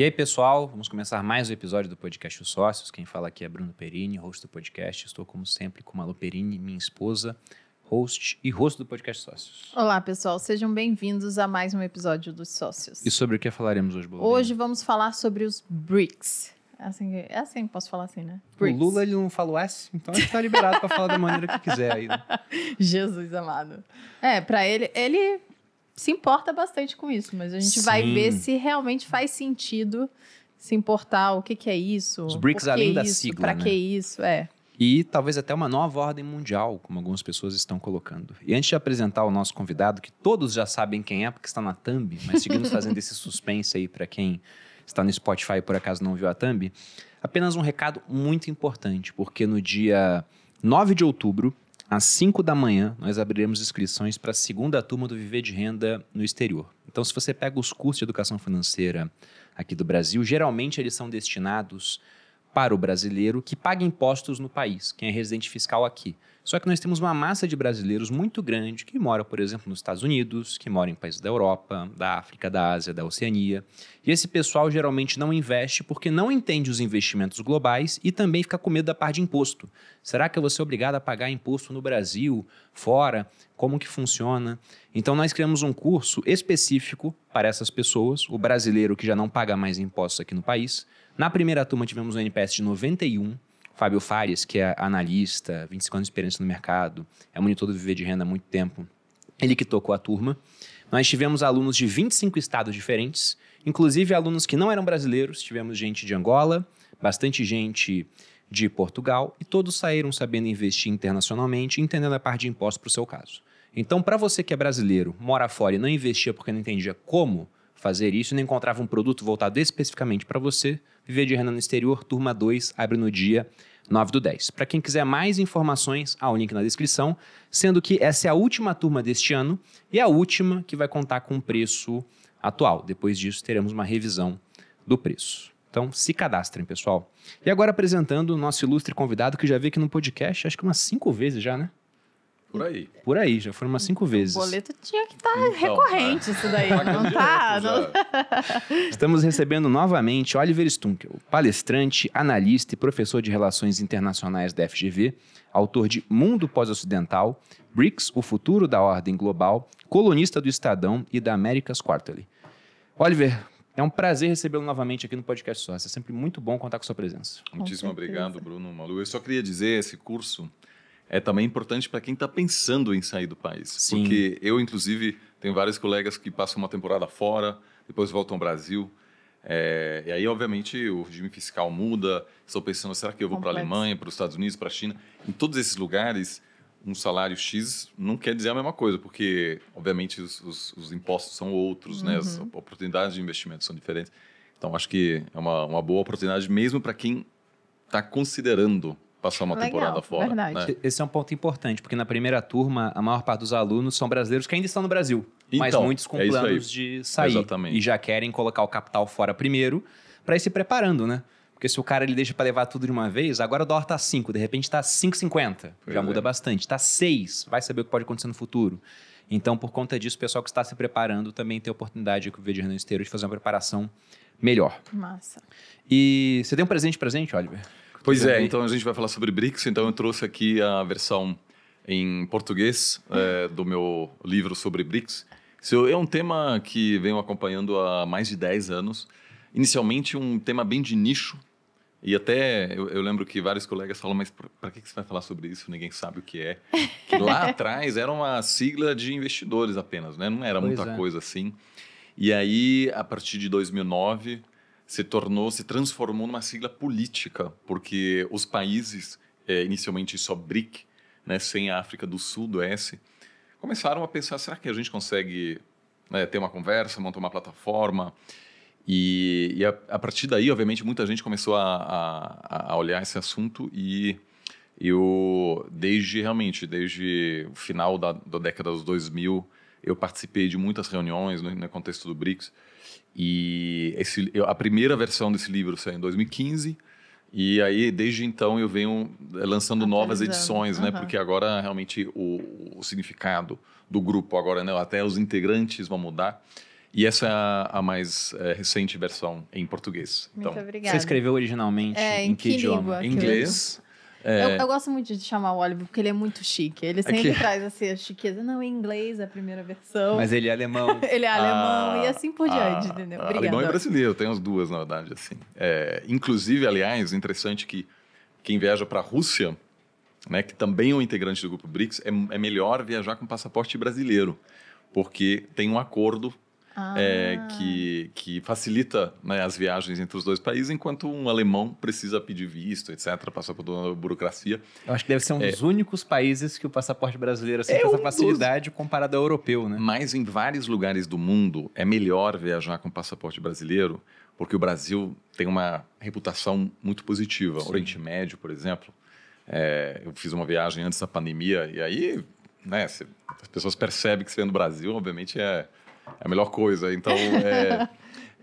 E aí, pessoal, vamos começar mais um episódio do podcast Os Sócios. Quem fala aqui é Bruno Perini, host do podcast. Estou, como sempre, com Malu Perini, minha esposa, host e host do podcast Sócios. Olá, pessoal. Sejam bem-vindos a mais um episódio dos Sócios. E sobre o que falaremos hoje, Bolinha? Hoje vamos falar sobre os BRICS. É assim, é assim que posso falar assim, né? O Lula ele não falou S, então ele está liberado para falar da maneira que quiser. Aí, né? Jesus amado. É, para ele, ele se importa bastante com isso, mas a gente Sim. vai ver se realmente faz sentido se importar o que, que é isso. Os BRICS além isso, da sigla, Para né? que isso, é. E talvez até uma nova ordem mundial, como algumas pessoas estão colocando. E antes de apresentar o nosso convidado, que todos já sabem quem é, porque está na thumb, mas seguimos fazendo esse suspense aí para quem está no Spotify e por acaso não viu a thumb, apenas um recado muito importante, porque no dia 9 de outubro às 5 da manhã, nós abriremos inscrições para a segunda turma do Viver de Renda no exterior. Então, se você pega os cursos de educação financeira aqui do Brasil, geralmente eles são destinados para o brasileiro que paga impostos no país, quem é residente fiscal aqui. Só que nós temos uma massa de brasileiros muito grande que mora, por exemplo, nos Estados Unidos, que mora em países da Europa, da África, da Ásia, da Oceania. E esse pessoal geralmente não investe porque não entende os investimentos globais e também fica com medo da parte de imposto. Será que eu vou ser obrigado a pagar imposto no Brasil, fora? Como que funciona? Então nós criamos um curso específico para essas pessoas, o brasileiro que já não paga mais impostos aqui no país. Na primeira turma tivemos um NPS de 91, Fábio Fares, que é analista, 25 anos de experiência no mercado, é monitor do Viver de Renda há muito tempo, ele que tocou a turma. Nós tivemos alunos de 25 estados diferentes, inclusive alunos que não eram brasileiros, tivemos gente de Angola, bastante gente de Portugal, e todos saíram sabendo investir internacionalmente, entendendo a parte de impostos para o seu caso. Então, para você que é brasileiro, mora fora e não investia porque não entendia como fazer isso, não encontrava um produto voltado especificamente para você, Viver de Renda no Exterior, turma 2, abre no dia 9 do 10. Para quem quiser mais informações, há o um link na descrição, sendo que essa é a última turma deste ano e a última que vai contar com o preço atual. Depois disso, teremos uma revisão do preço. Então, se cadastrem, pessoal. E agora apresentando o nosso ilustre convidado, que já veio aqui no podcast, acho que umas cinco vezes já, né? Por aí. Por aí, já foram umas cinco vezes. O boleto tinha que estar tá então, recorrente, é. isso daí, tá não tá? Não... Estamos recebendo novamente Oliver Stunkel, palestrante, analista e professor de Relações Internacionais da FGV, autor de Mundo Pós-Ocidental, BRICS, o futuro da ordem global, colunista do Estadão e da America's Quarterly. Oliver, é um prazer recebê-lo novamente aqui no Podcast Sócio. É sempre muito bom contar com sua presença. Muitíssimo obrigado, Bruno Malu. Eu só queria dizer, esse curso é também importante para quem está pensando em sair do país. Sim. Porque eu, inclusive, tenho vários colegas que passam uma temporada fora, depois voltam ao Brasil. É, e aí, obviamente, o regime fiscal muda. Estou pensando, será que eu vou para a Alemanha, para os Estados Unidos, para a China? Em todos esses lugares, um salário X não quer dizer a mesma coisa, porque, obviamente, os, os, os impostos são outros, uhum. né? as uhum. oportunidades de investimento são diferentes. Então, acho que é uma, uma boa oportunidade mesmo para quem está considerando passar uma Legal, temporada fora. Verdade. Né? Esse é um ponto importante, porque na primeira turma, a maior parte dos alunos são brasileiros que ainda estão no Brasil, então, mas muitos com é planos de sair. Exatamente. E já querem colocar o capital fora primeiro, para ir se preparando, né? Porque se o cara ele deixa para levar tudo de uma vez, agora o dólar tá 5, de repente tá 5,50. Já muda é. bastante. Tá 6, vai saber o que pode acontecer no futuro. Então, por conta disso, o pessoal que está se preparando também tem a oportunidade com o Verde Esteiro de fazer uma preparação melhor. Massa. E você tem um presente presente, Oliver? Pois é, então a gente vai falar sobre BRICS, então eu trouxe aqui a versão em português é, do meu livro sobre BRICS. Isso é um tema que venho acompanhando há mais de 10 anos. Inicialmente um tema bem de nicho, e até eu, eu lembro que vários colegas falam, mas para que você vai falar sobre isso? Ninguém sabe o que é. Que lá atrás era uma sigla de investidores apenas, né? não era pois muita é. coisa assim. E aí, a partir de 2009, se tornou, se transformou numa sigla política, porque os países, é, inicialmente só BRIC, né, sem a África do Sul, do S, começaram a pensar, será que a gente consegue né, ter uma conversa, montar uma plataforma? E, e a, a, partir daí, obviamente, muita gente começou a, a, a olhar esse assunto e eu, desde realmente, desde o final da, da década dos 2000, eu participei de muitas reuniões no, no contexto do BRICS, e esse, a primeira versão desse livro saiu em 2015. E aí, desde então, eu venho eh, lançando novas edições, uhum. né? Porque agora, realmente, o, o, significado do grupo, agora, né? Até os integrantes vão mudar. E essa é a, a mais é, recente versão em português. Muito Então, obrigada. Você escreveu originalmente É, em em que, que idioma? língua? em inglês. É, Eu, eu gosto muito de chamar o Oliver porque ele é muito chique. Ele sempre que- traz assim, a chiqueza. Não, em inglês a primeira versão. Mas ele é alemão. Ele é alemão Ah, e assim por diante, ah, entendeu? ah, Obrigada. Alemão e brasileiro, tem as duas, na verdade, assim. É, inclusive, aliás, interessante que quem viaja para a Rússia, né, que também é um integrante do grupo BRICS, é, é melhor viajar com passaporte brasileiro, porque tem um acordo Ah. é, que, que facilita né, as viagens entre os dois países, enquanto um alemão precisa pedir visto, etc., passar por toda a burocracia. Eu acho que deve ser um dos únicos países que o passaporte brasileiro assim, É tem um essa facilidade comparado ao europeu, né? Mas em vários lugares do mundo é melhor viajar com passaporte brasileiro, porque o Brasil tem uma reputação muito positiva. Oriente Médio, por exemplo. É, eu fiz uma viagem antes da pandemia e aí né, cê- as pessoas percebem que você vem do Brasil, obviamente é, é a melhor coisa. Então, é,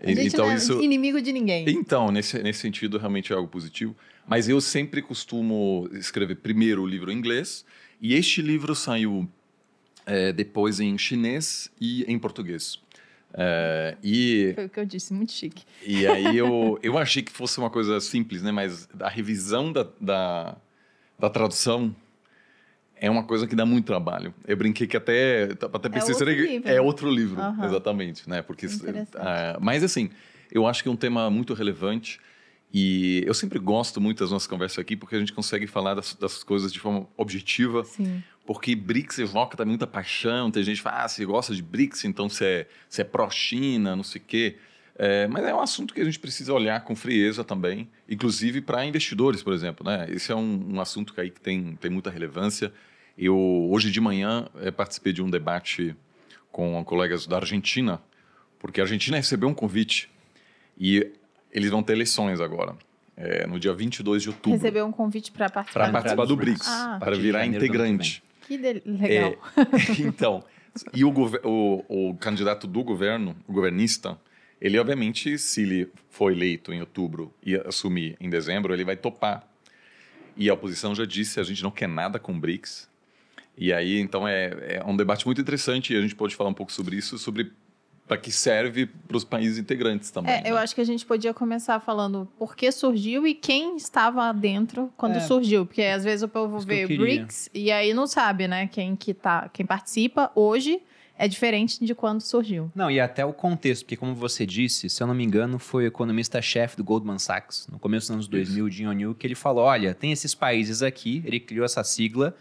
então não é isso. inimigo de ninguém. Então, nesse, nesse sentido, realmente é algo positivo. Mas eu sempre costumo escrever primeiro o livro em inglês, e este livro saiu é, depois em chinês e em português. É, e, Foi o que eu disse, muito chique. e aí eu, eu achei que fosse uma coisa simples, né? Mas a revisão da, da, da tradução é uma coisa que dá muito trabalho. Eu brinquei que até, até pensei, outro será que livro, é né? outro livro, Aham. exatamente, né? Porque, ah, mas assim, eu acho que é um tema muito relevante e eu sempre gosto muito das nossas conversas aqui porque a gente consegue falar das, das coisas de forma objetiva, Sim. porque BRICS evoca também muita paixão. Tem gente que fala, ah, você gosta de BRICS, então você é, você é pró-China, não sei o quê. É, mas é um assunto que a gente precisa olhar com frieza também, inclusive para investidores, por exemplo. Né? Esse é um, um assunto que aí que tem, tem muita relevância. Eu, hoje de manhã, eh, participei de um debate com colegas da Argentina, porque a Argentina recebeu um convite e eles vão ter eleições agora, eh, no dia 22 de outubro Recebeu um convite para participar. participar do BRICS. BRICS, Ah. A para virar integrante. Que de- legal. É, então, e o, o- o candidato do governo, o governista, ele obviamente, se ele for eleito em outubro e assumir em dezembro, ele vai topar. E a oposição já disse, a gente não quer nada com o BRICS. E aí, então, é, é um debate muito interessante e a gente pode falar um pouco sobre isso, sobre para que serve para os países integrantes também. É, eu né? acho que a gente podia começar falando por que surgiu e quem estava dentro quando É. surgiu. Porque às vezes o povo Isso que eu vê. BRICS e aí não sabe, né? Quem, que tá, quem participa hoje é diferente de quando surgiu. Não, e até o contexto, porque como você disse, se eu não me engano, foi o economista-chefe do Goldman Sachs, no começo dos anos 2000, Jim O'Neill, que ele falou, olha, tem esses países aqui, ele criou essa sigla,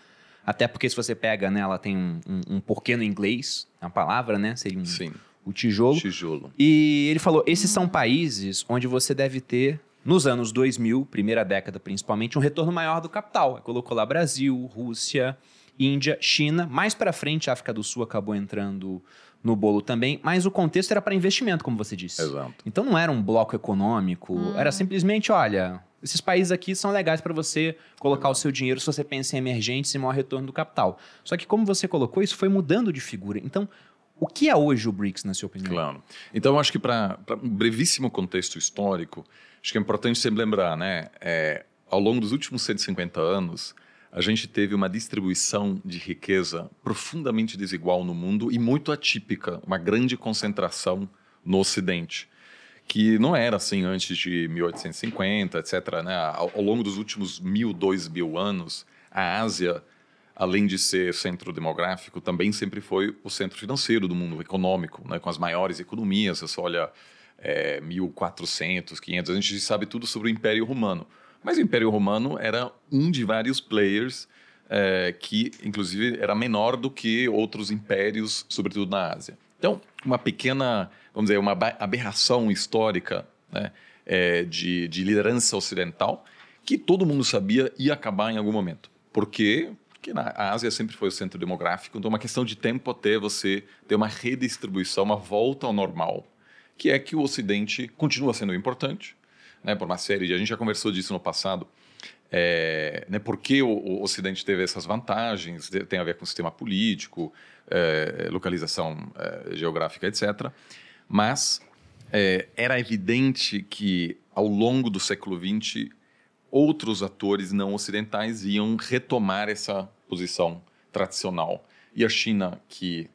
até porque se você pega, né, ela tem um, um, um porquê no inglês, a palavra, né, seria um, Sim, o tijolo. tijolo. E ele falou: esses são países onde você deve ter, nos anos 2000, primeira década principalmente, um retorno maior do capital. Aí colocou lá Brasil, Rússia, Índia, China. Mais para frente, a África do Sul acabou entrando no bolo também, mas o contexto era para investimento, como você disse. Exato. Então não era um bloco econômico, era simplesmente, olha, esses países aqui são legais para você colocar o seu dinheiro se você pensa em emergentes e maior retorno do capital. Só que como você colocou, isso foi mudando de figura. Então, o que é hoje o BRICS, na sua opinião? Claro. Então, acho que para um brevíssimo contexto histórico, acho que é importante sempre lembrar, né? É, ao longo dos últimos 150 anos, a gente teve uma distribuição de riqueza profundamente desigual no mundo e muito atípica, uma grande concentração no Ocidente, que não era assim antes de 1850, etc. Né? Ao, ao longo dos últimos mil, dois mil anos, a Ásia além de ser centro demográfico, também sempre foi o centro financeiro do mundo econômico, né, com as maiores economias. Você olha é, 1400, 500, a gente sabe tudo sobre o Império Romano. Mas o Império Romano era um de vários players é, que, inclusive, era menor do que outros impérios, sobretudo na Ásia. Então, uma pequena, vamos dizer, uma aberração histórica né, é, de, de liderança ocidental que todo mundo sabia ia acabar em algum momento. Porque na a Ásia sempre foi o centro demográfico, então é uma questão de tempo até você ter uma redistribuição, uma volta ao normal, que é que o Ocidente continua sendo importante, né, por uma série de... A gente já conversou disso no passado, é, né, porque o, o, Ocidente teve essas vantagens, tem a ver com o sistema político, é, localização é, geográfica, etc. Mas é, era evidente que, ao longo do século XX, outros atores não ocidentais iam retomar essa posição tradicional. E a China, que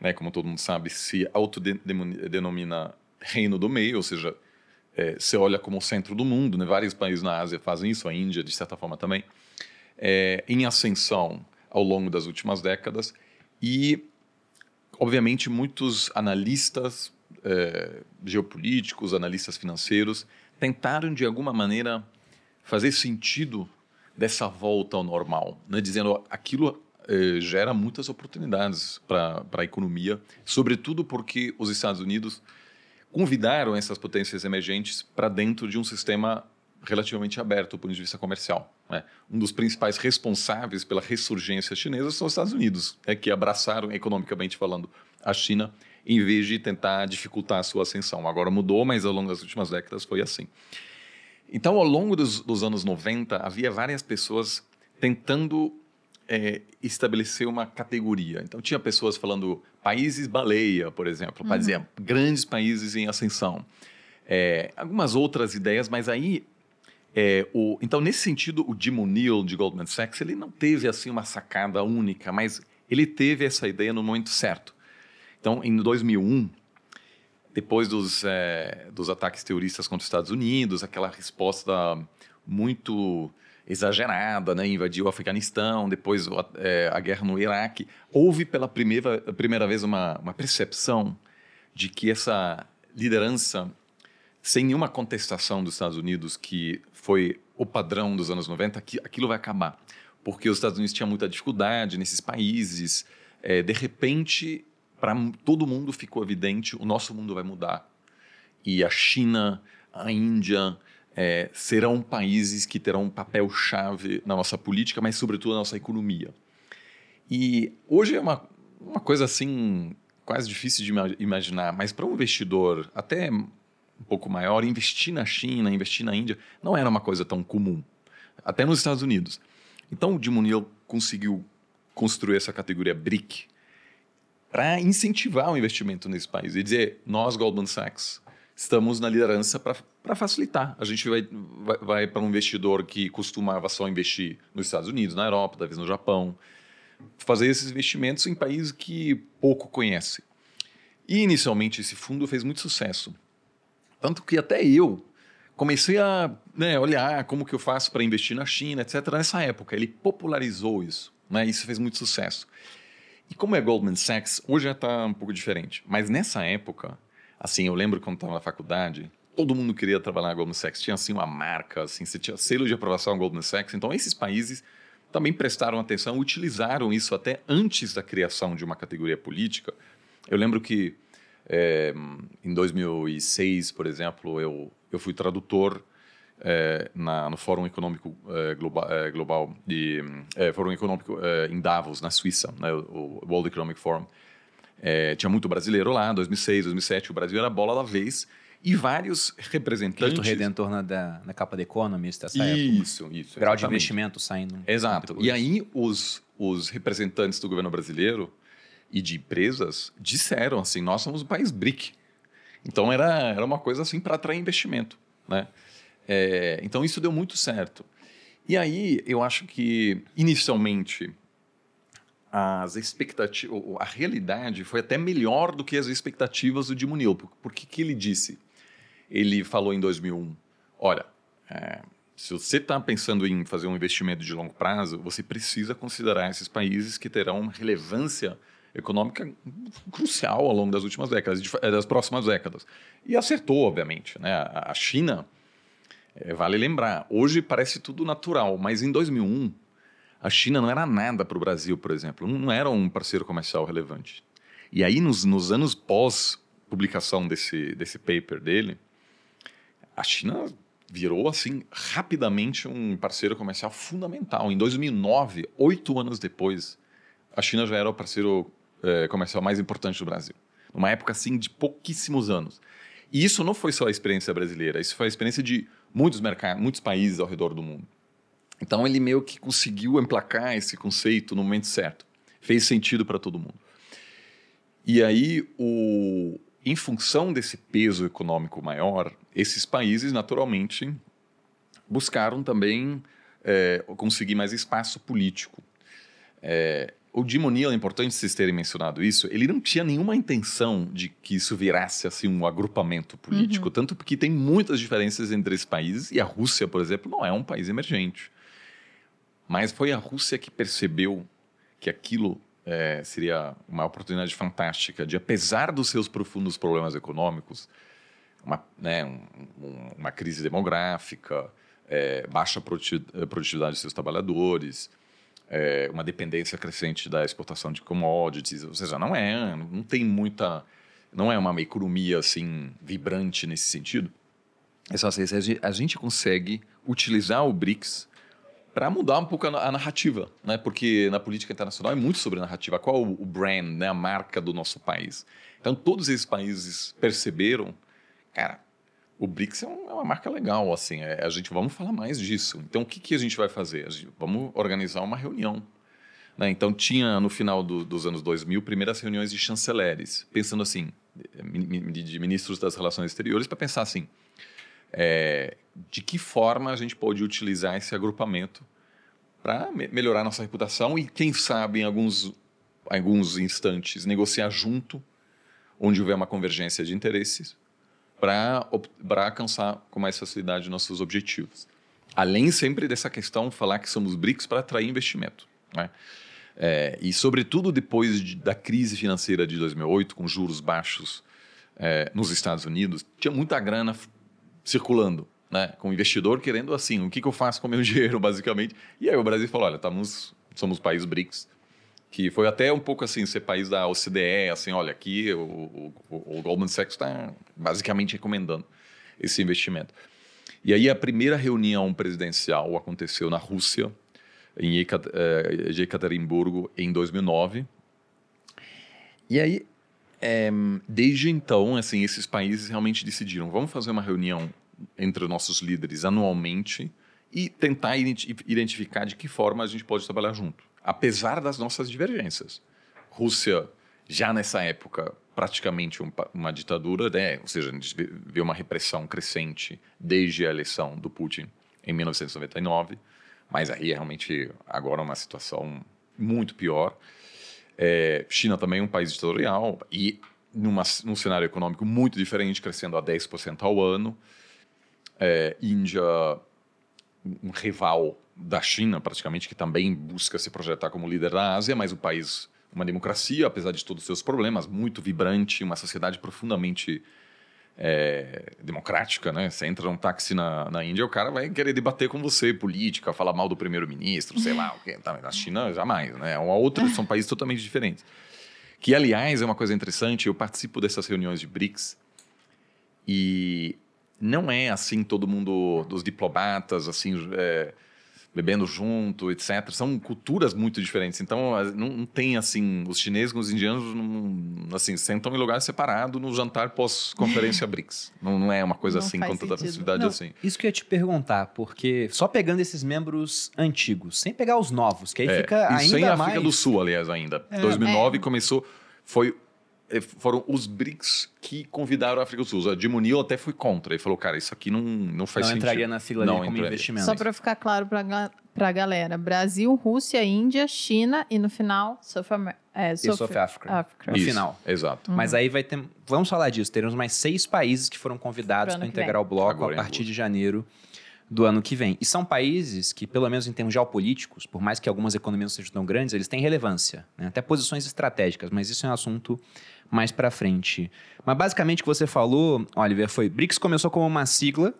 né, como todo mundo sabe, se autodenomina reino do meio, ou seja, é, se olha como o centro do mundo, né? vários países na Ásia fazem isso, a Índia, de certa forma, também, é, em ascensão ao longo das últimas décadas. E, obviamente, muitos analistas é, geopolíticos, analistas financeiros, tentaram, de alguma maneira, fazer sentido dessa volta ao normal, né? dizendo aquilo é, gera muitas oportunidades para a economia, sobretudo porque os Estados Unidos convidaram essas potências emergentes para dentro de um sistema relativamente aberto do ponto de vista comercial. Né? Um dos principais responsáveis pela ressurgência chinesa são os Estados Unidos, né? que abraçaram, economicamente falando, a China em vez de tentar dificultar a sua ascensão. Agora mudou, mas ao longo das últimas décadas foi assim. Então, ao longo dos, dos anos 90, havia várias pessoas tentando é, estabelecer uma categoria. Então, tinha pessoas falando países baleia, por exemplo, uhum. para dizer grandes países em ascensão. É, algumas outras ideias, mas aí é, o, então, nesse sentido, o Jim O'Neill, de Goldman Sachs, ele não teve assim uma sacada única, mas ele teve essa ideia no momento certo. Então, em 2001, depois dos, é, dos ataques terroristas contra os Estados Unidos, aquela resposta muito exagerada, né? invadiu o Afeganistão, depois é, a guerra no Iraque. Houve pela primeira, primeira vez uma, uma percepção de que essa liderança, sem nenhuma contestação dos Estados Unidos, que foi o padrão dos anos 90, que aquilo vai acabar. Porque os Estados Unidos tinham muita dificuldade nesses países. É, de repente, para todo mundo ficou evidente, o nosso mundo vai mudar. E a China, a Índia, é, serão países que terão um papel-chave na nossa política, mas sobretudo na nossa economia. E hoje é uma, uma coisa assim, quase difícil de imaginar, mas para um investidor até um pouco maior, investir na China, investir na Índia, não era uma coisa tão comum, até nos Estados Unidos. Então o Dimonil conseguiu construir essa categoria BRIC para incentivar o investimento nesse país e dizer, nós, Goldman Sachs, estamos na liderança para facilitar. A gente vai, vai, vai para um investidor que costumava só investir nos Estados Unidos, na Europa, talvez no Japão, fazer esses investimentos em países que pouco conhece. E inicialmente esse fundo fez muito sucesso. Tanto que até eu comecei a né, olhar como que eu faço para investir na China, etc. Nessa época, ele popularizou isso. Né? Isso fez muito sucesso. E como é Goldman Sachs, hoje já está um pouco diferente. Mas nessa época, Assim, eu lembro quando estava na faculdade, todo mundo queria trabalhar na Goldman Sachs. Tinha, assim, uma marca, assim, você tinha selo de aprovação Goldman Sachs. Então, esses países também prestaram atenção, utilizaram isso até antes da criação de uma categoria política. Eu lembro que é, em 2006, por exemplo, eu, eu fui tradutor é, na, no Fórum Econômico é, Global, Global de, Fórum Econômico em Davos, na Suíça, né, o World Economic Forum. É, tinha muito brasileiro lá, 2006, 2007, o Brasil era a bola da vez. E vários representantes. Cristo Redentor na, da, na capa da Economist, essa isso, época. Isso, Grau exatamente. de investimento saindo. Exato. E aí os, os representantes do governo brasileiro e de empresas disseram assim: nós somos um país BRIC. Então era, era uma coisa assim para atrair investimento. Né? É, então isso deu muito certo. E aí eu acho que inicialmente as expectativas, a realidade foi até melhor do que as expectativas do Dimunil. Por que, que ele disse? Ele falou em 2001, olha, é, se você está pensando em fazer um investimento de longo prazo, você precisa considerar esses países que terão relevância econômica crucial ao longo das últimas décadas, das próximas décadas. E acertou, obviamente. Né? A China, é, vale lembrar, hoje parece tudo natural, mas em 2001 a China não era nada para o Brasil, por exemplo, não era um parceiro comercial relevante. E aí, nos, nos anos pós-publicação desse, desse paper dele, a China virou, assim, rapidamente um parceiro comercial fundamental. Em 2009, oito anos depois, a China já era o parceiro é, comercial mais importante do Brasil. Numa época, assim, de pouquíssimos anos. E isso não foi só a experiência brasileira, isso foi a experiência de muitos mercados, muitos países ao redor do mundo. Então ele meio que conseguiu emplacar esse conceito no momento certo. Fez sentido para todo mundo. E aí, o, em função desse peso econômico maior, esses países naturalmente buscaram também é, conseguir mais espaço político. É, o Jim O'Neill, é importante vocês terem mencionado isso, ele não tinha nenhuma intenção de que isso virasse assim um agrupamento político, uhum. tanto porque tem muitas diferenças entre esses países e a Rússia, por exemplo, não é um país emergente. Mas foi a Rússia que percebeu que aquilo é, seria uma oportunidade fantástica de, apesar dos seus profundos problemas econômicos, uma, né, um, uma crise demográfica, é, baixa produtividade de seus trabalhadores, é, uma dependência crescente da exportação de commodities, ou seja, não é, não tem muita, não é uma economia assim vibrante nesse sentido. É só assim, a gente consegue utilizar o BRICS para mudar um pouco a, narrativa, né? Porque na política internacional é muito sobre narrativa. Qual o brand, né? A marca do nosso país. Então todos esses países perceberam, cara, o BRICS é, é uma marca legal, assim. É, a gente vamos falar mais disso. Então o que, que a gente vai fazer? Gente, vamos organizar uma reunião. Né? Então tinha no final do, dos anos 2000 primeiras reuniões de chanceleres, pensando assim, de ministros das relações exteriores, para pensar assim é, de que forma a gente pode utilizar esse agrupamento para me melhorar nossa reputação e, quem sabe, em alguns, alguns instantes, negociar junto, onde houver uma convergência de interesses, para alcançar com mais facilidade nossos objetivos. Além sempre dessa questão, falar que somos BRICS para atrair investimento. Né? É, e, sobretudo, depois de, da crise financeira de 2008, com juros baixos é, nos Estados Unidos, tinha muita grana circulando, né? Com o investidor querendo assim, o que, que eu faço com o meu dinheiro, basicamente. E aí o Brasil falou, olha, estamos, somos país BRICS, que foi até um pouco assim, ser país da OCDE, assim, olha, aqui o, o, o Goldman Sachs está basicamente recomendando esse investimento. E aí a primeira reunião presidencial aconteceu na Rússia, em Ekaterinburgo, em 2009. E aí é, desde então, assim, esses países realmente decidiram, vamos fazer uma reunião entre nossos líderes anualmente e tentar identificar de que forma a gente pode trabalhar junto, apesar das nossas divergências. Rússia, já nessa época, praticamente um, uma ditadura, né? ou seja, a gente vê uma repressão crescente desde a eleição do Putin em 1999, mas aí é realmente agora uma situação muito pior. É, China também é um país ditatorial e numa, num cenário econômico muito diferente, crescendo a 10% ao ano. É, Índia, um rival da China, praticamente, que também busca se projetar como líder da Ásia, mas um país, uma democracia, apesar de todos os seus problemas, muito vibrante, uma sociedade profundamente é, democrática, né? Você entra num táxi na, na Índia, o cara vai querer debater com você política, falar mal do primeiro-ministro, sei lá o. Tá, na China, jamais, né? Uma outra, são países totalmente diferentes. Que, aliás, é uma coisa interessante, eu participo dessas reuniões de BRICS e não é assim todo mundo, dos diplomatas, assim, é, bebendo junto, etc. São culturas muito diferentes. Então, não, tem assim, os chineses com os indianos não, assim, sentam em lugar separado no jantar pós-conferência BRICS. Não, não, é uma coisa não assim com tanta facilidade assim. Isso que eu ia te perguntar, porque só pegando esses membros antigos, sem pegar os novos, que aí é, fica ainda mais... Isso em África do Sul, aliás, ainda. É, 2009 é. começou, foi foram os BRICS que convidaram a África do Sul. A Dimonil até foi contra. Ele falou, cara, isso aqui não, não faz não sentido. Não entraria na fila não, como investimento. Só para ficar claro para a galera. Brasil, Rússia, Índia, China e no final, South, é, South, South Africa. Africa. No isso, final. Exato. Uhum. Mas aí vai ter... Vamos falar disso. Teremos mais seis países que foram convidados para integrar o bloco Agora a partir de janeiro do ano que vem. E são países que, pelo menos em termos geopolíticos, por mais que algumas economias não sejam tão grandes, eles têm relevância, né? até posições estratégicas, mas isso é um assunto mais para frente. Mas basicamente o que você falou, Oliver, foi BRICS começou como uma sigla,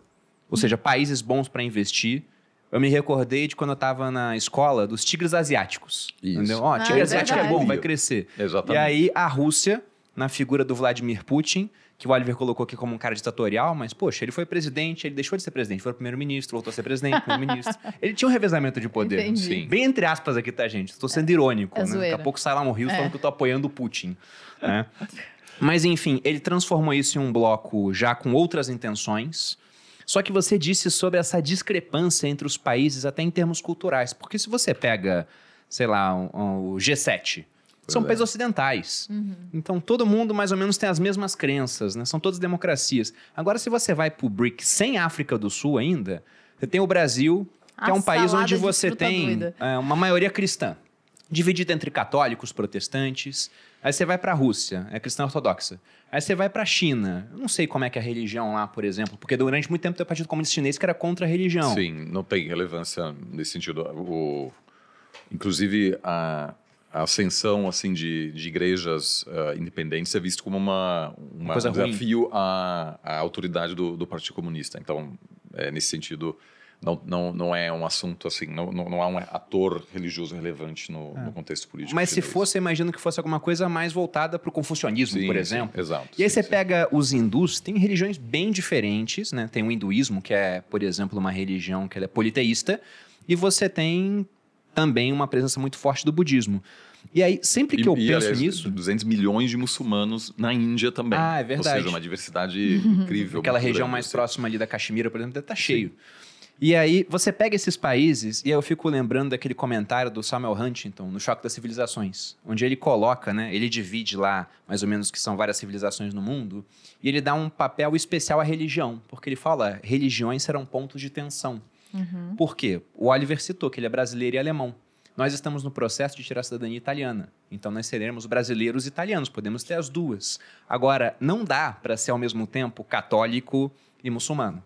ou seja, países bons para investir. Eu me recordei de quando eu estava na escola dos tigres asiáticos. Isso. Entendeu? Ó, ah, tigre é asiático é bom, vai crescer. Exatamente. E aí a Rússia, na figura do Vladimir Putin, que o Oliver colocou aqui como um cara ditatorial, mas, poxa, ele foi presidente, ele deixou de ser presidente, foi primeiro-ministro, voltou a ser presidente, primeiro-ministro. ele tinha um revezamento de poder. Entendi. Sim. Bem entre aspas aqui, tá, gente? Estou sendo irônico, é né? Daqui a pouco sai lá no Rio é. falando que eu tô apoiando o Putin. Né? Mas, enfim, ele transformou isso em um bloco já com outras intenções. Só que você disse sobre essa discrepância entre os países, até em termos culturais. Porque se você pega, sei lá, o um, um G7, são é. países ocidentais. Uhum. Então todo mundo mais ou menos tem as mesmas crenças, né? São todas democracias. Agora, se você vai para o BRIC sem África do Sul ainda, você tem o Brasil, que a é um país onde você tem é, uma maioria cristã. dividida entre católicos, protestantes. Aí você vai para a Rússia, é cristã ortodoxa. Aí você vai para a China. Eu não sei como é que é a religião lá, por exemplo, porque durante muito tempo tem o Partido Comunista Chinês que era contra a religião. Sim, não tem relevância nesse sentido. O, inclusive, a, a ascensão assim de, de igrejas uh, independentes é visto como uma, uma, coisa um desafio à, à autoridade do, do Partido Comunista. Então, é, nesse sentido, não, não, não é um assunto assim, não, não, não há um ator religioso relevante no, é. no contexto político. Mas se fosse, imagino que fosse alguma coisa mais voltada para o confucionismo, sim, por exemplo. Sim, exato. E aí sim, você pega os hindus, tem religiões bem diferentes, né? Tem o hinduísmo, que é, por exemplo, uma religião que é politeísta, e você tem também uma presença muito forte do budismo. E aí, sempre que e, eu e, penso aliás, nisso. 200 milhões de muçulmanos na Índia também. Ah, é verdade. Ou seja, uma diversidade incrível. Aquela região mais assim. próxima ali da Caxemira, por exemplo, deve estar cheio. E aí, você pega esses países, e aí eu fico lembrando daquele comentário do Samuel Huntington, no Choque das Civilizações, onde ele coloca, né, ele divide lá, mais ou menos, que são várias civilizações no mundo, e ele dá um papel especial à religião, porque ele fala, religiões serão pontos de tensão. Uhum. Por quê? O Oliver citou que ele é brasileiro e alemão. Nós estamos no processo de tirar a cidadania italiana. Então nós seremos brasileiros e italianos, podemos ter as duas. Agora, não dá para ser ao mesmo tempo católico e muçulmano.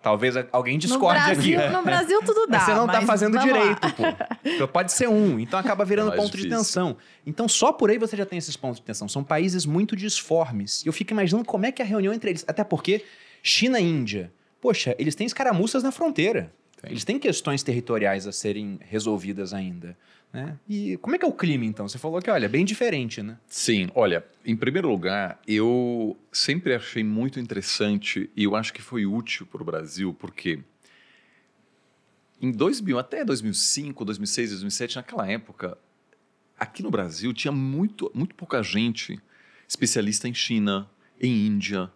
Talvez alguém discorde no Brasil, aqui. No Brasil tudo dá. Mas você não tá mas fazendo vamos lá. direito, pô. Pode ser um. Então acaba virando É ponto de difícil. tensão. Então só por aí você já tem esses pontos de tensão. São países muito disformes. E eu fico imaginando como é que é a reunião entre eles. Até porque China e Índia, poxa, eles têm escaramuças na fronteira. Tem. Eles têm questões territoriais a serem resolvidas ainda. Né? E como é que é o clima, então? Você falou que, olha, bem diferente, né? Sim, olha, em primeiro lugar, eu sempre achei muito interessante e eu acho que foi útil para o Brasil, porque em 2000, até 2005, 2006, 2007, naquela época, aqui no Brasil tinha muito, muito pouca gente especialista em China, em Índia.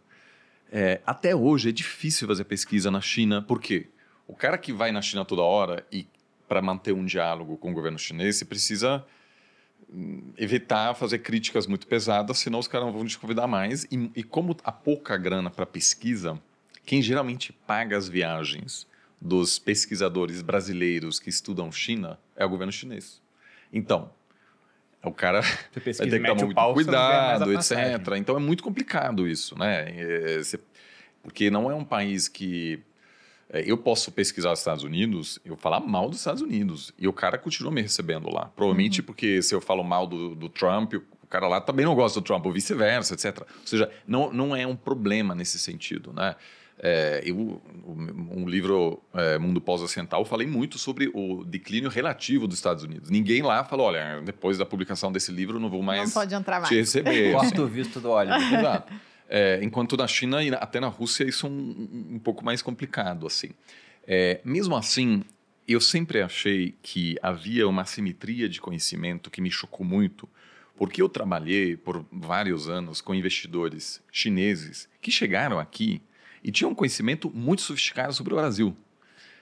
É, até hoje é difícil fazer pesquisa na China, por quê? O cara que vai na China toda hora e para manter um diálogo com o governo chinês, você precisa hum, evitar fazer críticas muito pesadas, senão os caras não vão te convidar mais. E, e como há pouca grana para pesquisa, quem geralmente paga as viagens dos pesquisadores brasileiros que estudam China é o governo chinês. Então, o cara Você vai pesquisa ter que tomar muito pau, cuidado, etc. Então é muito complicado isso, né? É, você- porque não é um país que eu posso pesquisar os Estados Unidos, eu falar mal dos Estados Unidos e o cara continua me recebendo lá. Provavelmente porque se eu falo mal do, do Trump, o cara lá também não gosta do Trump, ou vice-versa, etc. Ou seja, não, não é um problema nesse sentido, né? É, eu, um livro, é, Mundo Pós-Ocidental, eu falei muito sobre o declínio relativo dos Estados Unidos. Ninguém lá falou, olha, depois da publicação desse livro eu não vou mais Não pode entrar mais. te receber. assim. Corta o visto do Oliver. Exato. É, enquanto na China e até na Rússia isso é um, um pouco mais complicado assim. É, mesmo assim, eu sempre achei que havia uma simetria de conhecimento que me chocou muito, porque eu trabalhei por vários anos com investidores chineses que chegaram aqui e tinham um conhecimento muito sofisticado sobre o Brasil.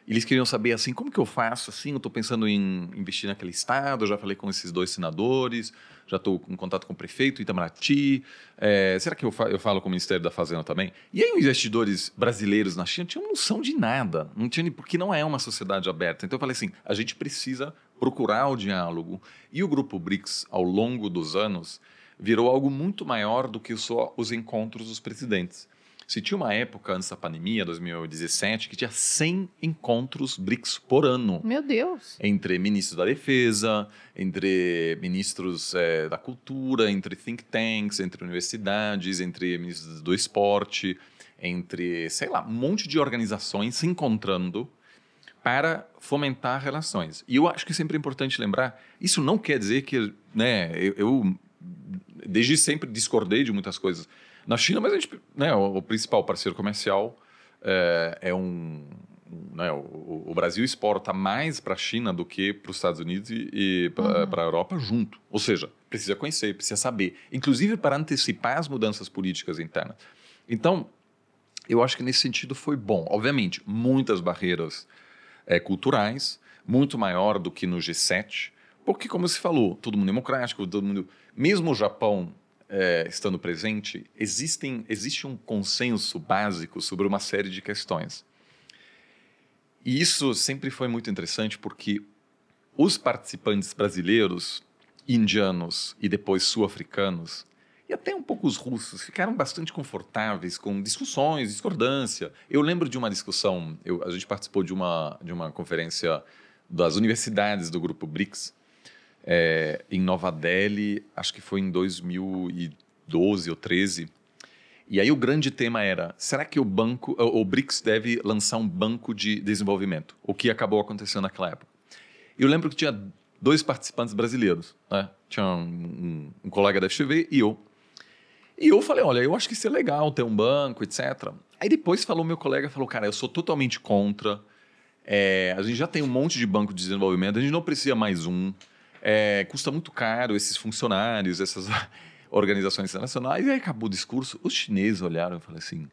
Eles queriam saber assim, como que eu faço assim? Eu estou pensando em investir naquele estado, já falei com esses dois senadores, já estou em contato com o prefeito Itamaraty. é, será que eu, fa- eu falo com o Ministério da Fazenda também? E aí investidores brasileiros na China tinham noção de nada, não tinha, porque não é uma sociedade aberta. Então eu falei assim, a gente precisa procurar o diálogo. E o Grupo BRICS, ao longo dos anos, virou algo muito maior do que só os encontros dos presidentes. Se tinha uma época antes da pandemia, 2017, que tinha 100 encontros BRICS por ano Meu Deus. entre ministros da defesa, entre ministros eh, da cultura, entre think tanks, entre universidades, entre ministros do esporte, entre, sei lá, um monte de organizações se encontrando para fomentar relações. E eu acho que sempre é importante lembrar, isso não quer dizer que, né, eu, eu desde sempre discordei de muitas coisas na China, mas a gente, né, o, o principal parceiro comercial é, é um, né, o, o Brasil exporta mais para a China do que para os Estados Unidos e, e para a Europa junto. Ou seja, precisa conhecer, precisa saber, inclusive para antecipar as mudanças políticas internas. Então, eu acho que nesse sentido foi bom. Obviamente, muitas barreiras eh, culturais, muito maior do que no G7, porque, como se falou, todo mundo democrático, todo mundo. Mesmo o Japão eh, estando presente, existem, existe um consenso básico sobre uma série de questões. E isso sempre foi muito interessante porque os participantes brasileiros, indianos e depois sul-africanos, e até um pouco os russos, ficaram bastante confortáveis com discussões, discordância. Eu lembro de uma discussão, eu, a gente participou de uma, de uma conferência das universidades do grupo BRICS, é, em Nova Delhi, acho que foi em 2012 ou 13. E aí o grande tema era: será que o banco, o BRICS deve lançar um banco de desenvolvimento? O que acabou acontecendo naquela época. Eu lembro que tinha dois participantes brasileiros, né? Tinha um, um, um colega da FGV e eu. E eu falei, olha, eu acho que isso é legal ter um banco, etc. Aí depois falou meu colega, falou, cara, eu sou totalmente contra. É, a gente já tem um monte de banco de desenvolvimento, a gente não precisa mais um. É, custa muito caro esses funcionários, essas organizações internacionais. E aí acabou o discurso. Os chineses olharam e falaram assim: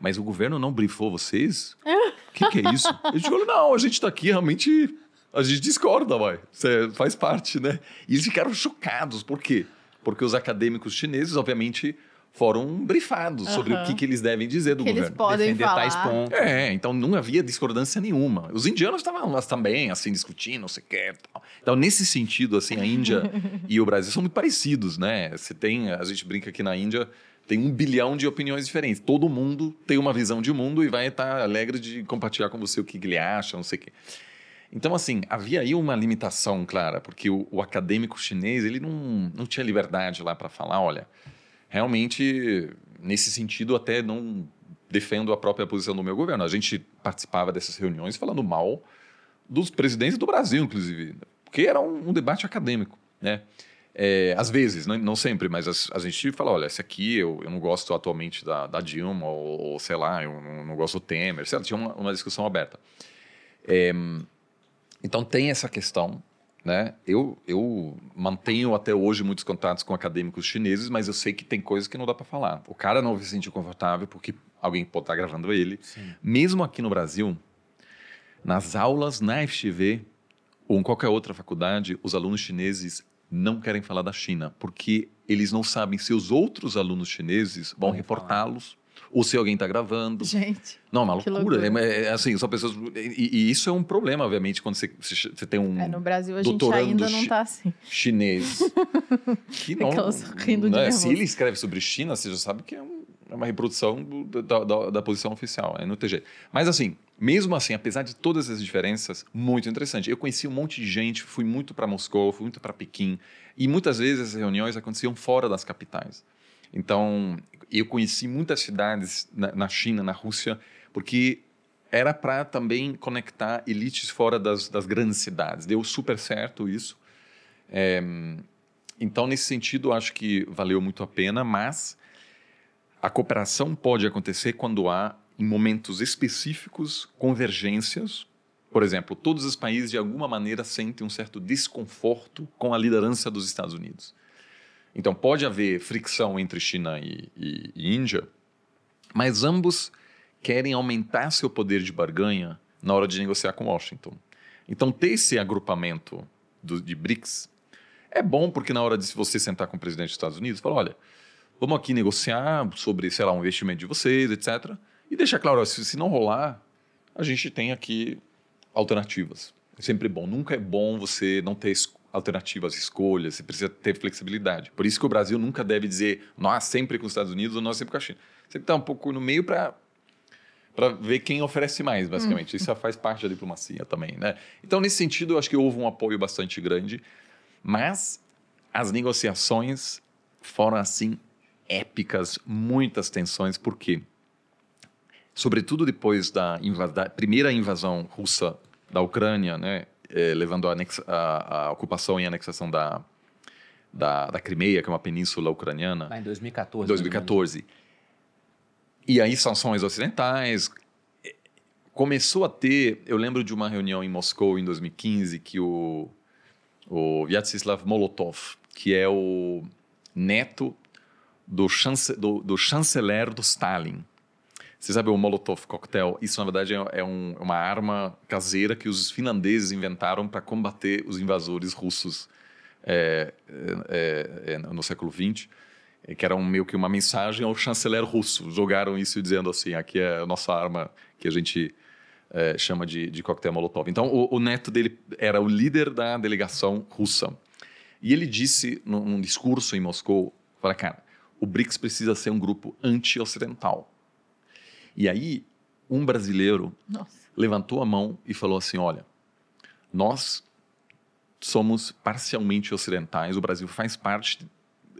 Mas o governo não brifou vocês? O que, que, é isso? Eu digo: Não, a gente está aqui realmente. A gente discorda, vai. Você faz parte, né? E eles ficaram chocados. Por quê? Porque os acadêmicos chineses, obviamente, foram brifados uhum. sobre o que, que, eles devem dizer do que governo. Eles podem Defender falar. tais pontos. É, então não havia discordância nenhuma. Os indianos estavam lá também, assim, discutindo, não sei o que tal. Então, nesse sentido, assim, a Índia e o Brasil são muito parecidos, né? Você tem, a gente brinca aqui na Índia, tem um bilhão de opiniões diferentes. Todo mundo tem uma visão de mundo e vai estar alegre de compartilhar com você o que ele acha, não sei o quê. Então, assim, havia aí uma limitação clara, porque o, o acadêmico chinês, ele não, não tinha liberdade lá para falar, olha, realmente, nesse sentido, até não defendo a própria posição do meu governo. A gente participava dessas reuniões falando mal dos presidentes do Brasil, inclusive, porque era um, um debate acadêmico, né? É, às vezes, não, não sempre, mas a, a, gente fala, olha, esse aqui eu, eu não gosto atualmente da, da Dilma, ou, ou, sei lá, eu não, não gosto do Temer, certo? Tinha uma, uma discussão aberta. É, então tem essa questão, né? Eu, eu mantenho até hoje muitos contatos com acadêmicos chineses, mas eu sei que tem coisas que não dá para falar. O cara não se sentir confortável porque alguém pode estar gravando ele. Sim. Mesmo aqui no Brasil, nas aulas na FGV ou em qualquer outra faculdade, os alunos chineses não querem falar da China, porque eles não sabem se os outros alulos chineses vão reportá-los ou se alguém está gravando. Gente. Não, é uma loucura. É, é, assim, são pessoas. E, e, isso é um problema, obviamente, quando você, você tem um. É, no Brasil a gente ainda não está assim. Chinês. que não. rindo né? Se ele escreve sobre China, você já sabe que é, um, é uma reprodução do, da, da, da, posição oficial, é no TG. Mas assim, mesmo assim, apesar de todas as diferenças, muito interessante. Eu conheci um monte de gente, fui muito para Moscou, fui muito para Pequim, e muitas vezes essas reuniões aconteciam fora das capitais. Então, eu conheci muitas cidades na, na China, na Rússia, porque era para também conectar elites fora das, das, grandes cidades. Deu super certo isso. É, então, nesse sentido, acho que valeu muito a pena, mas a cooperação pode acontecer quando há, em momentos específicos, convergências. Por exemplo, todos os países, de alguma maneira, sentem um certo desconforto com a liderança dos Estados Unidos. Então, pode haver fricção entre China e, e, e Índia, mas ambos querem aumentar seu poder de barganha na hora de negociar com Washington. Então, ter esse agrupamento do, de BRICS é bom porque na hora de você sentar com o presidente dos Estados Unidos, falar, olha, vamos aqui negociar sobre, sei lá, um investimento de vocês, etc. E deixar claro, se, se não rolar, a gente tem aqui alternativas. É sempre bom. Nunca é bom você não ter alternativas, escolhas, você precisa ter flexibilidade. Por isso que o Brasil nunca deve dizer nós sempre com os Estados Unidos ou nós sempre com a China. Você está um pouco no meio para para ver quem oferece mais, basicamente. Hum. Isso faz parte da diplomacia também, né? Então, nesse sentido, eu acho que houve um apoio bastante grande, mas as negociações foram, assim, épicas, muitas tensões, por quê? Sobretudo depois da, da primeira invasão russa da Ucrânia, né? É, levando a, a, a, ocupação e anexação da, da, da Crimeia, que é uma península ucraniana. Lá em 2014. 2014. E aí sanções ocidentais. Começou a ter, eu lembro de uma reunião em Moscou em 2015 que o, o Vyacheslav Molotov, que é o neto do, chance, do, do chanceler do Stalin, você sabe o Molotov cocktail? Isso, na verdade, é, é um, é uma arma caseira que os finlandeses inventaram para combater os invasores russos é, é, é, no século XX, que era um, meio que uma mensagem ao chanceler russo. Jogaram isso dizendo assim, aqui é a nossa arma que a gente chama de, de coquetel Molotov. Então, o, o, neto dele era o líder da delegação russa. E ele disse, num, num discurso em Moscou, fala, cara, o BRICS precisa ser um grupo anti-ocidental. E aí, um brasileiro Nossa. levantou a mão e falou assim, olha, nós somos parcialmente ocidentais, o Brasil faz parte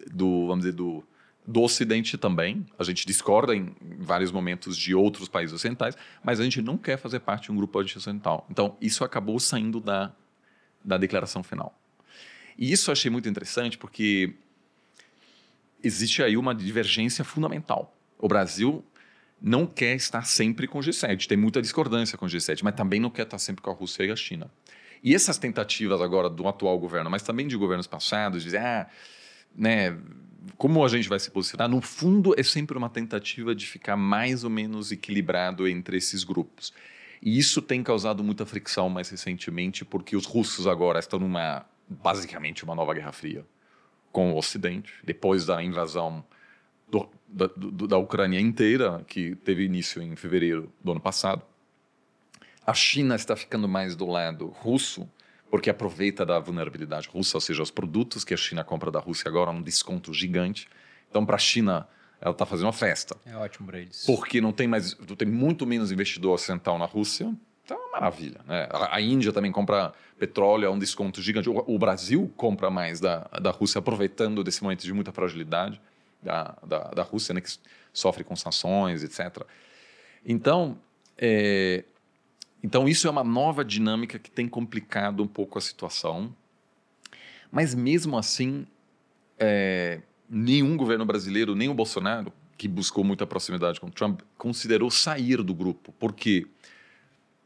do, vamos dizer, do, do Ocidente também. A gente discorda em vários momentos de outros países ocidentais, mas a gente não quer fazer parte de um grupo anti-ocidental. Então, isso acabou saindo da, da declaração final. E isso eu achei muito interessante porque existe aí uma divergência fundamental. O Brasil não quer estar sempre com o G7, tem muita discordância com o G7, mas também não quer estar sempre com a Rússia e a China. E essas tentativas agora do atual governo, mas também de governos passados, dizer, ah, né, como a gente vai se posicionar, no fundo é sempre uma tentativa de ficar mais ou menos equilibrado entre esses grupos. E isso tem causado muita fricção mais recentemente, porque os russos agora estão numa, basicamente, uma nova Guerra Fria com o Ocidente, depois da invasão do, da, do, da Ucrânia inteira, que teve início em fevereiro do ano passado. A China está ficando mais do lado russo, porque aproveita da vulnerabilidade russa, ou seja, os produtos que a China compra da Rússia agora um desconto gigante. Então, para a China, ela está fazendo uma festa. É ótimo para eles. Porque não tem mais, tem muito menos investidor ocidental na Rússia. Então, é uma maravilha. Né? A, a, Índia também compra petróleo a um desconto gigante. O, o, Brasil compra mais da, da Rússia, aproveitando desse momento de muita fragilidade da, da, da Rússia, né, que sofre com sanções, etc. Então, é, então, isso é uma nova dinâmica que tem complicado um pouco a situação. Mas, mesmo assim, é, nenhum governo brasileiro, nem o Bolsonaro, que buscou muita proximidade com Trump, considerou sair do grupo. Por quê?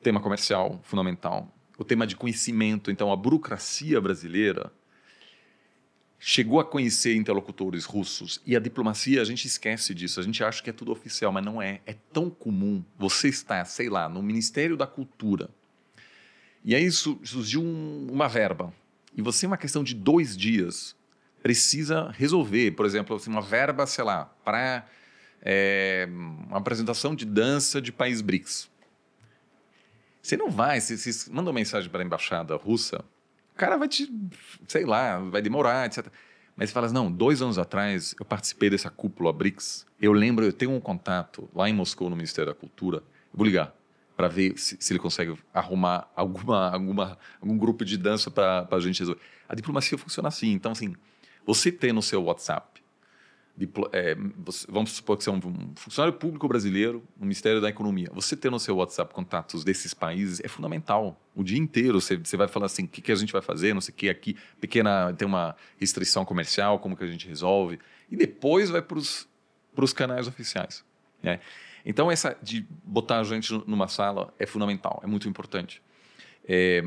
Tema comercial, fundamental. O tema de conhecimento. Então, a burocracia brasileira chegou a conhecer interlocutores russos e a diplomacia, a gente esquece disso, a gente acha que é tudo oficial, mas não é. É tão comum você estar, sei lá, no Ministério da Cultura e aí surgiu um, uma verba e você, uma questão de dois dias, precisa resolver, por exemplo, assim, uma verba, sei lá, para é, uma apresentação de dança de país BRICS. Você não vai, você, você manda uma mensagem para a embaixada russa, o cara vai te, sei lá, vai demorar, etc. Mas você fala assim, não, dois anos atrás eu participei dessa cúpula BRICS. Eu lembro, eu tenho um contato lá em Moscou, no Ministério da Cultura. Eu vou ligar para ver se, se, ele consegue arrumar alguma, alguma, algum grupo de dança para a gente resolver. A diplomacia funciona assim. Então, assim, você tem no seu WhatsApp é, vamos supor que você é um funcionário público brasileiro no Ministério da Economia. Você ter no seu WhatsApp contatos desses países é fundamental. O dia inteiro você, você vai falar assim, o que, que a gente vai fazer, não sei o que, aqui, pequena, tem uma restrição comercial, como que a gente resolve. E depois vai para os canais oficiais. Né? Então, essa de botar a gente numa sala é fundamental, é muito importante. É,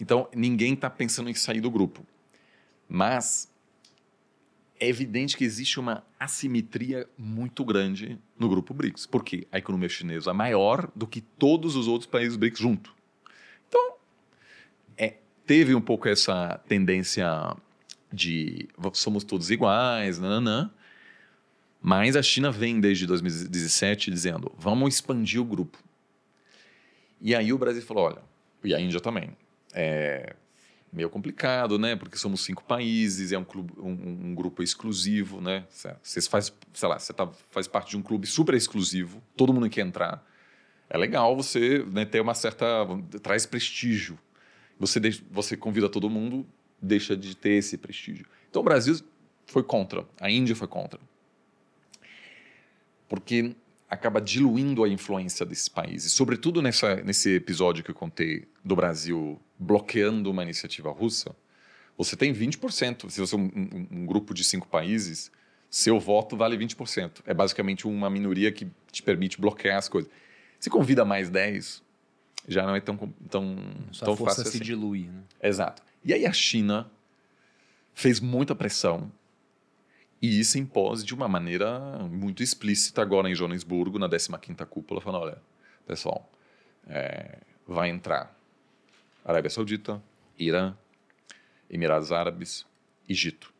então, ninguém está pensando em sair do grupo. Mas é evidente que existe uma assimetria muito grande no grupo BRICS, porque a economia chinesa é maior do que todos os outros países BRICS juntos. Então, é, teve um pouco essa tendência de somos todos iguais, nananã, mas a China vem desde 2017 dizendo vamos expandir o grupo. E aí o Brasil falou, olha, e a Índia também, é, meio complicado, né? Porque somos cinco países, é um, clube, um, um grupo exclusivo, né? Você faz, sei lá, você tá, faz parte de um clube super exclusivo, todo mundo quer entrar. É legal você né, ter uma certa. traz prestígio. Você, você convida todo mundo, deixa de ter esse prestígio. Então o Brasil foi contra, a Índia foi contra. Porque acaba diluindo a influência desses países. Sobretudo nessa, nesse episódio que eu contei do Brasil bloqueando uma iniciativa russa, você tem 20%. Se você é um, um, um grupo de cinco países, seu voto vale 20%. É basicamente uma minoria que te permite bloquear as coisas. Se convida mais 10, já não é tão, tão, Sua tão força fácil se assim. dilui. Né? Exato. E aí a China fez muita pressão e se impôs de uma maneira muito explícita agora em Joanesburgo, na 15ª cúpula, falando, olha, pessoal, é, vai entrar Arábia Saudita, Irã, Emirados Árabes, Egito,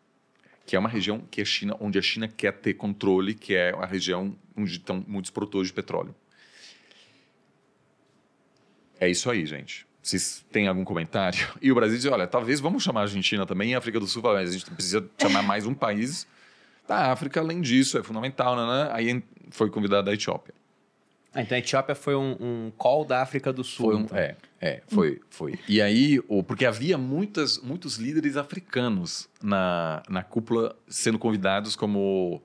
que é uma região que a China, onde a China quer ter controle, que é a região onde estão muitos produtores de petróleo. é isso aí, gente. Vocês têm algum comentário? E o Brasil diz: olha, talvez vamos chamar a Argentina também a África do Sul, mas a gente precisa chamar mais um país da África, além disso, é fundamental, né? Aí foi convidada a Etiópia. Ah, então a Etiópia foi um, um call da África do Sul. Foi um, então. É, é, foi, foi. E aí, porque havia muitas, muitos líderes africanos na, na cúpula sendo convidados como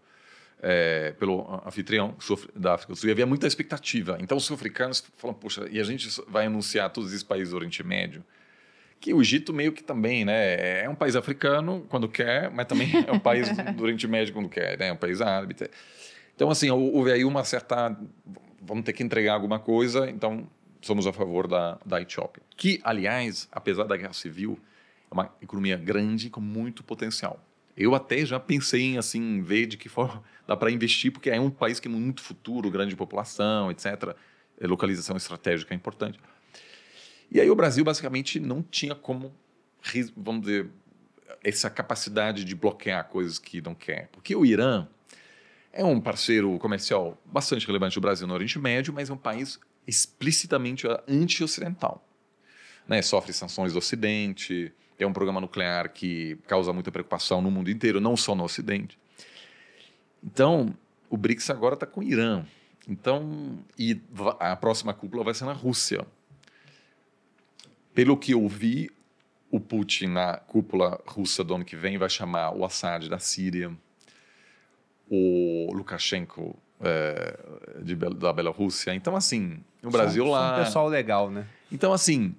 é, pelo anfitrião da África do Sul. E havia muita expectativa. Então os sul-africanos falam, poxa, e a gente vai anunciar todos esses países do Oriente Médio? Que o Egito meio que também, né? É um país africano quando quer, mas também é um país do Oriente Médio quando quer, né? É um país árabe. Então, assim, houve aí uma certa vamos ter que entregar alguma coisa, então somos a favor da, da Etiópia. Que, aliás, apesar da guerra civil, é uma economia grande com muito potencial. Eu até já pensei em assim, ver de que forma dá para investir, porque é um país que tem muito futuro, grande população, etc. É, localização estratégica é importante. E aí o Brasil basicamente não tinha como, vamos dizer, essa capacidade de bloquear coisas que não quer. Porque o Irã, é um parceiro comercial bastante relevante do Brasil no Oriente Médio, mas é um país explicitamente anti-ocidental. Né? Sofre sanções do Ocidente, tem um programa nuclear que causa muita preocupação no mundo inteiro, não só no Ocidente. Então, o BRICS agora está com o Irã. Então, e a próxima cúpula vai ser na Rússia. Pelo que eu vi, o Putin na cúpula russa do ano que vem vai chamar o Assad da Síria, o Lukashenko é, de, da Bielorrússia. Então, assim, no Brasil são, lá. São um pessoal legal, né? Então, assim,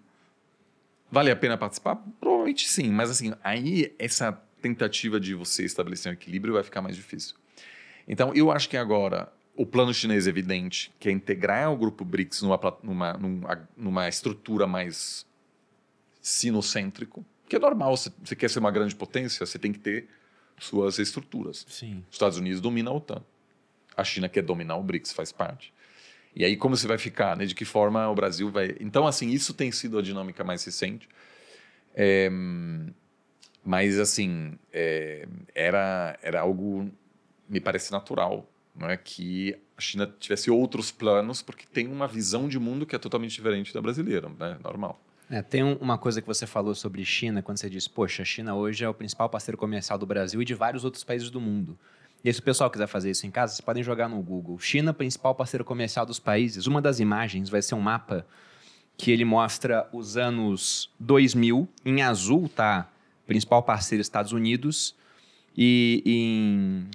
vale a pena participar? Provavelmente sim, mas assim, aí essa tentativa de você estabelecer um equilíbrio vai ficar mais difícil. Então, eu acho que agora o plano chinês é evidente, que é integrar o grupo BRICS numa, numa, numa, numa estrutura mais sinocêntrico, que é normal, você, você quer ser uma grande potência, você tem que ter suas estruturas. Sim. Os Estados Unidos dominam a OTAN. A China quer dominar o BRICS, faz parte. E aí como você vai ficar, né? De que forma o Brasil vai... Então, assim, isso tem sido a dinâmica mais recente. É... Mas, assim, é... era, era algo, me parece natural, não é? Que a China tivesse outros planos, porque tem uma visão de mundo que é totalmente diferente da brasileira, né? Normal. É, tem um, uma coisa que você falou sobre China, quando você disse, poxa, a China hoje é o principal parceiro comercial do Brasil e de vários outros países do mundo. E aí, se o pessoal quiser fazer isso em casa, vocês podem jogar no Google. China, principal parceiro comercial dos países. Uma das imagens vai ser um mapa que ele mostra os anos 2000. Em azul tá principal parceiro Estados Unidos e em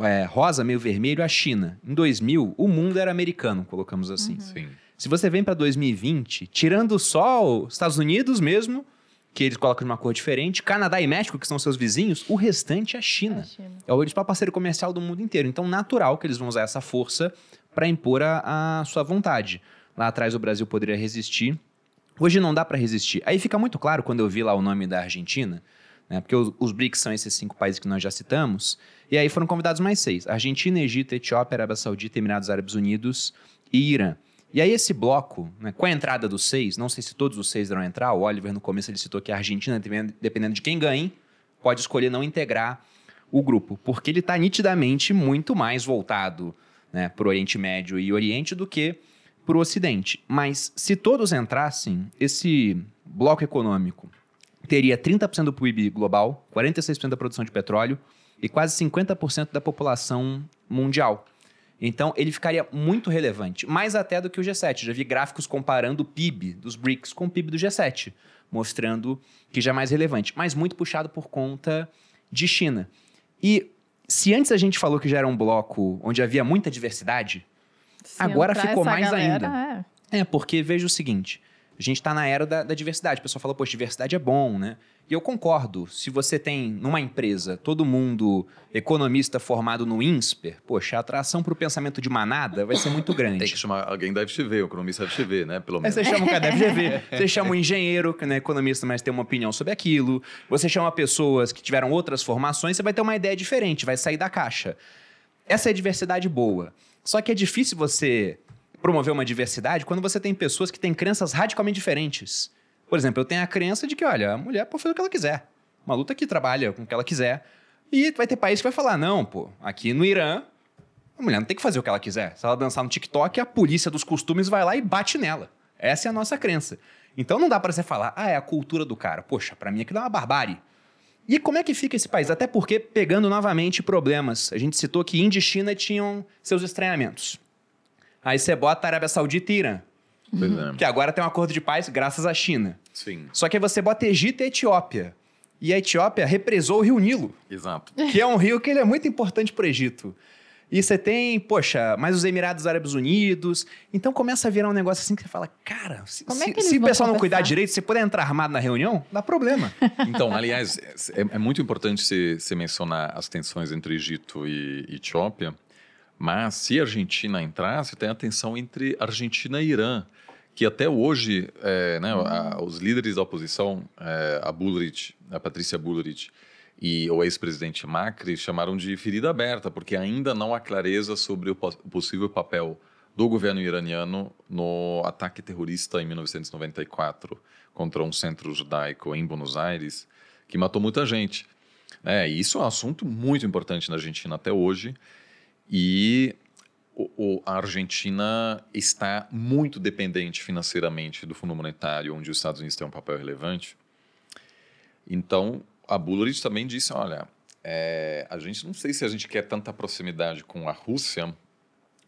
é, rosa, meio vermelho, a China. Em 2000, o mundo era americano, colocamos assim. Uhum. Sim. Se você vem para 2020, tirando só os Estados Unidos mesmo, que eles colocam de uma cor diferente, Canadá e México, que são seus vizinhos, o restante é a China. É, a China. é o principal parceiro comercial do mundo inteiro. Então, natural que eles vão usar essa força para impor a, a sua vontade. Lá atrás o Brasil poderia resistir. Hoje não dá para resistir. Aí fica muito claro quando eu vi lá o nome da Argentina, né? porque os, os, BRICS são esses cinco países que nós já citamos, e aí foram convidados mais seis: Argentina, Egito, Etiópia, Arábia Saudita, Emirados Árabes Unidos e Irã. E aí esse bloco, né, com a entrada dos seis, não sei se todos os seis irão entrar, o Oliver no começo ele citou que a Argentina, dependendo de quem ganhe, pode escolher não integrar o grupo, porque ele está nitidamente muito mais voltado né, para o Oriente Médio e Oriente do que para o Ocidente. Mas se todos entrassem, esse bloco econômico teria 30% do PIB global, 46% da produção de petróleo e quase 50% da população mundial. Então, ele ficaria muito relevante, mais até do que o G7. Já vi gráficos comparando o PIB dos BRICS com o PIB do G7, mostrando que já é mais relevante, mas muito puxado por conta de China. E se antes a gente falou que já era um bloco onde havia muita diversidade, se agora ficou mais galera, ainda. É. é, porque veja o seguinte: a gente está na era da, da, diversidade. O pessoal fala, poxa, diversidade é bom, né? E eu concordo. Se você tem numa empresa todo mundo economista formado no INSPER, poxa, a atração para o pensamento de manada vai ser muito grande. Tem que chamar alguém da FGV, o economista da FGV, né? Pelo menos. Aí você chama o cara da FGV, você chama um engenheiro, que não é economista, mas tem uma opinião sobre aquilo. Você chama pessoas que tiveram outras formações, você vai ter uma ideia diferente, vai sair da caixa. Essa é a diversidade boa. Só que é difícil você promover uma diversidade quando você tem pessoas que têm crenças radicalmente diferentes. Por exemplo, eu tenho a crença de que, olha, a mulher pode fazer o que ela quiser. Uma luta que trabalha com o que ela quiser. E vai ter país que vai falar, não, pô, aqui no Irã, a mulher não tem que fazer o que ela quiser. Se ela dançar no TikTok, a polícia dos costumes vai lá e bate nela. Essa é a nossa crença. Então não dá para você falar, ah, é a cultura do cara. Poxa, para mim aquilo é uma barbárie. E como é que fica esse país? Até porque, pegando novamente problemas, a gente citou que Índia e China tinham seus estranhamentos. Aí você bota a Arábia Saudita e Irã. É. Que agora tem um acordo de paz graças à China. Sim, Só que aí você bota Egito e Etiópia. E a Etiópia represou o Rio Nilo, exato. que é um rio que ele é muito importante para o Egito. E você tem, poxa, mais os Emirados Árabes Unidos. Então começa a virar um negócio assim que você fala, cara, se, Como é se- que se o pessoal não cuidar direito, se puder entrar armado na reunião, dá problema. Então, aliás, é, é muito importante você você mencionar as tensões entre Egito e Etiópia, mas se a Argentina entrar, você tem a tensão entre Argentina e Irã, que até hoje, é, né, a- os líderes da oposição, é, a Bullrich, a Patrícia Bullrich e o ex-presidente Macri chamaram de ferida aberta, porque ainda não há clareza sobre o o possível papel do governo iraniano no ataque terrorista em 1994 contra um centro judaico em Buenos Aires, que matou muita gente. É, isso é um assunto muito importante na Argentina até hoje. E o- o- a Argentina está muito dependente financeiramente do Fundo Monetário, onde os Estados Unidos têm um papel relevante. Então, a Bullrich também disse, olha, é, a gente não sei se a gente quer tanta proximidade com a Rússia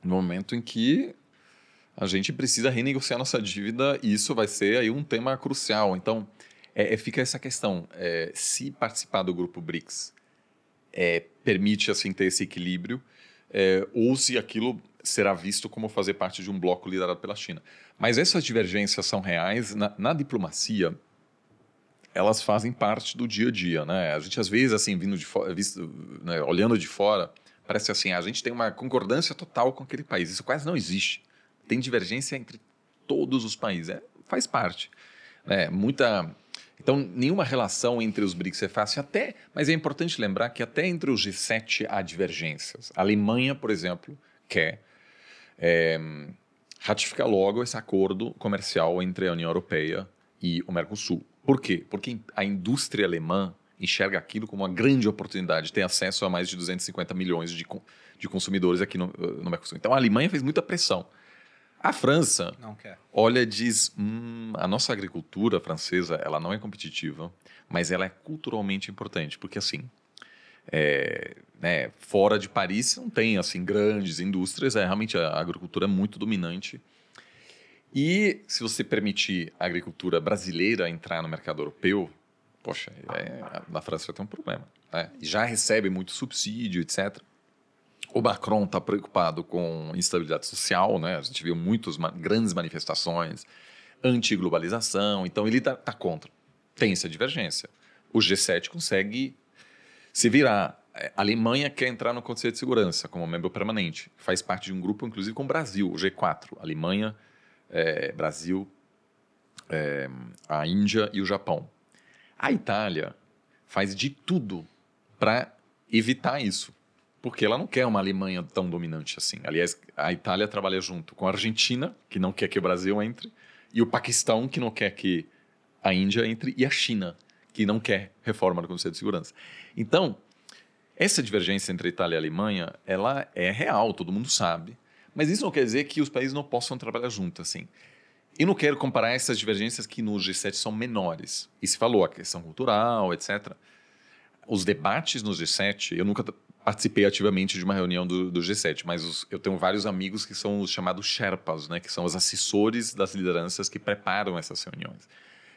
no momento em que a gente precisa renegociar nossa dívida e isso vai ser aí um tema crucial. Então, é, é, fica essa questão, é, se participar do grupo BRICS é, permite assim ter esse equilíbrio, é, ou se aquilo será visto como fazer parte de um bloco liderado pela China. Mas essas divergências são reais na, na diplomacia. Elas fazem parte do dia a dia, né? A gente às vezes assim vindo de visto, né, olhando de fora, parece assim, a gente tem uma concordância total com aquele país. Isso quase não existe. Tem divergência entre todos os países. É, faz parte. Né? Muita então, nenhuma relação entre os BRICS é fácil, até, mas é importante lembrar que até entre os G7 há divergências. A Alemanha, por exemplo, quer é, ratificar logo esse acordo comercial entre a União Europeia e o Mercosul. Por quê? Porque a indústria alemã enxerga aquilo como uma grande oportunidade de ter acesso a mais de 250 milhões de, de consumidores aqui no, no Mercosul. Então, a Alemanha fez muita pressão. A França olha e diz: hum, a nossa agricultura francesa ela não é competitiva, mas ela é culturalmente importante, porque assim, é, né, fora de Paris não tem assim grandes indústrias, é realmente a agricultura é muito dominante. E se você permitir a agricultura brasileira entrar no mercado europeu, poxa, é, na França vai ter um problema. Né? Já recebe muito subsídio, etc. O Macron está preocupado com instabilidade social, né? A gente viu muitas grandes manifestações anti-globalização, então ele está contra. Tem essa divergência. O G7 consegue se virar. É, A Alemanha quer entrar no Conselho de Segurança como membro permanente. Faz parte de um grupo, inclusive, com o Brasil, o G4. Alemanha, é, Brasil, é, a Índia e o Japão. A Itália faz de tudo para evitar isso porque ela não quer uma Alemanha tão dominante assim. Aliás, a Itália trabalha junto com a Argentina, que não quer que o Brasil entre, e o Paquistão, que não quer que a Índia entre, e a China, que não quer reforma do Conselho de Segurança. Então, essa divergência entre Itália e Alemanha, ela é real, todo mundo sabe. Mas isso não quer dizer que os países não possam trabalhar juntos, assim. E não quero comparar essas divergências que no G7 são menores. E se falou a questão cultural, etc. Os debates no G7, eu nunca participei ativamente de uma reunião do, do G7, mas os- eu tenho vários amigos que são os chamados Sherpas, né, que são os assessores das lideranças que preparam essas reuniões.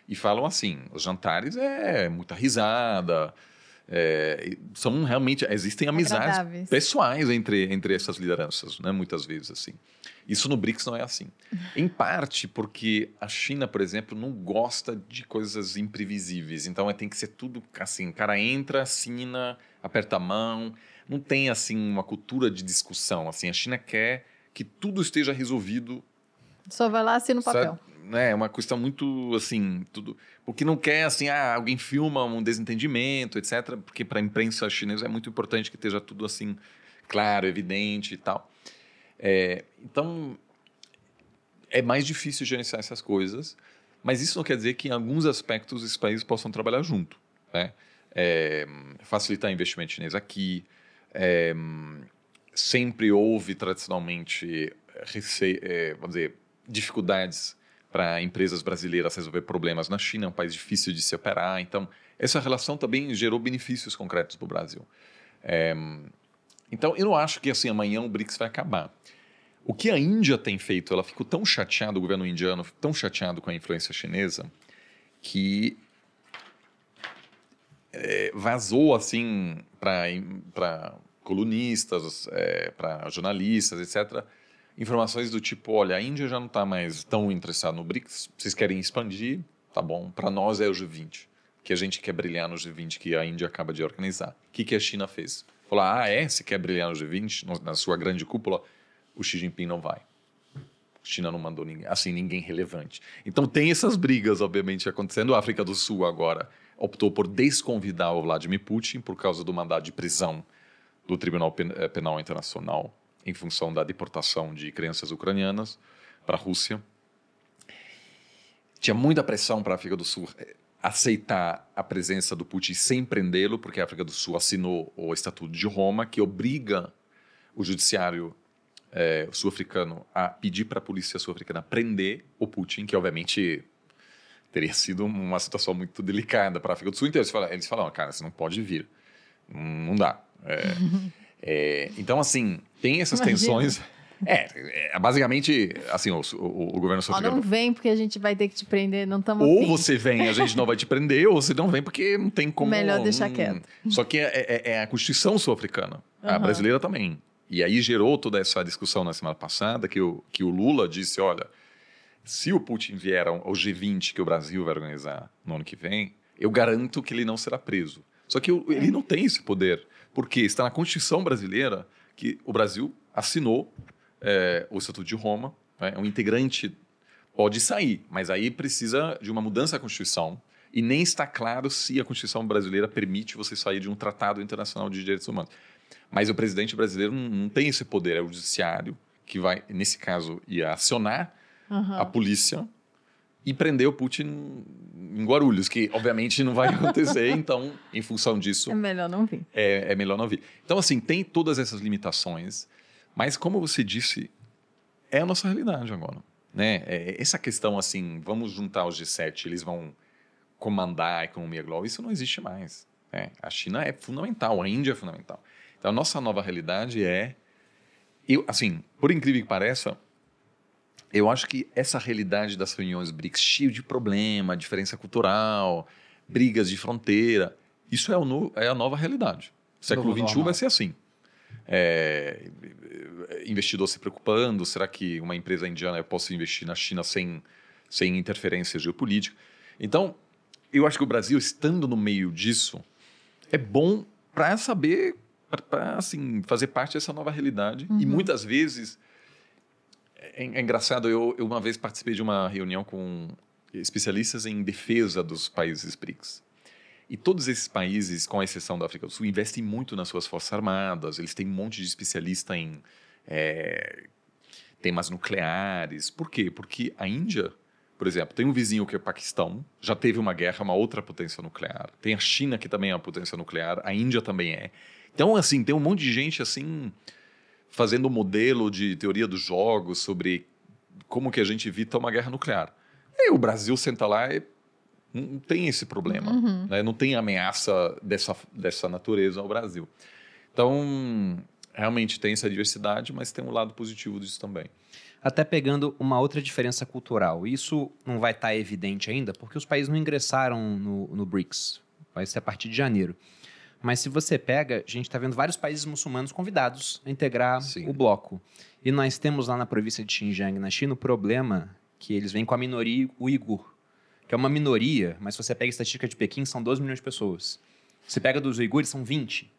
E falam assim: os jantares é muita risada, é, são realmente existem amizades Agradáveis. pessoais entre entre essas lideranças, né, muitas vezes assim. Isso no BRICS não é assim. Em parte porque a China, por exemplo, não gosta de coisas imprevisíveis. Então é, tem que ser tudo assim, o cara entra, assina, aperta a mão, não tem assim uma cultura de discussão, assim. A China quer que tudo esteja resolvido Só vai lá, assina o papel. Sabe? É uma questão muito assim, tudo. Porque não quer assim, ah, alguém filma um desentendimento, etc. Porque para a imprensa chinesa é muito importante que esteja tudo assim claro, evidente e tal. É, então é mais difícil gerenciar essas coisas, mas isso não quer dizer que em alguns aspectos esses países possam trabalhar junto, né? É, facilitar investimento chinês aqui. É, sempre houve tradicionalmente é, vamos dizer dificuldades para empresas brasileiras resolver problemas na China, é um país difícil de se operar. Então, essa relação também gerou benefícios concretos para o Brasil. É, então, eu não acho que assim amanhã o BRICS vai acabar. O que a Índia tem feito, ela ficou tão chateada, o governo indiano tão chateado com a influência chinesa, que é, vazou assim para colunistas, é, para jornalistas, etc., informações do tipo: olha, a Índia já não está mais tão interessada no BRICS, vocês querem expandir? Tá bom, para nós é o G20, que a gente quer brilhar no G20 que a Índia acaba de organizar. O que, que a China fez? Falou: ah, é? Você quer brilhar no G20, na sua grande cúpula? O Xi Jinping não vai. China não mandou ninguém, assim, ninguém relevante. Então tem essas brigas, obviamente, acontecendo. A África do Sul agora optou por desconvidar o Vladimir Putin por causa do mandado de prisão do Tribunal eh, Penal Internacional em função da deportação de crianças ucranianas para a Rússia. Tinha muita pressão para a África do Sul eh, aceitar a presença do Putin sem prendê-lo, porque a África do Sul assinou o Estatuto de Roma, que obriga o judiciário é, sul-africano a pedir para a polícia sul-africana prender o Putin, que obviamente teria sido uma situação muito delicada para a África do Sul. Então eles falaram, eles falaram cara, você não pode vir, não dá. É, é, então, assim, tem essas Imagina. tensões. É, é, basicamente, assim, o, o, o governo sul-africano... não vem porque a gente vai ter que te prender, não estamos Ou você vem a gente não vai te prender, ou você não vem porque não tem como... Melhor deixar quieto. Só que é, é, é a Constituição sul-africana, uhum. a brasileira também. E aí gerou toda essa discussão na semana passada, que o, que o Lula disse, olha, se o Putin vier ao G20 que o Brasil vai organizar no ano que vem, eu garanto que ele não será preso. Só que ele não tem esse poder, porque está na Constituição brasileira que o Brasil assinou é, o Estatuto de Roma, né? um integrante pode sair, mas aí precisa de uma mudança da Constituição e nem está claro se a Constituição brasileira permite você sair de um tratado internacional de direitos humanos. Mas o presidente brasileiro não, não tem esse poder, é o judiciário que vai, nesse caso, ia acionar uhum. a polícia e prender o Putin em Guarulhos, que obviamente não vai acontecer, então, em função disso. É melhor não vir. É, é melhor não vir. Então, assim, tem todas essas limitações, mas como você disse, é a nossa realidade agora. Né? É, essa questão, assim, vamos juntar os G7, eles vão comandar a economia global, isso não existe mais. Né? A China é fundamental, a Índia é fundamental. Então, a nossa nova realidade é. Eu, assim, por incrível que pareça, eu acho que essa realidade das reuniões BRICS, cheio de problema, diferença cultural, brigas de fronteira, isso é, no, é a nova realidade. O século XXI vai ser assim. É, investidor se preocupando, será que uma empresa indiana possa investir na China sem, sem interferência geopolítica? Então, eu acho que o Brasil, estando no meio disso, é bom para saber, para assim, fazer parte dessa nova realidade. Uhum. E muitas vezes é, é, engraçado, eu, eu uma vez participei de uma reunião com especialistas em defesa dos países BRICS. E todos esses países, com exceção da África do Sul, investem muito nas suas forças armadas, eles têm um monte de especialista em é, temas nucleares. Por quê? Porque a Índia, por exemplo, tem um vizinho que é o Paquistão, já teve uma guerra, uma outra potência nuclear. Tem a China, que também é uma potência nuclear, a Índia também é. Então, assim, tem um monte de gente, assim, fazendo um modelo de teoria dos jogos sobre como que a gente evita uma guerra nuclear. E o Brasil senta lá e não tem esse problema, uhum. né? não tem ameaça dessa, dessa natureza ao Brasil. Então, realmente tem essa diversidade, mas tem um lado positivo disso também. Até pegando uma outra diferença cultural. Isso não vai estar tá evidente ainda, porque os países não ingressaram no, no BRICS. Vai ser a partir de janeiro. Mas se você pega, a gente está vendo vários países muçulmanos convidados a integrar Sim. o bloco. E nós temos lá na província de Xinjiang, na China, o problema que eles vêm com a minoria uigur, que é uma minoria, mas se você pega a estatística de Pequim, são 12 milhões de pessoas. Você pega dos uigures, são 20.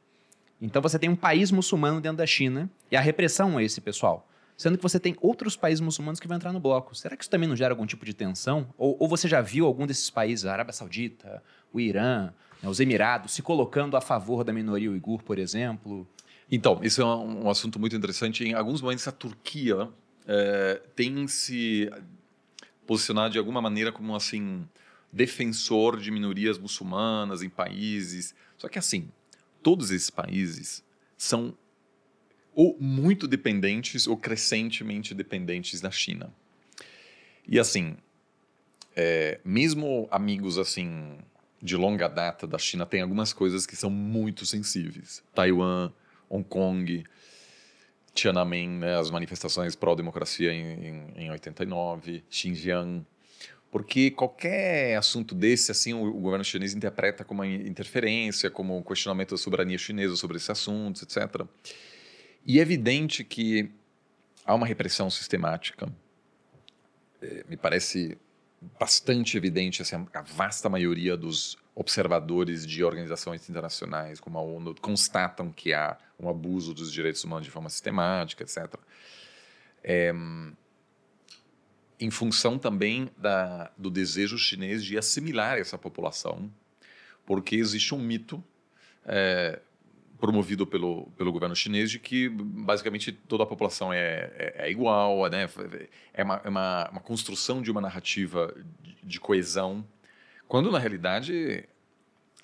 Então você tem um país muçulmano dentro da China e a repressão a esse pessoal. Sendo que você tem outros países muçulmanos que vão entrar no bloco. Será que isso também não gera algum tipo de tensão? Ou, ou você já viu algum desses países, a Arábia Saudita, o Irã, né, os Emirados, se colocando a favor da minoria uigur, por exemplo? Então, isso é um, um assunto muito interessante. Em alguns momentos, a Turquia é, tem se posicionado de alguma maneira como assim defensor de minorias muçulmanas em países. Só que assim, todos esses países são ou muito dependentes ou crescentemente dependentes da China. E assim, é, mesmo amigos assim de longa data da China tem algumas coisas que são muito sensíveis. Taiwan, Hong Kong, Tiananmen, né, as manifestações pró-democracia em, em, em 89, Xinjiang, porque qualquer assunto desse, assim, o, o, governo chinês interpreta como interferência, como um questionamento da soberania chinesa sobre esses assuntos, etc. E é evidente que há uma repressão sistemática. É, me parece bastante evidente, assim, a vasta maioria dos observadores de organizações internacionais, como a ONU, constatam que há um abuso dos direitos humanos de forma sistemática, etc. É, em função também da, do desejo chinês de assimilar essa população, porque existe um mito é, promovido pelo, pelo governo chinês de que basicamente toda a população é, é, é igual, né? é, uma, é uma, uma, construção de uma narrativa de, de, coesão, quando na realidade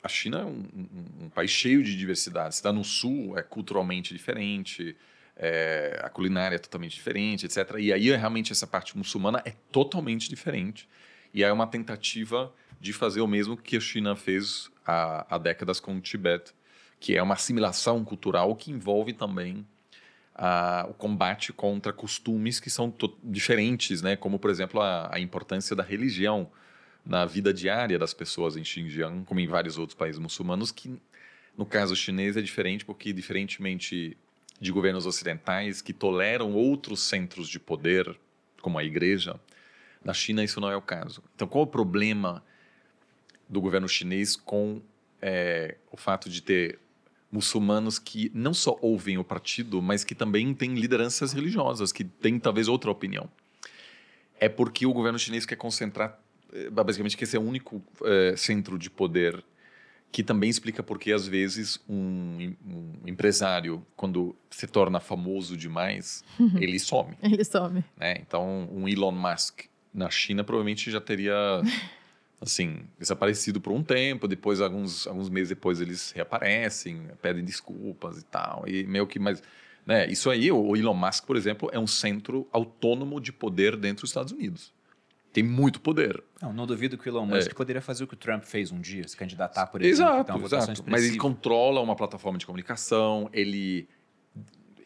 a China é um, um, um país cheio de diversidade. Se está no sul, é culturalmente diferente, é, a culinária é totalmente diferente, etc. E aí realmente essa parte muçulmana é totalmente diferente. E é uma tentativa de fazer o mesmo que a China fez há, há décadas com o Tibete, que é uma assimilação cultural que envolve também o combate contra costumes que são diferentes, né? como, por exemplo, a, a, importância da religião na vida diária das pessoas em Xinjiang, como em vários outros países muçulmanos, que no caso chinês é diferente porque, diferentemente de governos ocidentais que toleram outros centros de poder, como a igreja, na China isso não é o caso. Então, qual o problema do governo chinês com é, o fato de ter muçulmanos que não só ouvem o partido, mas que também têm lideranças religiosas, que têm talvez outra opinião? É porque o governo chinês quer concentrar, é, basicamente, que esse é o único é, centro de poder que também explica por que às vezes um, um, empresário quando se torna famoso demais ele some ele some né? então um Elon Musk na China provavelmente já teria assim desaparecido por um tempo depois alguns alguns meses depois eles reaparecem pedem desculpas e tal e meio que mais né isso aí o Elon Musk por exemplo é um centro autônomo de poder dentro dos Estados Unidos tem muito poder. Não, não duvido que o Elon Musk é. poderia fazer o que o Trump fez um dia, se candidatar, por exemplo. Exato, então, exato. Mas ele controla uma plataforma de comunicação, ele...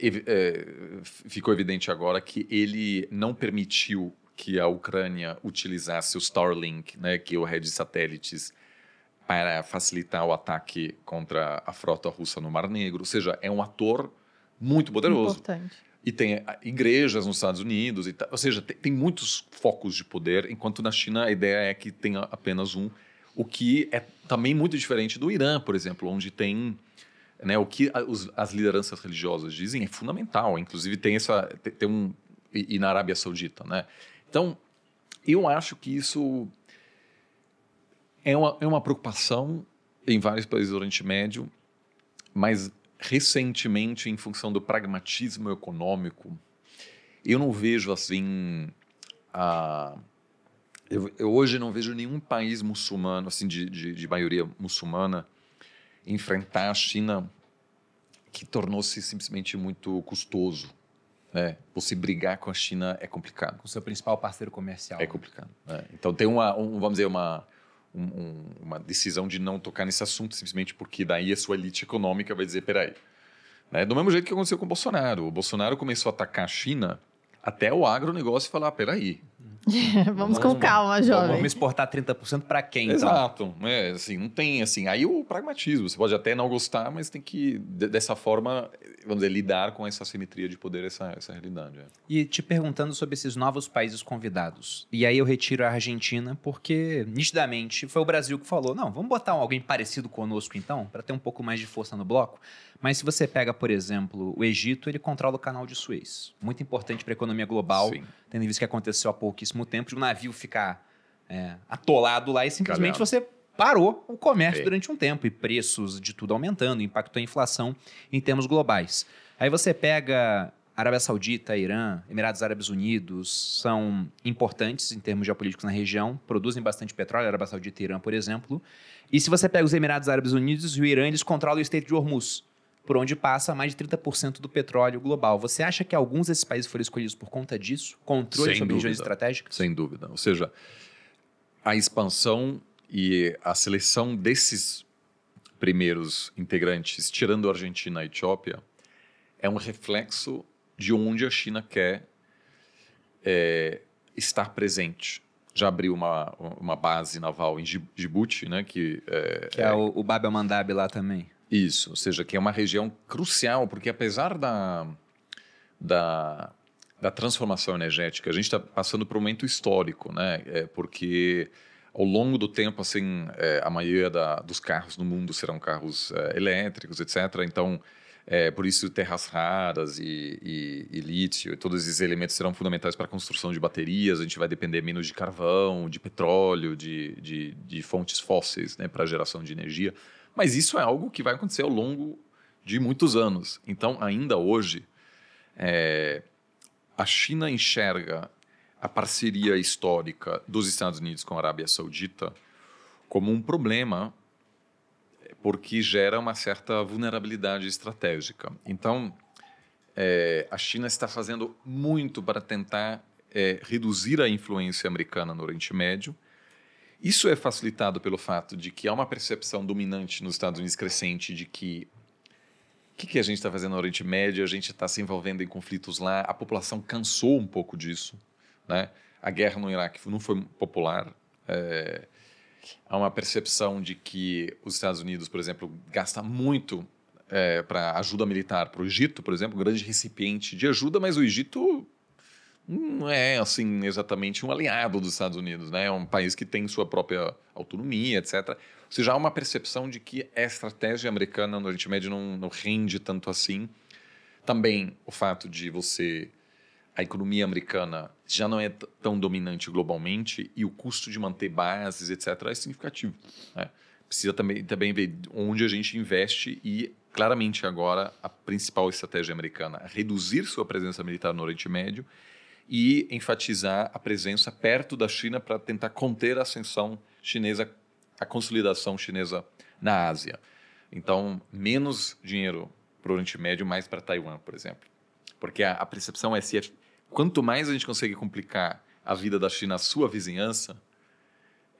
É, ficou evidente agora que ele não permitiu que a Ucrânia utilizasse o Starlink, né, que é o rede de satélites, para facilitar o ataque contra a frota russa no Mar Negro. Ou seja, é um ator muito poderoso. Importante. E tem eh, igrejas nos Estados Unidos, e ou seja, tem, tem, muitos focos de poder, enquanto na China a ideia é que tem apenas um, o que é também muito diferente do Irã, por exemplo, onde tem né, o que as lideranças religiosas dizem é fundamental. Inclusive tem essa tem, um e, na Arábia Saudita, né? Então eu acho que isso é uma, é uma preocupação em vários países do Oriente Médio, mas recentemente, em função do pragmatismo econômico, eu não vejo assim. A, eu, eu hoje não vejo nenhum país muçulmano, assim, de, de, de maioria muçulmana, enfrentar a China que tornou-se simplesmente muito custoso. Né? Você brigar com a China é complicado. Com o seu principal parceiro comercial. É complicado. Né? Então tem uma, um, vamos dizer, uma, um, um, uma decisão de não tocar nesse assunto, simplesmente porque daí a sua elite econômica vai dizer: peraí. Né? Do mesmo jeito que aconteceu com o Bolsonaro. O Bolsonaro começou a atacar a China até o agronegócio falar: peraí, vamos, com calma, jovem. Vamos exportar 30% para quem, então? Exato. É, assim, não tem, assim... Aí o pragmatismo. Você pode até não gostar, mas tem que, dessa forma, vamos dizer, lidar com essa simetria de poder, essa, essa realidade. É. E te perguntando sobre esses novos países convidados. E aí eu retiro a Argentina, porque, nitidamente, foi o Brasil que falou, não, vamos botar alguém parecido conosco, então, para ter um pouco mais de força no bloco. Mas se você pega, por exemplo, o Egito, ele controla o canal de Suez. Muito importante para a economia global, Sim. tendo visto que aconteceu há pouquíssimo tempo, de um navio ficar é, atolado lá e simplesmente Calhado. você parou o comércio é. durante um tempo e preços de tudo aumentando, impactou a inflação em termos globais. Aí você pega Arábia Saudita, Irã, Emirados Árabes Unidos são importantes em termos geopolíticos na região, produzem bastante petróleo, Arábia Saudita e Irã, por exemplo. E se você pega os Emirados Árabes Unidos e o Irã, eles controlam o Estreito de Hormuz por onde passa mais de 30% do petróleo global. Você acha que alguns desses países foram escolhidos por conta disso? Controle Sem sobre dúvida. regiões estratégicas? Sem dúvida. Ou seja, a expansão e a seleção desses primeiros integrantes, tirando a Argentina e a Etiópia, é um reflexo de onde a China quer é, estar presente. Já abriu uma, uma base naval em Djibouti, né, que é, que é, é o, o Bab el-Mandab lá também. Isso, ou seja, que é uma região crucial, porque apesar da, da, da transformação energética, a gente está passando por um momento histórico, né? É porque ao longo do tempo, assim, é, a maioria da, dos carros no mundo serão carros é, elétricos, etc. Então, é, por isso, terras raras e, e, e, lítio, todos esses elementos serão fundamentais para a construção de baterias. A gente vai depender menos de carvão, de petróleo, de, de, de fontes fósseis né, para a geração de energia. Mas isso é algo que vai acontecer ao longo de muitos anos. Então, ainda hoje, é, a China enxerga a parceria histórica dos Estados Unidos com a Arábia Saudita como um problema porque gera uma certa vulnerabilidade estratégica. Então, é, a China está fazendo muito para tentar é, reduzir a influência americana no Oriente Médio isso é facilitado pelo fato de que há uma percepção dominante nos Estados Unidos crescente de que o que, que, a gente está fazendo no Oriente Médio, a gente está se envolvendo em conflitos lá, a população cansou um pouco disso. Né? A guerra no Iraque não foi popular. É, há uma percepção de que os Estados Unidos, por exemplo, gasta muito é, para ajuda militar para o Egito, por exemplo, um grande recipiente de ajuda, mas o Egito não é assim exatamente um aliado dos Estados Unidos, né? É um país que tem sua própria autonomia, etc. Ou seja, há uma percepção de que a estratégia americana no Oriente Médio não, não rende tanto assim. Também o fato de você a economia americana já não é tão dominante globalmente e o custo de manter bases, etc., é significativo. Né? Precisa também, também ver onde a gente investe e, claramente, agora, a principal estratégia americana é reduzir sua presença militar no Oriente Médio e enfatizar a presença perto da China para tentar conter a ascensão chinesa, a consolidação chinesa na Ásia. Então, menos dinheiro para o Oriente Médio, mais para Taiwan, por exemplo. Porque a, a percepção é se quanto mais a gente consegue complicar a vida da China, a sua vizinhança,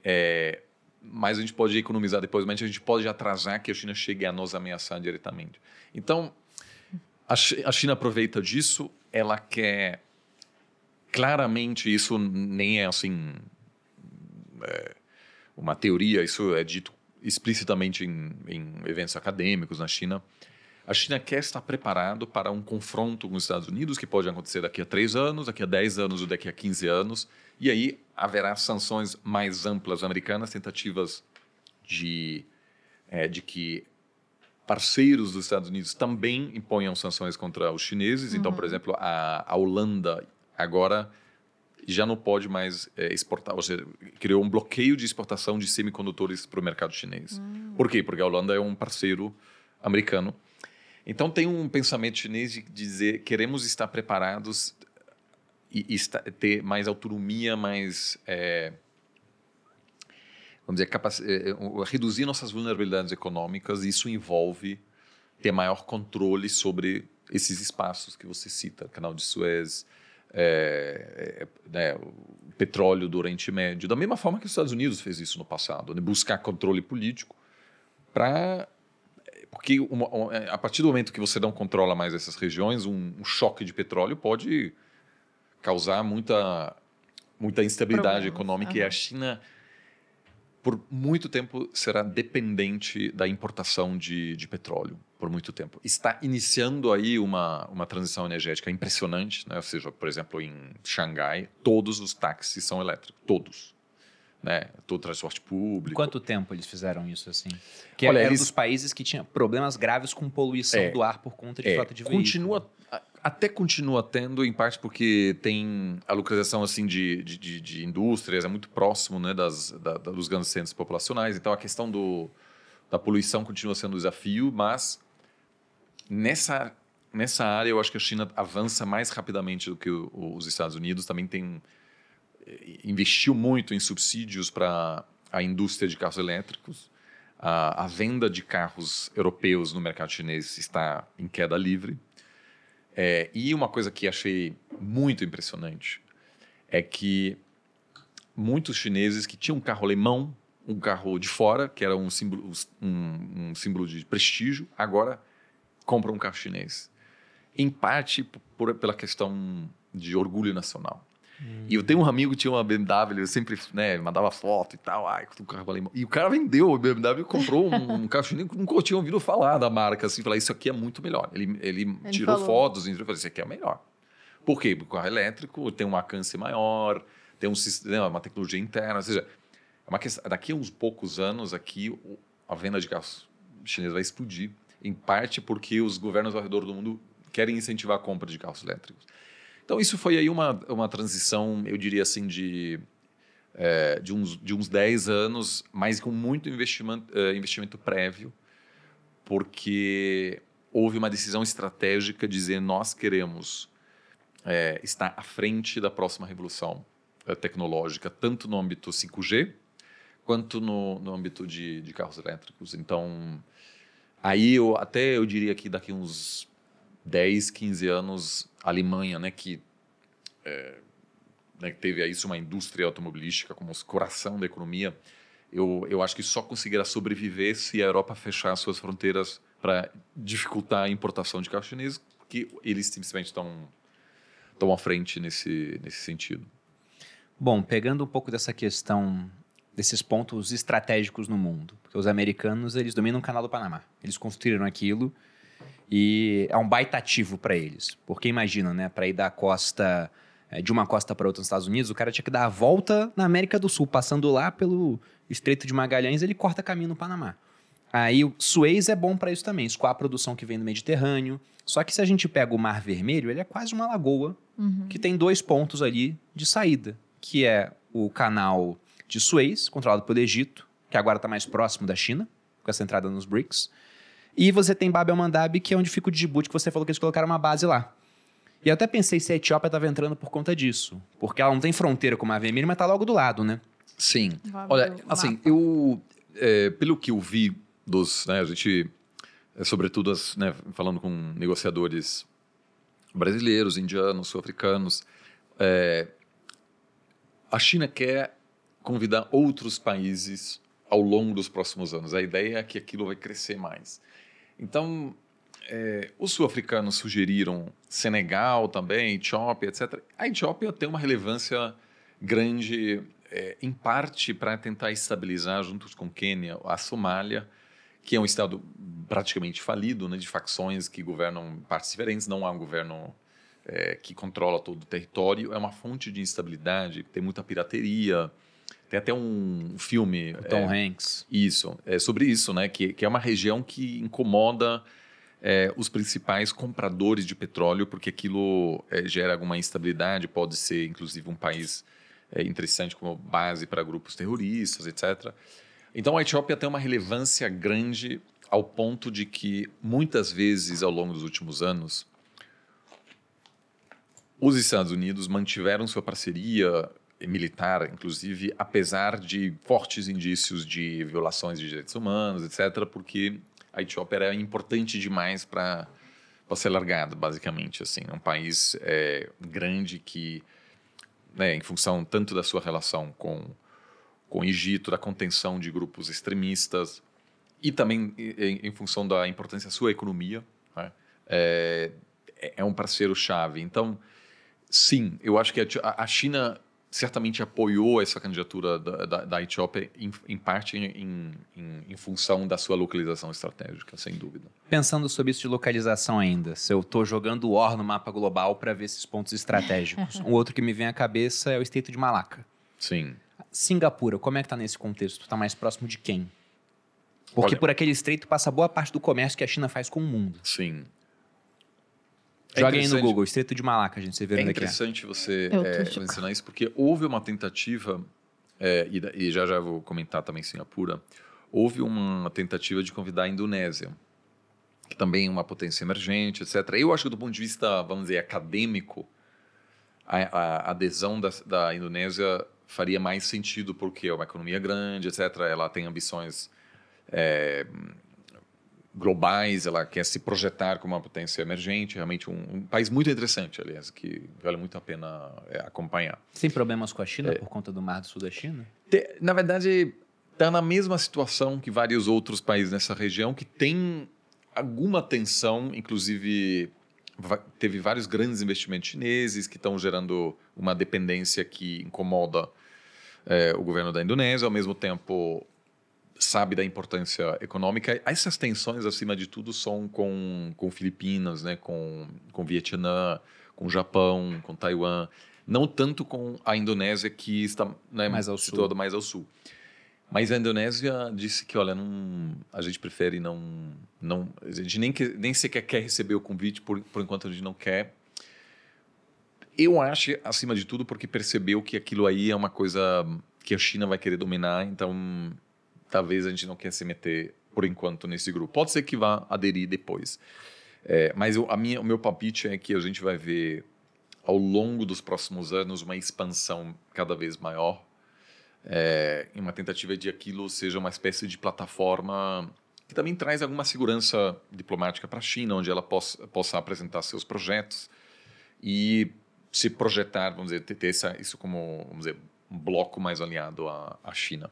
é, mais a gente pode economizar depois, mas a gente pode atrasar que a China chegue a nos ameaçar diretamente. Então, a China aproveita disso, ela quer claramente isso nem é assim é, uma teoria, isso é dito explicitamente em, em, eventos acadêmicos na China. A China quer estar preparado para um confronto com os Estados Unidos que pode acontecer daqui a três anos, daqui a dez anos ou daqui a quinze anos, e aí haverá sanções mais amplas americanas, tentativas de, é, de que parceiros dos Estados Unidos também imponham sanções contra os chineses. Uhum. Então, por uhum. exemplo, a, a Holanda agora já não pode mais é, exportar, ou seja, criou um bloqueio de exportação de semicondutores para o mercado chinês. Hum. Por quê? Porque a Holanda é um parceiro americano. Então tem um pensamento chinês de dizer queremos estar preparados e, e estar, ter mais autonomia, mais é, vamos dizer capac, é, reduzir nossas vulnerabilidades econômicas. Isso envolve ter maior controle sobre esses espaços que você cita, Canal de Suez, é, é, né, o petróleo do Oriente Médio, da mesma forma que os Estados Unidos fez isso no passado, né, buscar controle político para porque uma, uma, a partir do momento que você não controla mais essas regiões, um, um choque de petróleo pode causar muita muita instabilidade Problemas. econômica uhum. e a China por muito tempo será dependente da importação de, de petróleo por muito tempo. Está iniciando aí uma, uma transição energética impressionante, né? ou seja, por exemplo, em Xangai, todos os táxis são elétricos, todos. Né? Todo transporte público. Quanto tempo eles fizeram isso assim? Que Olha, era eles... um dos países que tinha problemas graves com poluição é, do ar por conta de é, frota de continua, veículo. Até continua tendo, em parte porque tem a localização assim de, de, de indústrias, é muito próximo né, das, da, dos grandes centros populacionais, então a questão do, da poluição continua sendo um desafio, mas Nessa, nessa área, eu acho que a China avança mais rapidamente do que o, os Estados Unidos. Também tem investiu muito em subsídios para a indústria de carros elétricos. A, a, venda de carros europeus no mercado chinês está em queda livre. É, e uma coisa que achei muito impressionante é que muitos chineses que tinham um carro alemão, um carro de fora, que era um símbolo, um, um símbolo de prestígio, agora compram um carro chinês. Em parte por, pela questão de orgulho nacional. Hum. E eu tenho um amigo que tinha uma BMW, eu sempre né, mandava foto e tal, ai, um carro alemão. E o cara vendeu o BMW e comprou um, um carro chinês, nunca tinha ouvido falar da marca, assim, falar, isso aqui é muito melhor. Ele, ele, ele tirou falou. fotos e falou, isso aqui é melhor. Por quê? Porque o carro elétrico tem um alcance maior, tem um sistema, uma tecnologia interna, ou seja, é uma questão, daqui a uns poucos anos aqui a venda de carros chineses vai explodir, em parte porque os governos ao redor do mundo querem incentivar a compra de carros elétricos. Então isso foi aí uma, uma transição, eu diria assim, de, é, de, uns, de uns 10 anos, mas com muito investimento, uh, investimento prévio, porque houve uma decisão estratégica de dizer nós queremos é, estar à frente da próxima revolução é, tecnológica, tanto no âmbito 5G quanto no, no âmbito de, de carros elétricos. Então, aí eu até eu diria que daqui uns 10, 15 anos, a Alemanha, né, que é, né, teve aí uma indústria automobilística como coração da economia, eu, eu acho que só conseguirá sobreviver se a Europa fechar suas fronteiras para dificultar a importação de carros chineses, porque eles simplesmente estão estão à frente nesse, nesse sentido. Bom, pegando um pouco dessa questão desses pontos estratégicos no mundo, porque os americanos eles dominam o canal do Panamá, eles construíram aquilo e é um baita ativo para eles, porque imagina, né, para ir da costa é, de uma costa para outra nos Estados Unidos, o cara tinha que dar a volta na América do Sul, passando lá pelo Estreito de Magalhães, ele corta caminho no Panamá. Aí o Suez é bom para isso também, escoar a produção que vem do Mediterrâneo. Só que se a gente pega o Mar Vermelho, ele é quase uma lagoa uhum. que tem dois pontos ali de saída, que é o canal de Suez, controlado pelo Egito, que agora está mais próximo da China, com essa entrada nos BRICS. E você tem Bab el-Mandab, que é onde fica o Djibouti, que você falou que eles colocaram uma base lá. E eu até pensei se a Etiópia estava entrando por conta disso. Porque ela não tem fronteira com o Mar Vermelho, mas está logo do lado, né? Sim. Olha, assim, eu... É, pelo que eu vi dos... Né, a gente, é, sobretudo, as, né, falando com negociadores brasileiros, indianos, sul-africanos, é, a China quer convidar outros países ao longo dos próximos anos. A ideia é que aquilo vai crescer mais. Então, é, os sul-africanos sugeriram Senegal também, Etiópia, etc. A Etiópia tem uma relevância grande, é, em parte para tentar estabilizar, juntos com Quênia, a Somália, que é um estado praticamente falido, né, de facções que governam partes diferentes, não há um governo é, que controla todo o território, é uma fonte de instabilidade, tem muita pirateria, tem até um filme. O Tom é, Hanks. Isso, é sobre isso, né? Que, que é uma região que incomoda é, os principais compradores de petróleo, porque aquilo é, gera alguma instabilidade, pode ser inclusive um país é, interessante como base para grupos terroristas, etc. Então a Etiópia tem uma relevância grande ao ponto de que muitas vezes ao longo dos últimos anos os Estados Unidos mantiveram sua parceria militar, inclusive, apesar de fortes indícios de violações de direitos humanos, etc., porque a Etiópia era importante demais para ser largada, basicamente. Assim, é um país é, grande que, né, em função tanto da sua relação com, com o Egito, da contenção de grupos extremistas, e também em, em função da importância da sua economia, né, é, é um parceiro-chave. Então, sim, eu acho que a, a China certamente apoiou essa candidatura da, da, da Etiópia, em, em parte em, em, em, função da sua localização estratégica, sem dúvida. Pensando sobre isso de localização ainda, se eu estou jogando o OR no mapa global para ver esses pontos estratégicos, um outro que me vem à cabeça é o Estreito de Malaca. Sim. Singapura, como é que está nesse contexto? Está mais próximo de quem? Porque Olha, por aquele estreito passa boa parte do comércio que a China faz com o mundo. Sim. É Joguem aí no Google, Estreito de Malaca, gente, você vê é onde é interessante você é, mencionar isso, porque houve uma tentativa, é, e, e, já já vou comentar também Singapura, houve uma tentativa de convidar a Indonésia, que também é uma potência emergente, etc. Eu acho que do ponto de vista, vamos dizer, acadêmico, a, a adesão da, da Indonésia faria mais sentido, porque é uma economia grande, etc. Ela tem ambições é, globais, ela quer se projetar como uma potência emergente, realmente um, um país muito interessante, aliás, que vale muito a pena é, acompanhar. Tem problemas com a China é, por conta do Mar do Sul da China? Te, na verdade, está na mesma situação que vários outros países nessa região, que tem alguma tensão, inclusive teve vários grandes investimentos chineses que estão gerando uma dependência que incomoda é, o governo da Indonésia, ao mesmo tempo sabe da importância econômica. Essas tensões, acima de tudo, são com, com Filipinas, né, com, com Vietnã, com Japão, com Taiwan, não tanto com a Indonésia, que está né, mais ao situada sul. mais ao sul. Mas a Indonésia disse que, olha, não, a gente prefere não, não, a gente nem, nem sequer quer receber o convite, por, por enquanto a gente não quer. Eu acho, acima de tudo, porque percebeu que aquilo aí é uma coisa que a China vai querer dominar, então talvez a gente não quer se meter por enquanto nesse grupo. Pode ser que vá aderir depois. É, mas eu, a minha, o meu palpite é que a gente vai ver ao longo dos próximos anos uma expansão cada vez maior é, em uma tentativa de aquilo seja uma espécie de plataforma que também traz alguma segurança diplomática para a China, onde ela possa, possa apresentar seus projetos e se projetar, vamos dizer, ter, essa, isso como vamos dizer, um bloco mais alinhado à, à China.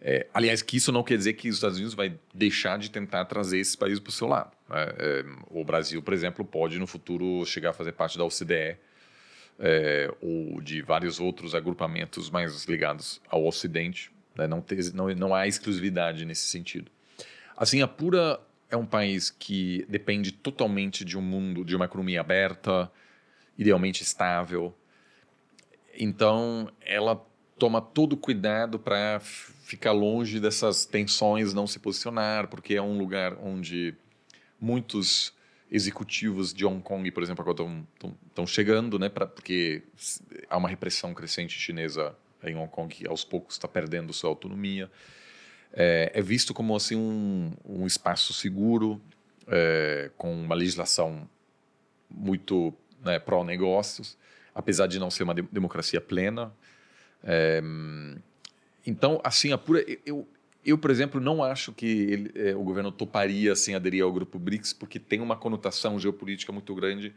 É, aliás, que isso não quer dizer que os Estados Unidos vai deixar de tentar trazer esses países para o seu lado. Né? É, o Brasil, por exemplo, pode no futuro chegar a fazer parte da OCDE é, ou de vários outros agrupamentos mais ligados ao Ocidente. Né? Não, ter, não, não há exclusividade nesse sentido. A Singapura é um país que depende totalmente de um mundo, de uma economia aberta, idealmente estável. Então, ela toma todo cuidado para ficar longe dessas tensões, não se posicionar, porque é um lugar onde muitos executivos de Hong Kong, por exemplo, agora estão chegando, né, pra, porque há uma repressão crescente chinesa em Hong Kong que aos poucos está perdendo sua autonomia. É, é, visto como assim um, um espaço seguro, é, com uma legislação muito né, pró-negócios, apesar de não ser uma de democracia plena. É, então, assim, a pura, eu, eu, por exemplo, não acho que ele, é, o governo toparia assim, aderir ao grupo BRICS, porque tem uma conotação geopolítica muito grande.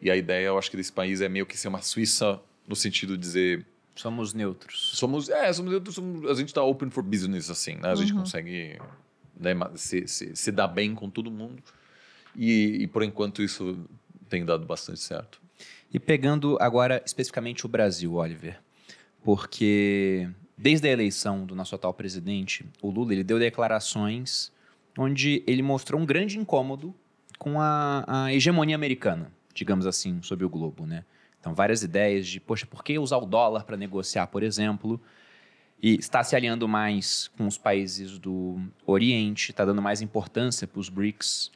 E a ideia, eu acho que desse país é meio que ser uma Suíça, no sentido de dizer. Somos neutros. Somos, é, somos neutros. Somos, a gente está open for business, assim, né? A gente uhum. consegue né, se, se, se dar bem com todo mundo. E, e, por enquanto, isso tem dado bastante certo. E pegando agora especificamente o Brasil, Oliver, porque desde a eleição do nosso atual presidente, o Lula, ele deu declarações onde ele mostrou um grande incômodo com a, a hegemonia americana, digamos assim, sobre o globo, né? Então, várias ideias de, poxa, por que usar o dólar para negociar, por exemplo? E está se alinhando mais com os países do Oriente, está dando mais importância para os BRICS.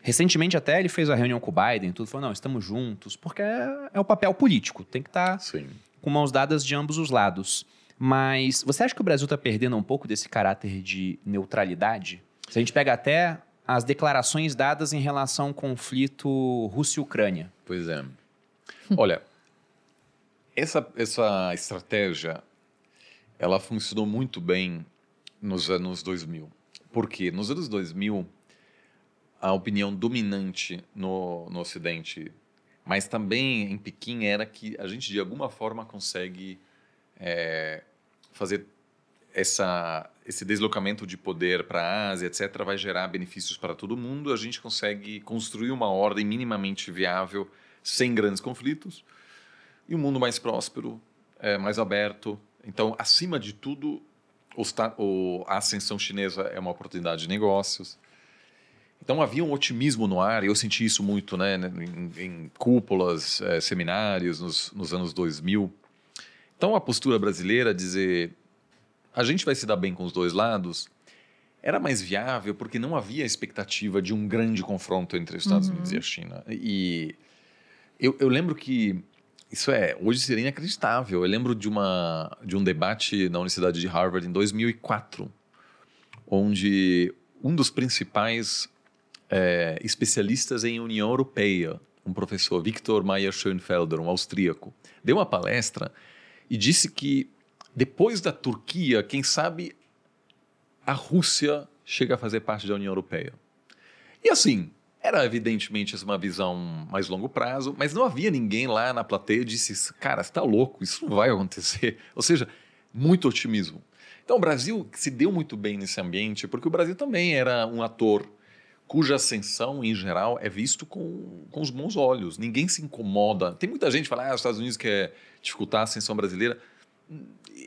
Recentemente até ele fez a reunião com o Biden, tudo falou, não, estamos juntos, porque é, é o papel político, tem que estar tá com mãos dadas de ambos os lados. Mas você acha que o Brasil está perdendo um pouco desse caráter de neutralidade? Se a gente pega até as declarações dadas em relação ao conflito Rússia Ucrânia. Pois é. Olha, essa, essa estratégia ela funcionou muito bem nos anos 2000. Por quê? Nos anos 2000, a opinião dominante no, no Ocidente, mas também em Pequim, era que a gente de alguma forma consegue é, fazer essa, esse deslocamento de poder para a Ásia, etc., vai gerar benefícios para todo mundo. A gente consegue construir uma ordem minimamente viável, sem grandes conflitos, e um mundo mais próspero, é, mais aberto. Então, acima de tudo, o, a ascensão chinesa é uma oportunidade de negócios. Então havia um otimismo no ar, e eu senti isso muito né, em, em cúpulas, é, seminários nos, nos anos 2000 então a postura brasileira dizer a gente vai se dar bem com os dois lados era mais viável porque não havia expectativa de um grande confronto entre os Estados uhum. Unidos e a China. E eu, eu lembro que isso é hoje seria inacreditável. Eu lembro de uma de um debate na Universidade de Harvard em 2004, onde um dos principais é, especialistas em União Europeia, um professor Victor Meyer Schönfelder, um austríaco, deu uma palestra e disse que depois da Turquia, quem sabe a Rússia chega a fazer parte da União Europeia. E assim, era evidentemente uma visão mais longo prazo, mas não havia ninguém lá na plateia que disse: cara, está louco, isso não vai acontecer. Ou seja, muito otimismo. Então o Brasil se deu muito bem nesse ambiente, porque o Brasil também era um ator cuja ascensão, em geral, é visto com, com os bons olhos. Ninguém se incomoda. Tem muita gente que fala, ah, os Estados Unidos quer dificultar a ascensão brasileira.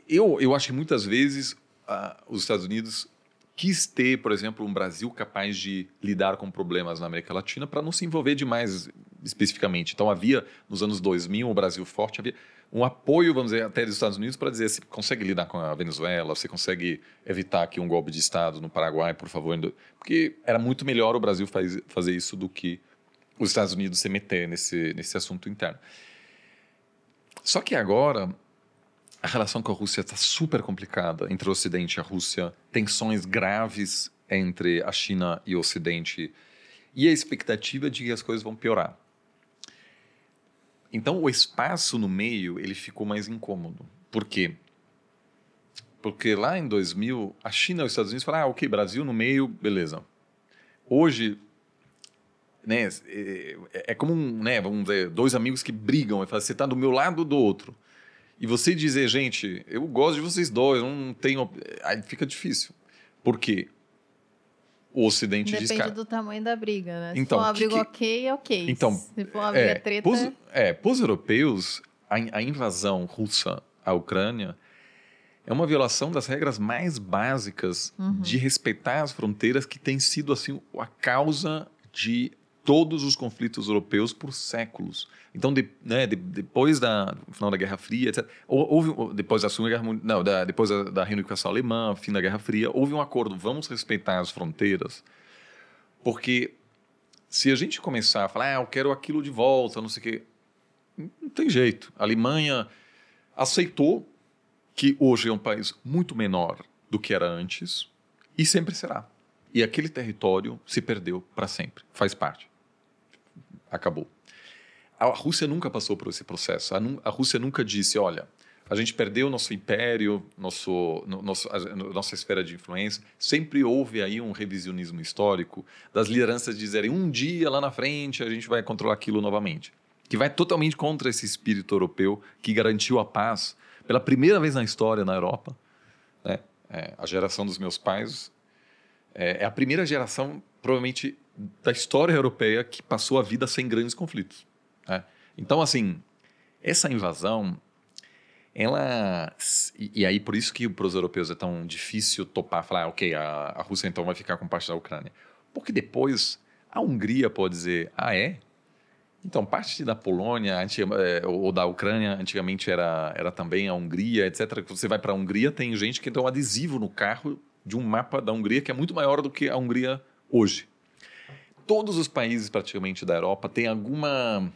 Eu, eu acho que muitas vezes ah, os Estados Unidos quis ter, por exemplo, um Brasil capaz de lidar com problemas na América Latina para não se envolver demais especificamente. Então havia, nos anos 2000, o Brasil forte, havia um apoio, vamos dizer, até dos Estados Unidos para dizer, você consegue lidar com a Venezuela, você consegue evitar aqui um golpe de Estado no Paraguai, por favor. Porque era muito melhor o Brasil faz, fazer isso do que os Estados Unidos se meter nesse, nesse assunto interno. Só que agora a relação com a Rússia está super complicada entre o Ocidente e a Rússia, tensões graves entre a China e o Ocidente e a expectativa de que as coisas vão piorar. Então o espaço no meio ele ficou mais incômodo. Por quê? Porque lá em 2000 a China e os Estados Unidos falaram, ah, ok, Brasil no meio, beleza. Hoje né, é, é como um, né, vamos dizer, dois amigos que brigam e falam, você está do meu lado ou do outro. E você dizer, gente, eu gosto de vocês dois, não tenho. Aí fica difícil. Por quê? O Ocidente Depende diz. Depende do tamanho da briga, né? Então, Se for uma briga que... ok, ok. Então, Se for uma briga é, treta. Pos, é, pros europeus, a, a invasão russa à Ucrânia é uma violação das regras mais básicas Uhum. de respeitar as fronteiras que tem sido assim a causa de todos os conflitos europeus por séculos. Então, de, né, de, depois da final da Guerra Fria, etc., houve depois da Segunda Guerra Mundial, da, depois da, da reunificação alemã, fim da Guerra Fria, houve um acordo, vamos respeitar as fronteiras, porque se a gente começar a falar, ah, eu quero aquilo de volta, não sei o quê, não tem jeito. A Alemanha aceitou que hoje é um país muito menor do que era antes e sempre será. E aquele território se perdeu para sempre, faz parte. Acabou. A Rússia nunca passou por esse processo. A, a Rússia nunca disse, olha, a gente perdeu nosso império, nosso, nosso, nossa esfera de influência. Sempre houve aí um revisionismo histórico das lideranças dizerem um dia lá na frente a gente vai controlar aquilo novamente, que vai totalmente contra esse espírito europeu que garantiu a paz pela primeira vez na história na Europa. Né? É, a geração dos meus pais é, é a primeira geração provavelmente da história europeia que passou a vida sem grandes conflitos. Né? Então assim essa invasão ela e, e, aí por isso que para os europeus é tão difícil topar falar ah, ok a, a, Rússia então vai ficar com parte da Ucrânia porque depois a Hungria pode dizer ah é então parte da Polônia é, ou da Ucrânia antigamente era era também a Hungria etc você vai para a Hungria tem gente que tem um adesivo no carro de um mapa da Hungria que é muito maior do que a Hungria hoje todos os países praticamente da Europa têm alguma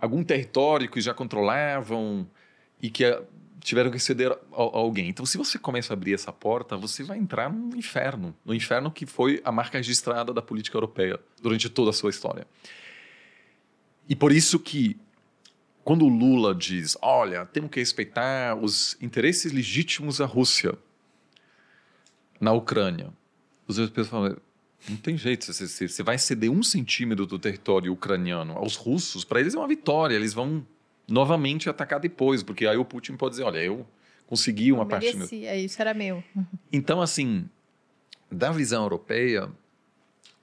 algum território que já controlavam e que eh, tiveram que ceder a, alguém. Então, se você começa a abrir essa porta, você vai entrar no inferno, no inferno que foi a marca registrada da política europeia durante toda a sua história. E por isso que quando o Lula diz, olha, temos que respeitar os interesses legítimos da Rússia na Ucrânia, os europeus falam, não tem jeito, você, você vai ceder um centímetro do território ucraniano aos russos, para eles é uma vitória, eles vão novamente atacar depois, porque aí o Putin pode dizer, olha, eu consegui uma parte meu. isso era meu. Então, assim, da visão europeia,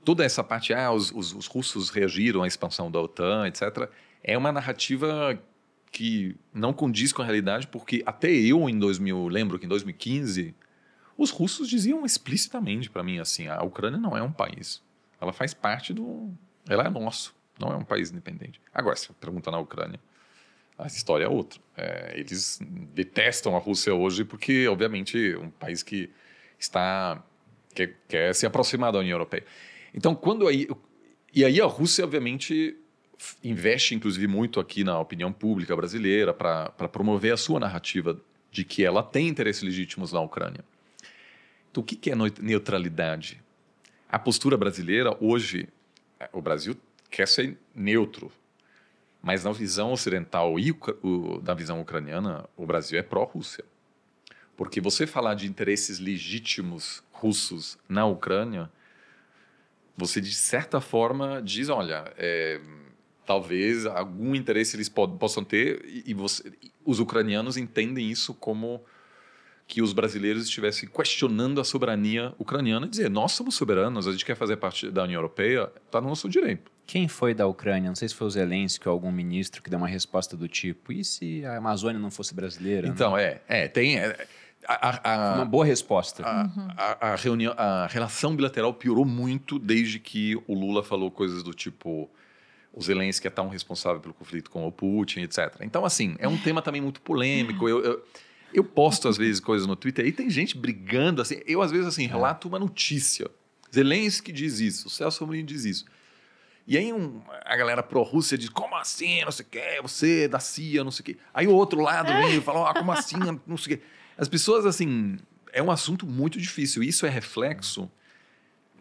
toda essa parte, ah, os, os, os, russos reagiram à expansão da OTAN, etc., é uma narrativa que não condiz com a realidade, porque até eu, em 2000, lembro que em 2015, os russos diziam explicitamente para mim assim, a Ucrânia não é um país, ela faz parte do... ela é nosso, não é um país independente. Agora, se pergunta na Ucrânia, a história é outra. É, eles detestam a Rússia hoje porque, obviamente, é um país que está quer, quer se aproximar da União Europeia. Então, quando aí e aí a Rússia, obviamente, investe, inclusive, muito aqui na opinião pública brasileira para promover a sua narrativa de que ela tem interesses legítimos na Ucrânia. Então, o que é neutralidade? A postura brasileira hoje, o Brasil quer ser neutro mas na visão ocidental e na visão ucraniana, o Brasil é pró-Rússia. Porque você falar de interesses legítimos russos na Ucrânia você de certa forma diz, olha, é, talvez algum interesse eles possam ter e você, os ucranianos entendem isso como que os brasileiros estivessem questionando a soberania ucraniana e dizer, nós somos soberanos, a gente quer fazer parte da União Europeia, está no nosso direito. Quem foi da Ucrânia? Não sei se foi o Zelensky ou algum ministro que deu uma resposta do tipo, e se a Amazônia não fosse brasileira? Então, é, é, tem... É, a, a, uma boa resposta. A, uhum. a, reunião, a relação bilateral piorou muito desde que o Lula falou coisas do tipo o Zelensky é tão responsável pelo conflito com o Putin, etc. Então, assim, é um tema também muito polêmico. Eu, eu, eu posto, às vezes, coisas no Twitter e tem gente brigando, assim. Eu, às vezes, assim, relato uma notícia. Zelensky diz isso, o Celso Amorim diz isso. E aí um, a galera pró-Rússia diz, como assim, não sei o quê, você é da CIA, não sei o quê. Aí o outro lado vem e fala, ah, como assim, não sei o quê. As pessoas, assim, é um assunto muito difícil. Isso é reflexo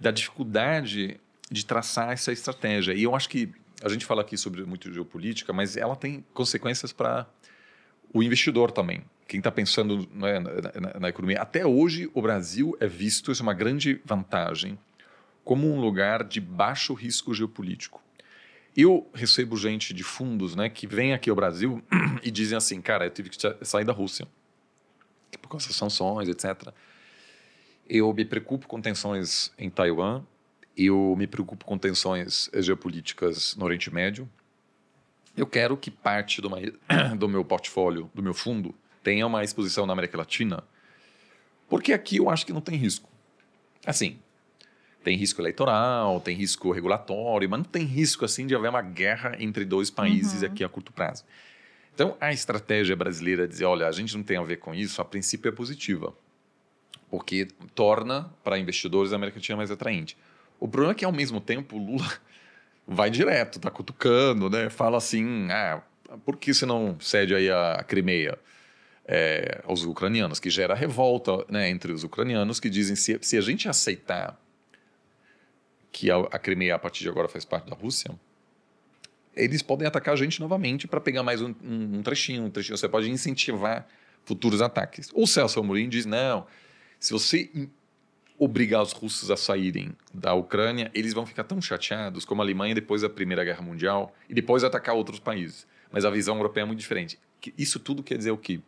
da dificuldade de traçar essa estratégia. E eu acho que a gente fala aqui sobre muito geopolítica, mas ela tem consequências para o investidor também. Quem está pensando né, na, na, na, economia. Até hoje, o Brasil é visto, isso é uma grande vantagem, como um lugar de baixo risco geopolítico. Eu recebo gente de fundos né, que vem aqui ao Brasil e dizem assim: cara, eu tive que sair da Rússia por causa das sanções, etc. Eu me preocupo com tensões em Taiwan, eu me preocupo com tensões geopolíticas no Oriente Médio. Eu quero que parte do, do meu portfólio, do meu fundo, tenha uma exposição na América Latina, porque aqui eu acho que não tem risco. Assim, tem risco eleitoral, tem risco regulatório, mas não tem risco assim de haver uma guerra entre dois países uhum. aqui a curto prazo. Então, a estratégia brasileira é dizer, olha, a gente não tem a ver com isso, a princípio é positiva, porque torna para investidores a América Latina mais atraente. O problema é que, ao mesmo tempo, o Lula vai direto, tá cutucando, né? Fala assim, ah, por que você não cede aí a, a Crimeia é, aos ucranianos? Que gera revolta né, entre os ucranianos que dizem, se, se a gente aceitar que a, a Crimeia, a partir de agora, faz parte da Rússia, eles podem atacar a gente novamente para pegar mais um, um, trechinho, um trechinho. Você pode incentivar futuros ataques. O Celso Amorim diz, não, se você obrigar os russos a saírem da Ucrânia, eles vão ficar tão chateados como a Alemanha depois da Primeira Guerra Mundial e depois atacar outros países. Mas a visão europeia é muito diferente. Isso tudo quer dizer o quê?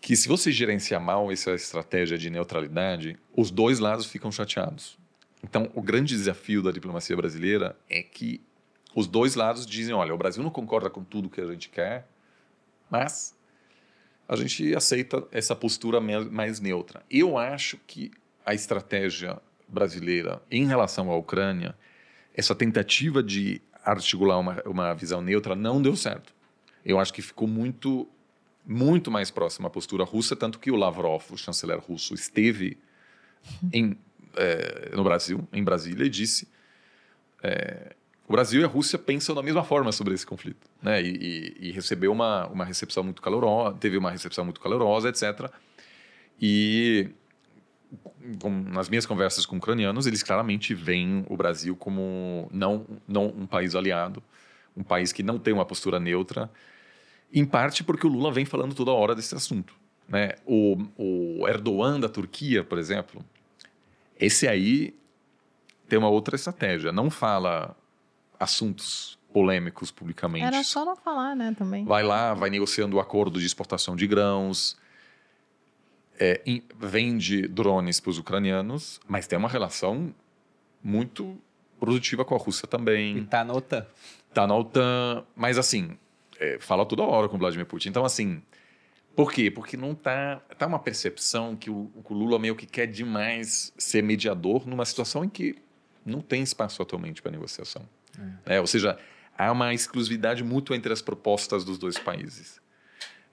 Que se você gerenciar mal essa estratégia de neutralidade, os dois lados ficam chateados. Então, o grande desafio da diplomacia brasileira é que os dois lados dizem: olha, o Brasil não concorda com tudo que a gente quer, mas a gente aceita essa postura mais neutra. Eu acho que a estratégia brasileira em relação à Ucrânia, essa tentativa de articular uma, uma visão neutra não deu certo. Eu acho que ficou muito, muito mais próxima à postura russa, tanto que o Lavrov, o chanceler russo, esteve em, é, no Brasil, em Brasília, e disse é, o Brasil e a Rússia pensam da mesma forma sobre esse conflito, né? E, e, e recebeu uma, uma recepção muito calorosa, teve uma recepção muito calorosa, etc. E com, nas minhas conversas com ucranianos, eles claramente veem o Brasil como não, não um país aliado, um país que não tem uma postura neutra, em parte porque o Lula vem falando toda hora desse assunto. Né? O, o Erdogan da Turquia, por exemplo, esse aí tem uma outra estratégia. Não fala assuntos polêmicos publicamente. Era só não falar, né, também. Vai lá, vai negociando o acordo de exportação de grãos, é, in, vende drones para os ucranianos, mas tem uma relação muito produtiva com a Rússia também. E tá na OTAN. Tá na OTAN, mas assim, é, fala toda hora com o Vladimir Putin. Então, assim, por quê? Porque não tá, tá uma percepção que o, o Lula meio que quer demais ser mediador numa situação em que não tem espaço atualmente para negociação. É. É, ou seja, há uma exclusividade mútua entre as propostas dos dois países.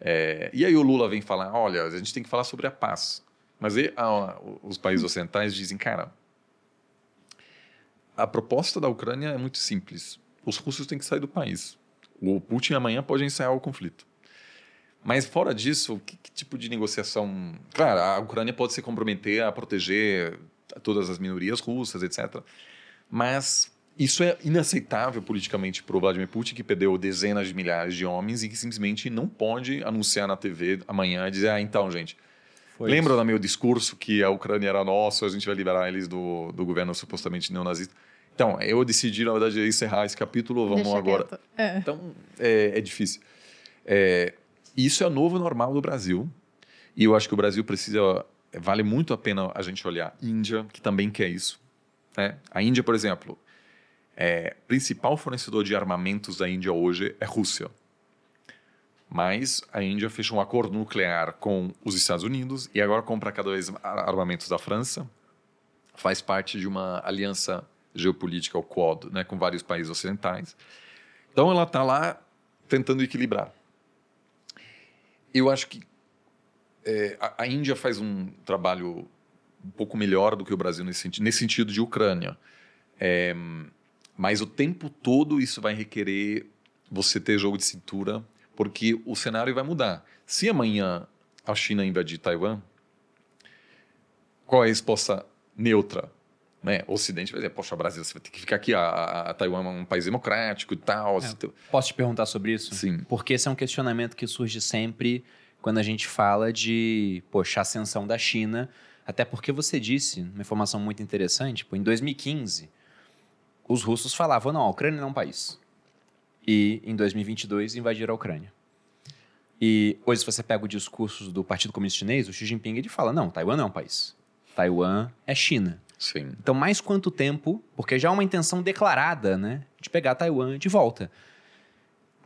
É, e aí o Lula vem falar, olha, a gente tem que falar sobre a paz. Mas os países ocidentais dizem, cara, a proposta da Ucrânia é muito simples. Os russos têm que sair do país. O Putin amanhã pode encerrar o conflito. Mas fora disso, que, que, tipo de negociação? Claro, a Ucrânia pode se comprometer a proteger todas as minorias russas, etc. Mas isso é inaceitável politicamente para o Vladimir Putin, que perdeu dezenas de milhares de homens e que simplesmente não pode anunciar na TV amanhã e dizer: ah, então, gente, Foi Lembra do meu discurso que a Ucrânia era nossa, a gente vai liberar eles do, do governo supostamente neonazista? Então, eu decidi, na verdade, encerrar esse capítulo, vamos Deixa agora. É. Então, é, é difícil. É, isso é o novo normal do Brasil. E eu acho que o Brasil precisa. Vale muito a pena a gente olhar Índia, que também quer isso. Né? A Índia, por exemplo, é, principal fornecedor de armamentos da Índia hoje é Rússia. Mas a Índia fechou um acordo nuclear com os Estados Unidos e agora compra cada vez armamentos da França. Faz parte de uma aliança geopolítica, o Quad, né, com vários países ocidentais. Então ela está lá tentando equilibrar. Eu acho que é, a, a, Índia faz um trabalho um pouco melhor do que o Brasil nesse, nesse sentido de Ucrânia. É, mas o tempo todo isso vai requerer você ter jogo de cintura, porque o cenário vai mudar. Se amanhã a China invadir Taiwan, qual é a resposta neutra? Né? O Ocidente vai dizer, poxa, Brasil, você vai ter que ficar aqui, a, a Taiwan é um país democrático e tal. É. Posso te perguntar sobre isso? Sim. Porque esse é um questionamento que surge sempre quando a gente fala de, poxa, ascensão da China, até porque você disse, uma informação muito interessante, pô, em 2015, os russos falavam, não, a Ucrânia não é um país. E em 2022 invadiram a Ucrânia. E hoje, se você pega o discurso do Partido Comunista Chinês, o Xi Jinping ele fala, não, Taiwan não é um país. Taiwan é China. Sim. Então, mais quanto tempo, porque já há uma intenção declarada, né, de pegar Taiwan de volta.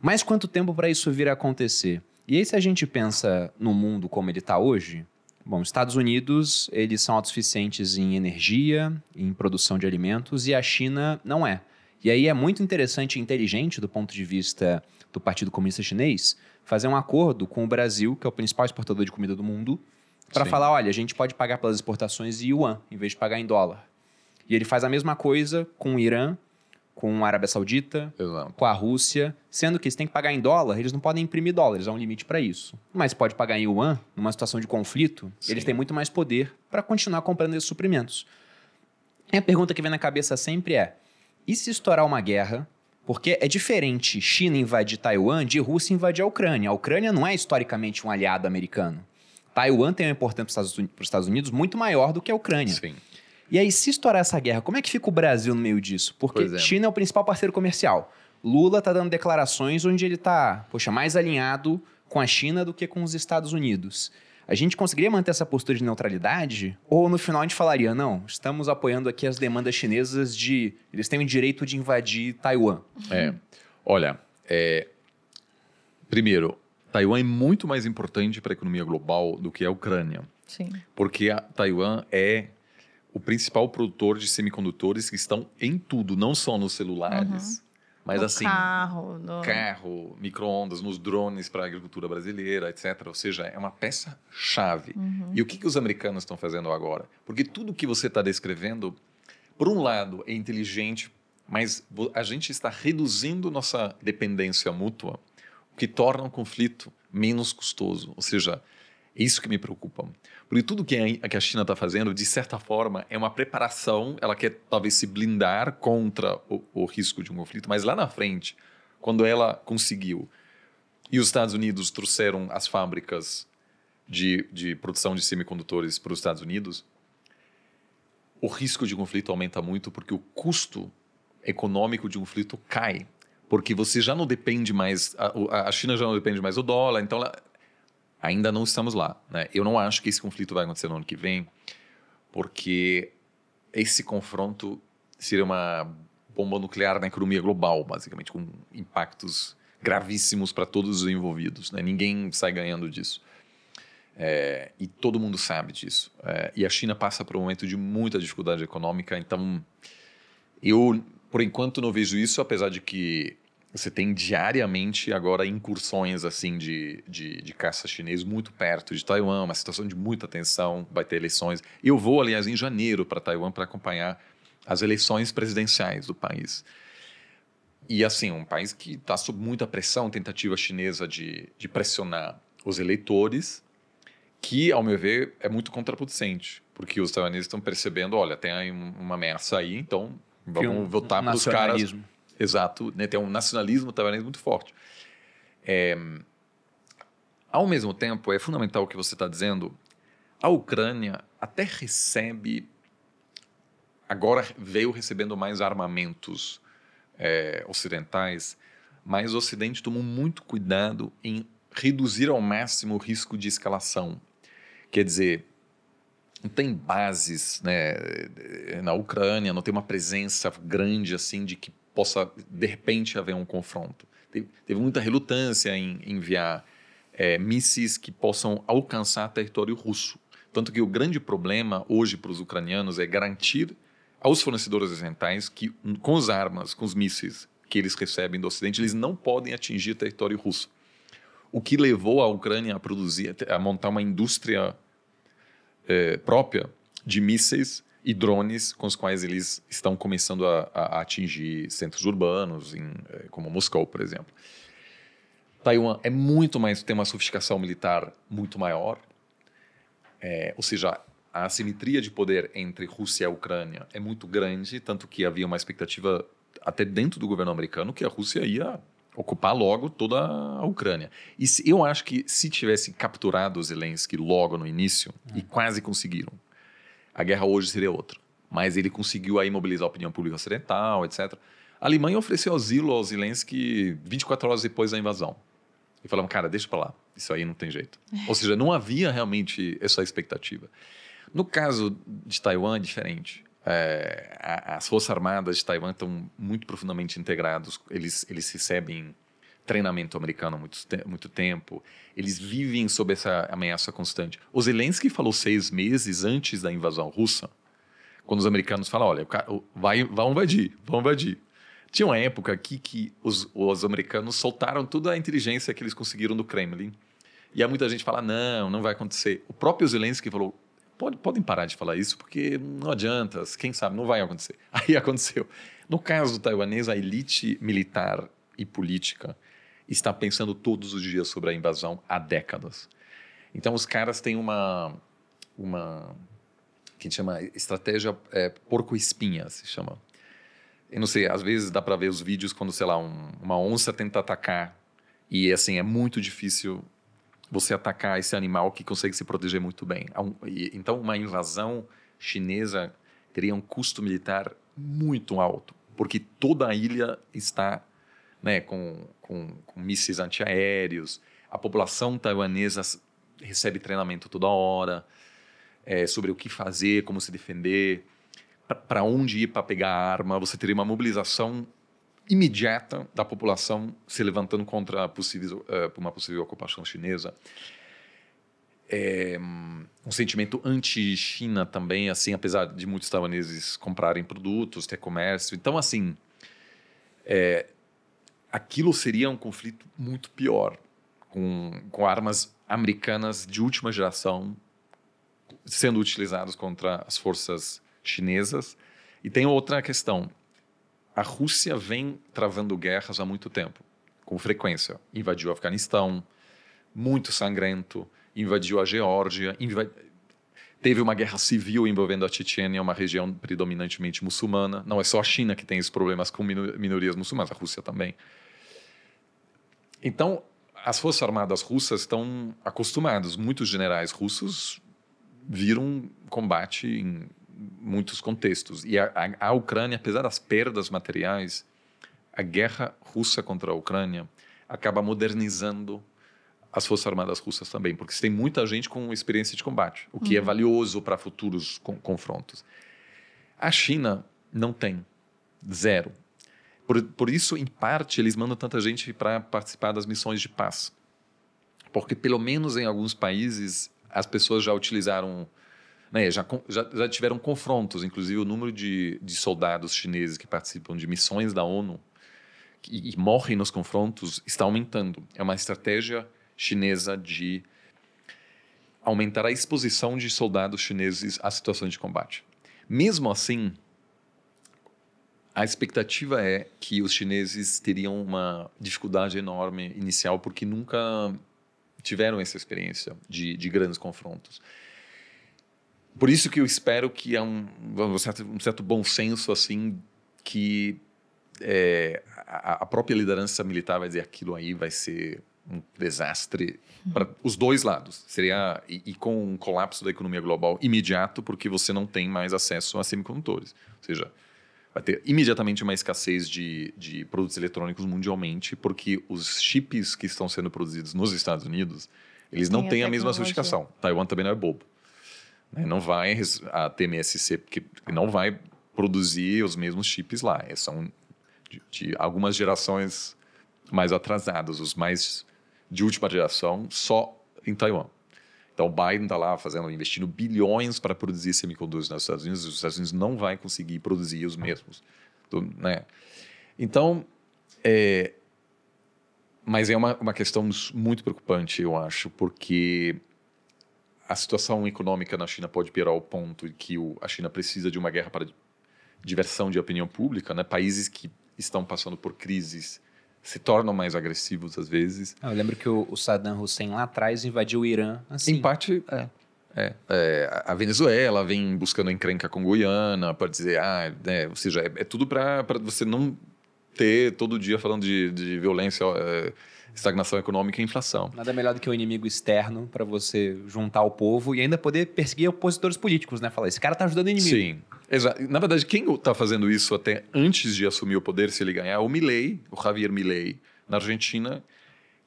Mais quanto tempo para isso vir a acontecer? E aí, se a gente pensa no mundo como ele está hoje, bom, Estados Unidos, eles são autossuficientes em energia, em produção de alimentos, e a China não é. E aí é muito interessante e inteligente, do ponto de vista do Partido Comunista Chinês, fazer um acordo com o Brasil, que é o principal exportador de comida do mundo, para falar, olha, a gente pode pagar pelas exportações em yuan, em vez de pagar em dólar. E ele faz a mesma coisa com o Irã, com a Arábia Saudita, Exato. com a Rússia, sendo que eles têm que pagar em dólar, eles não podem imprimir dólares, há um limite para isso. Mas pode pagar em yuan, numa situação de conflito, Sim. eles têm muito mais poder para continuar comprando esses suprimentos. E a pergunta que vem na cabeça sempre é: e se estourar uma guerra? Porque é diferente China invadir Taiwan de Rússia invadir a Ucrânia. A Ucrânia não é historicamente um aliado americano. Taiwan tem uma importância para os Estados Unidos muito maior do que a Ucrânia. Sim. E aí, se estourar essa guerra, como é que fica o Brasil no meio disso? Porque é. China é o principal parceiro comercial. Lula está dando declarações onde ele está, poxa, mais alinhado com a China do que com os Estados Unidos. A gente conseguiria manter essa postura de neutralidade? Ou no final a gente falaria, não, estamos apoiando aqui as demandas chinesas de. Eles têm o direito de invadir Taiwan? É. Olha, é, primeiro, Taiwan é muito mais importante para a economia global do que a Ucrânia. Sim. Porque a Taiwan é o principal produtor de semicondutores que estão em tudo, não só nos celulares, uhum. mas no assim, carro, no... carro, microondas, nos drones para a agricultura brasileira, etc. Ou seja, é uma peça chave. Uhum. E o que, que os americanos estão fazendo agora? Porque tudo que você está descrevendo, por um lado, é inteligente, mas a gente está reduzindo nossa dependência mútua o que torna o conflito menos custoso. Ou seja, é isso que me preocupa. Porque tudo que a China está fazendo, de certa forma, é uma preparação. Ela quer talvez se blindar contra o, o, risco de um conflito, mas lá na frente, quando ela conseguiu e os Estados Unidos trouxeram as fábricas de, de produção de semicondutores para os Estados Unidos, o risco de conflito aumenta muito porque o custo econômico de um conflito cai porque você já não depende mais, a, a China já não depende mais do dólar, então ela, ainda não estamos lá. Né? Eu não acho que esse conflito vai acontecer no ano que vem, porque esse confronto seria uma bomba nuclear na economia global, basicamente, com impactos gravíssimos para todos os envolvidos. Né? Ninguém sai ganhando disso. É, e todo mundo sabe disso. É, e a China passa por um momento de muita dificuldade econômica, então eu por enquanto não vejo isso, apesar de que você tem diariamente agora incursões assim de, de, de caça chinês muito perto de Taiwan, uma situação de muita tensão, vai ter eleições. Eu vou, aliás, em janeiro para Taiwan para acompanhar as eleições presidenciais do país. E assim, um país que está sob muita pressão, tentativa chinesa de, de pressionar os eleitores, que, ao meu ver, é muito contraproducente, porque os taiwaneses estão percebendo, olha, tem uma ameaça aí, então Vamos votar para os caras. Exato, né? tem um nacionalismo taiwanês muito forte. É, ao mesmo tempo, é fundamental o que você está dizendo. a Ucrânia até recebe, agora veio recebendo mais armamentos é, ocidentais, mas o Ocidente tomou muito cuidado em reduzir ao máximo o risco de escalação. Quer dizer, não tem bases né, na Ucrânia, não tem uma presença grande assim de que possa de repente haver um confronto. Teve, teve muita relutância em enviar é, mísseis que possam alcançar território russo. Tanto que o grande problema hoje para os ucranianos é garantir aos fornecedores ocidentais que, com as armas, com os mísseis que eles recebem do Ocidente, eles não podem atingir território russo. O que levou a Ucrânia a produzir, a montar uma indústria é, própria de mísseis e drones com os quais eles estão começando a, a atingir centros urbanos, em, é, como Moscou, por exemplo. Taiwan é muito mais tem uma sofisticação militar muito maior, é, ou seja, a assimetria de poder entre Rússia e Ucrânia é muito grande, tanto que havia uma expectativa até dentro do governo americano que a Rússia ia ocupar logo toda a Ucrânia. E se, eu acho que se tivesse capturado Zelensky logo no início, e quase conseguiram, a guerra hoje seria outra. Mas ele conseguiu aí mobilizar a opinião pública ocidental, etc. A Alemanha ofereceu asilo ao Zelensky 24 horas depois da invasão. E falaram, cara, deixa para lá, isso aí não tem jeito. Ou seja, não havia realmente essa expectativa. No caso de Taiwan é diferente. É, as Forças Armadas de Taiwan estão muito profundamente integrados, eles, eles recebem treinamento americano há muito, muito tempo, eles vivem sob essa ameaça constante. O Zelensky falou seis meses antes da invasão russa, quando os americanos falam, olha, vai, vão invadir, vão invadir. Tinha uma época aqui que os, os americanos soltaram toda a inteligência que eles conseguiram do Kremlin. E há muita gente fala, não, não vai acontecer. O próprio Zelensky falou, Pode, podem parar de falar isso, porque não adianta, quem sabe, não vai acontecer. Aí aconteceu. No caso taiwanês, a elite militar e política está pensando todos os dias sobre a invasão há décadas. Então, os caras têm uma, uma que chama estratégia é, porco-espinha, se chama eu não sei, às vezes dá para ver os vídeos quando, sei lá, um, uma onça tenta atacar e, assim, é muito difícil você atacar esse animal que consegue se proteger muito bem. Então, uma invasão chinesa teria um custo militar muito alto, porque toda a ilha está né, com, com, com mísseis antiaéreos, a população taiwanesa recebe treinamento toda hora é, sobre o que fazer, como se defender para onde ir para pegar a arma, você teria uma mobilização imediata da população se levantando contra possível, uh, uma possível ocupação chinesa. É, um sentimento anti-China também, assim, apesar de muitos taiwaneses comprarem produtos, ter comércio. Então, assim, é, aquilo seria um conflito muito pior, com, com armas americanas de última geração sendo utilizadas contra as forças chinesas. E tem outra questão. A Rússia vem travando guerras há muito tempo, com frequência. Invadiu o Afeganistão, muito sangrento, invadiu a Geórgia, inv... teve uma guerra civil envolvendo a Chechênia, uma região predominantemente muçulmana. Não é só a China que tem esses problemas com minorias muçulmanas, a Rússia também. Então, as forças armadas russas estão acostumadas. Muitos generais russos viram combate em muitos contextos. E a, a, a, Ucrânia, apesar das perdas materiais, a guerra russa contra a Ucrânia acaba modernizando as Forças Armadas russas também, porque tem muita gente com experiência de combate, o que é uhum. é valioso para futuros confrontos. A China não tem, zero. Por, por isso, em parte, eles mandam tanta gente para participar das missões de paz. Porque, pelo menos em alguns países, as pessoas já utilizaram né, já, já, já, tiveram confrontos, inclusive o número de, de soldados chineses que participam de missões da ONU e, e morrem nos confrontos está aumentando. É uma estratégia chinesa de aumentar a exposição de soldados chineses às situações de combate. Mesmo assim, a expectativa é que os chineses teriam uma dificuldade enorme inicial porque nunca tiveram essa experiência de, de grandes confrontos. Por isso que eu espero que há um, um, certo, um certo bom senso assim que é, a, a, própria liderança militar vai dizer aquilo aí vai ser um desastre para os dois lados. Seria e, e, com um colapso da economia global imediato, porque você não tem mais acesso a semicondutores. Ou seja, vai ter imediatamente uma escassez de, de produtos eletrônicos mundialmente, porque os chips que estão sendo produzidos nos Estados Unidos, eles não têm a, a mesma sofisticação. Taiwan também não é bobo. Né? Não vai a TMSC, que não vai produzir os mesmos chips lá. São de, de algumas gerações mais atrasadas, os mais de última geração só em Taiwan. Então, o Biden está lá fazendo, investindo bilhões para produzir semicondutores nos Estados Unidos, os Estados Unidos não vai conseguir produzir os mesmos. Né? Então, é, mas é uma, uma questão muito preocupante, eu acho, porque a situação econômica na China pode piorar ao ponto que o, a China precisa de uma guerra para diversão de opinião pública, né? países que estão passando por crises se tornam mais agressivos às vezes. Ah, eu lembro que o, o Saddam Hussein lá atrás invadiu o Irã assim. Em parte, é. É, é, a Venezuela vem buscando encrenca com Guiana para dizer, ah, é, ou seja, é, é tudo para você não ter todo dia falando de, de violência, é, estagnação econômica e inflação. Nada melhor do que o inimigo externo para você juntar o povo e ainda poder perseguir opositores políticos, né? Falar, esse cara tá ajudando o inimigo. Sim. Exato. Na verdade, quem está fazendo isso até antes de assumir o poder, se ele ganhar, é o Milley, o Javier Milley, na Argentina,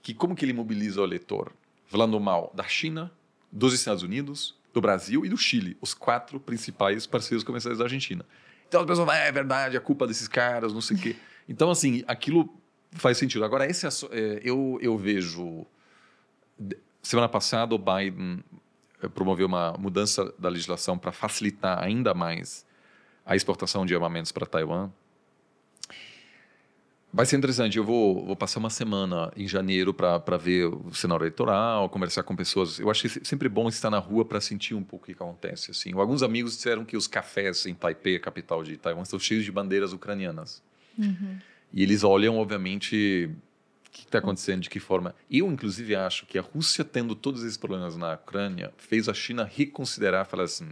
que como que ele mobiliza o eleitor? Falando mal da China, dos Estados Unidos, do Brasil e do Chile, os quatro principais parceiros comerciais da Argentina. Então as pessoas falam, é, é verdade, a culpa desses caras, não sei o quê. Então, assim, aquilo faz sentido. Agora, esse é, eu, eu vejo... Semana passada, o Biden eh, promoveu uma mudança da legislação para facilitar ainda mais a exportação de armamentos para Taiwan. Vai ser interessante. Eu vou, vou passar uma semana em janeiro para ver o cenário eleitoral, conversar com pessoas. Eu acho sempre bom estar na rua para sentir um pouco o que acontece. Assim. Alguns amigos disseram que os cafés em Taipei, a capital de Taiwan, estão cheios de bandeiras ucranianas. Uhum. E eles olham, obviamente, o que está acontecendo, de que forma. Eu, inclusive, acho que a Rússia, tendo todos esses problemas na Ucrânia, fez a China reconsiderar, falar assim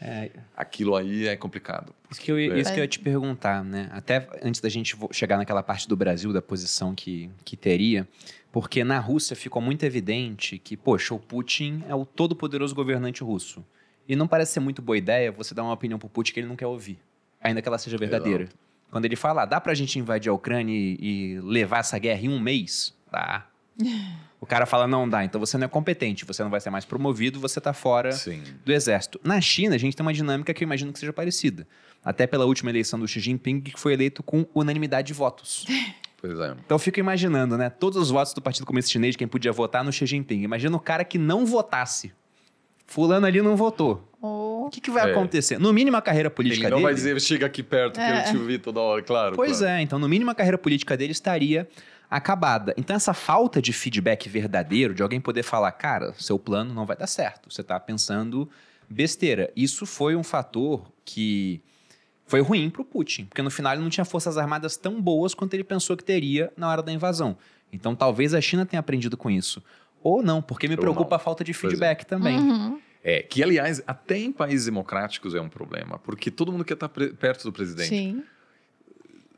é. Aquilo aí é complicado. Isso que, eu, é. isso que eu ia te perguntar, né? Até antes da gente chegar naquela parte do Brasil, da posição que, que teria, porque na Rússia ficou muito evidente que, poxa, o Putin é o todo-poderoso governante russo. E não parece ser muito boa ideia você dar uma opinião pro Putin que ele não quer ouvir, ainda que ela seja verdadeira. Exato. Quando ele fala, dá pra gente invadir a Ucrânia e, e levar essa guerra em um mês? Dá. O cara fala, não dá, então você não é competente, você não vai ser mais promovido, você está fora Sim. do exército. Na China, a gente tem uma dinâmica que eu imagino que seja parecida. Até pela última eleição do Xi Jinping, que foi eleito com unanimidade de votos. Pois é. Então eu fico imaginando, né? Todos os votos do Partido Comunista Chinês, quem podia votar no Xi Jinping. Imagina o cara que não votasse. Fulano ali não votou. O que, que vai é. acontecer? No mínimo, a carreira política Ele não dele... vai dizer, chega aqui perto, é. que eu te vi toda hora, claro. Pois claro. é, então no mínimo a carreira política dele estaria acabada. Então, essa falta de feedback verdadeiro, de alguém poder falar, cara, seu plano não vai dar certo, você está pensando besteira. Isso foi um fator que foi ruim para o Putin, porque no final ele não tinha forças armadas tão boas quanto ele pensou que teria na hora da invasão. Então, talvez a China tenha aprendido com isso. Ou não, porque me preocupa a falta de é. feedback é. também. Uhum. É, que, aliás, até em países democráticos é um problema, porque todo mundo quer estar perto do presidente. Sim.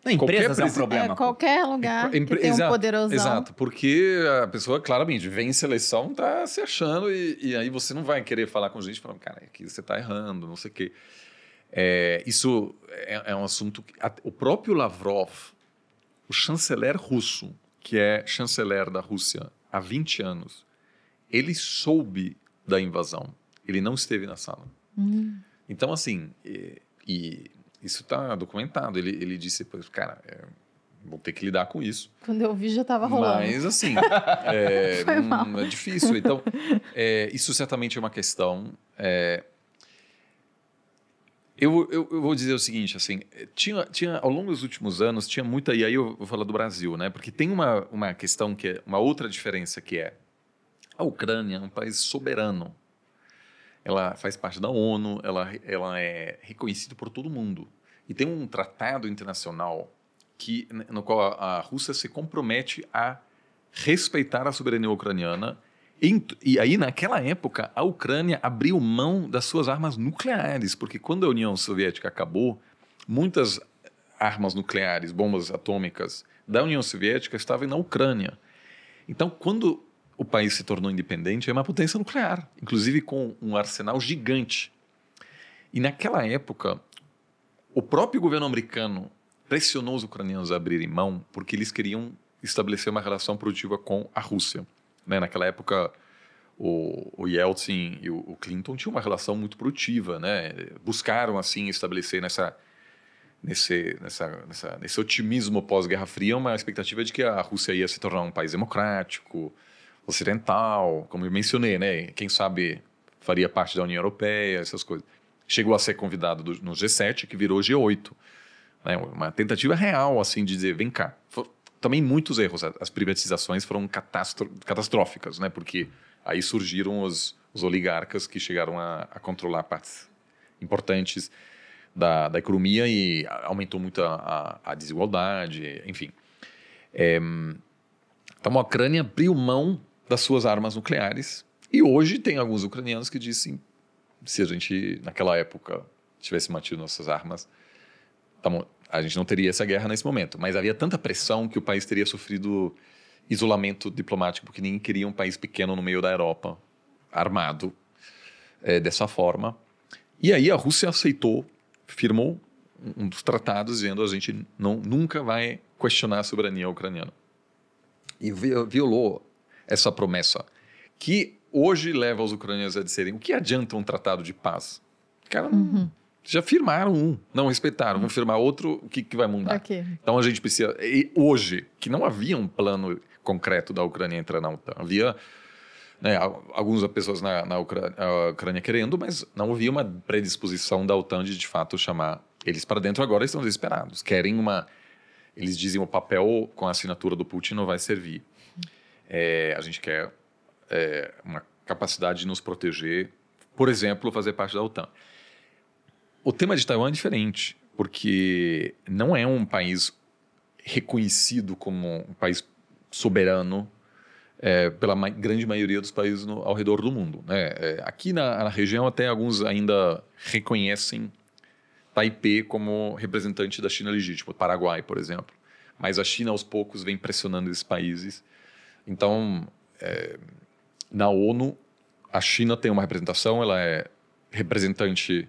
Na empresas é um problema. É, qualquer lugar que tem um poderosão. Exato, porque a pessoa claramente vem em seleção, tá se achando e, e aí você não vai querer falar com gente falando, cara, aqui você tá errando, não sei o quê. É, isso é, é, um assunto que a, o próprio Lavrov, o chanceler russo, que é chanceler da Rússia há 20 anos, ele soube da invasão. Ele não esteve na sala. Hum. Então, assim, e, e isso está documentado. Ele, ele disse, cara, é, vou ter que lidar com isso. Quando eu vi, já estava rolando. Mas, assim, é, hum, é, difícil. Então, é, isso certamente é uma questão. É, eu, eu, eu, vou dizer o seguinte, assim, tinha, tinha, ao longo dos últimos anos, tinha muita, e aí eu vou falar do Brasil, né? Porque tem uma, uma questão que é, uma outra diferença que é, a Ucrânia é um país soberano ela faz parte da ONU, ela, ela é reconhecida por todo mundo. E tem um tratado internacional que, no qual a, a Rússia se compromete a respeitar a soberania ucraniana. E, e aí, naquela época, a Ucrânia abriu mão das suas armas nucleares, porque quando a União Soviética acabou, muitas armas nucleares, bombas atômicas da União Soviética estavam na Ucrânia. Então, quando o país se tornou independente, é uma potência nuclear, inclusive com um arsenal gigante. E naquela época, o próprio governo americano pressionou os ucranianos a abrirem mão porque eles queriam estabelecer uma relação produtiva com a Rússia. Né? Naquela época, o, o Yeltsin e o, o, Clinton tinham uma relação muito produtiva, né? buscaram assim estabelecer nessa nesse, nessa, nessa, nesse otimismo pós-Guerra Fria, uma expectativa de que a Rússia ia se tornar um país democrático, ocidental, como eu mencionei, né? Quem sabe faria parte da União Europeia, essas coisas. Chegou a ser convidado do, no G7, que virou G8. Né? Uma tentativa real, assim, de dizer, vem cá. For, também muitos erros. As privatizações foram catastróficas, né? Porque aí surgiram os, os oligarcas que chegaram a, a controlar partes importantes da, da economia e aumentou muito a, a, a desigualdade, enfim. É, então a Ucrânia abriu mão das suas armas nucleares e hoje tem alguns ucranianos que dizem se a gente naquela época tivesse mantido nossas armas, tamo, a gente não teria essa guerra nesse momento. Mas havia tanta pressão que o país teria sofrido isolamento diplomático porque ninguém queria um país pequeno no meio da Europa armado é, dessa forma. E aí a Rússia aceitou firmou um dos tratados dizendo a gente não, nunca vai questionar a soberania ucraniana. E violou essa promessa, que hoje leva os ucranianos a dizerem o que adianta um tratado de paz? Cara, uhum. já firmaram um, não respeitaram, vão firmar outro, o que, que vai mudar? Então a gente precisa... E hoje, que não havia um plano concreto da Ucrânia entrar na OTAN, havia né, algumas pessoas na, na Ucrânia querendo, mas não havia uma predisposição da OTAN de de fato chamar eles para dentro. Agora estão desesperados, querem uma. Eles dizem o papel com a assinatura do Putin não vai servir. É, a gente quer é, uma capacidade de nos proteger, por exemplo, fazer parte da OTAN. O tema de Taiwan é diferente, porque não é um país reconhecido como um país soberano é, pela ma grande maioria dos países no, ao redor do mundo. Né? É, aqui na, na, região, até alguns ainda reconhecem Taipei como representante da China legítima, Paraguai, por exemplo. Mas a China, aos poucos, vem pressionando esses países. Então, é, na ONU, a China tem uma representação, ela é representante,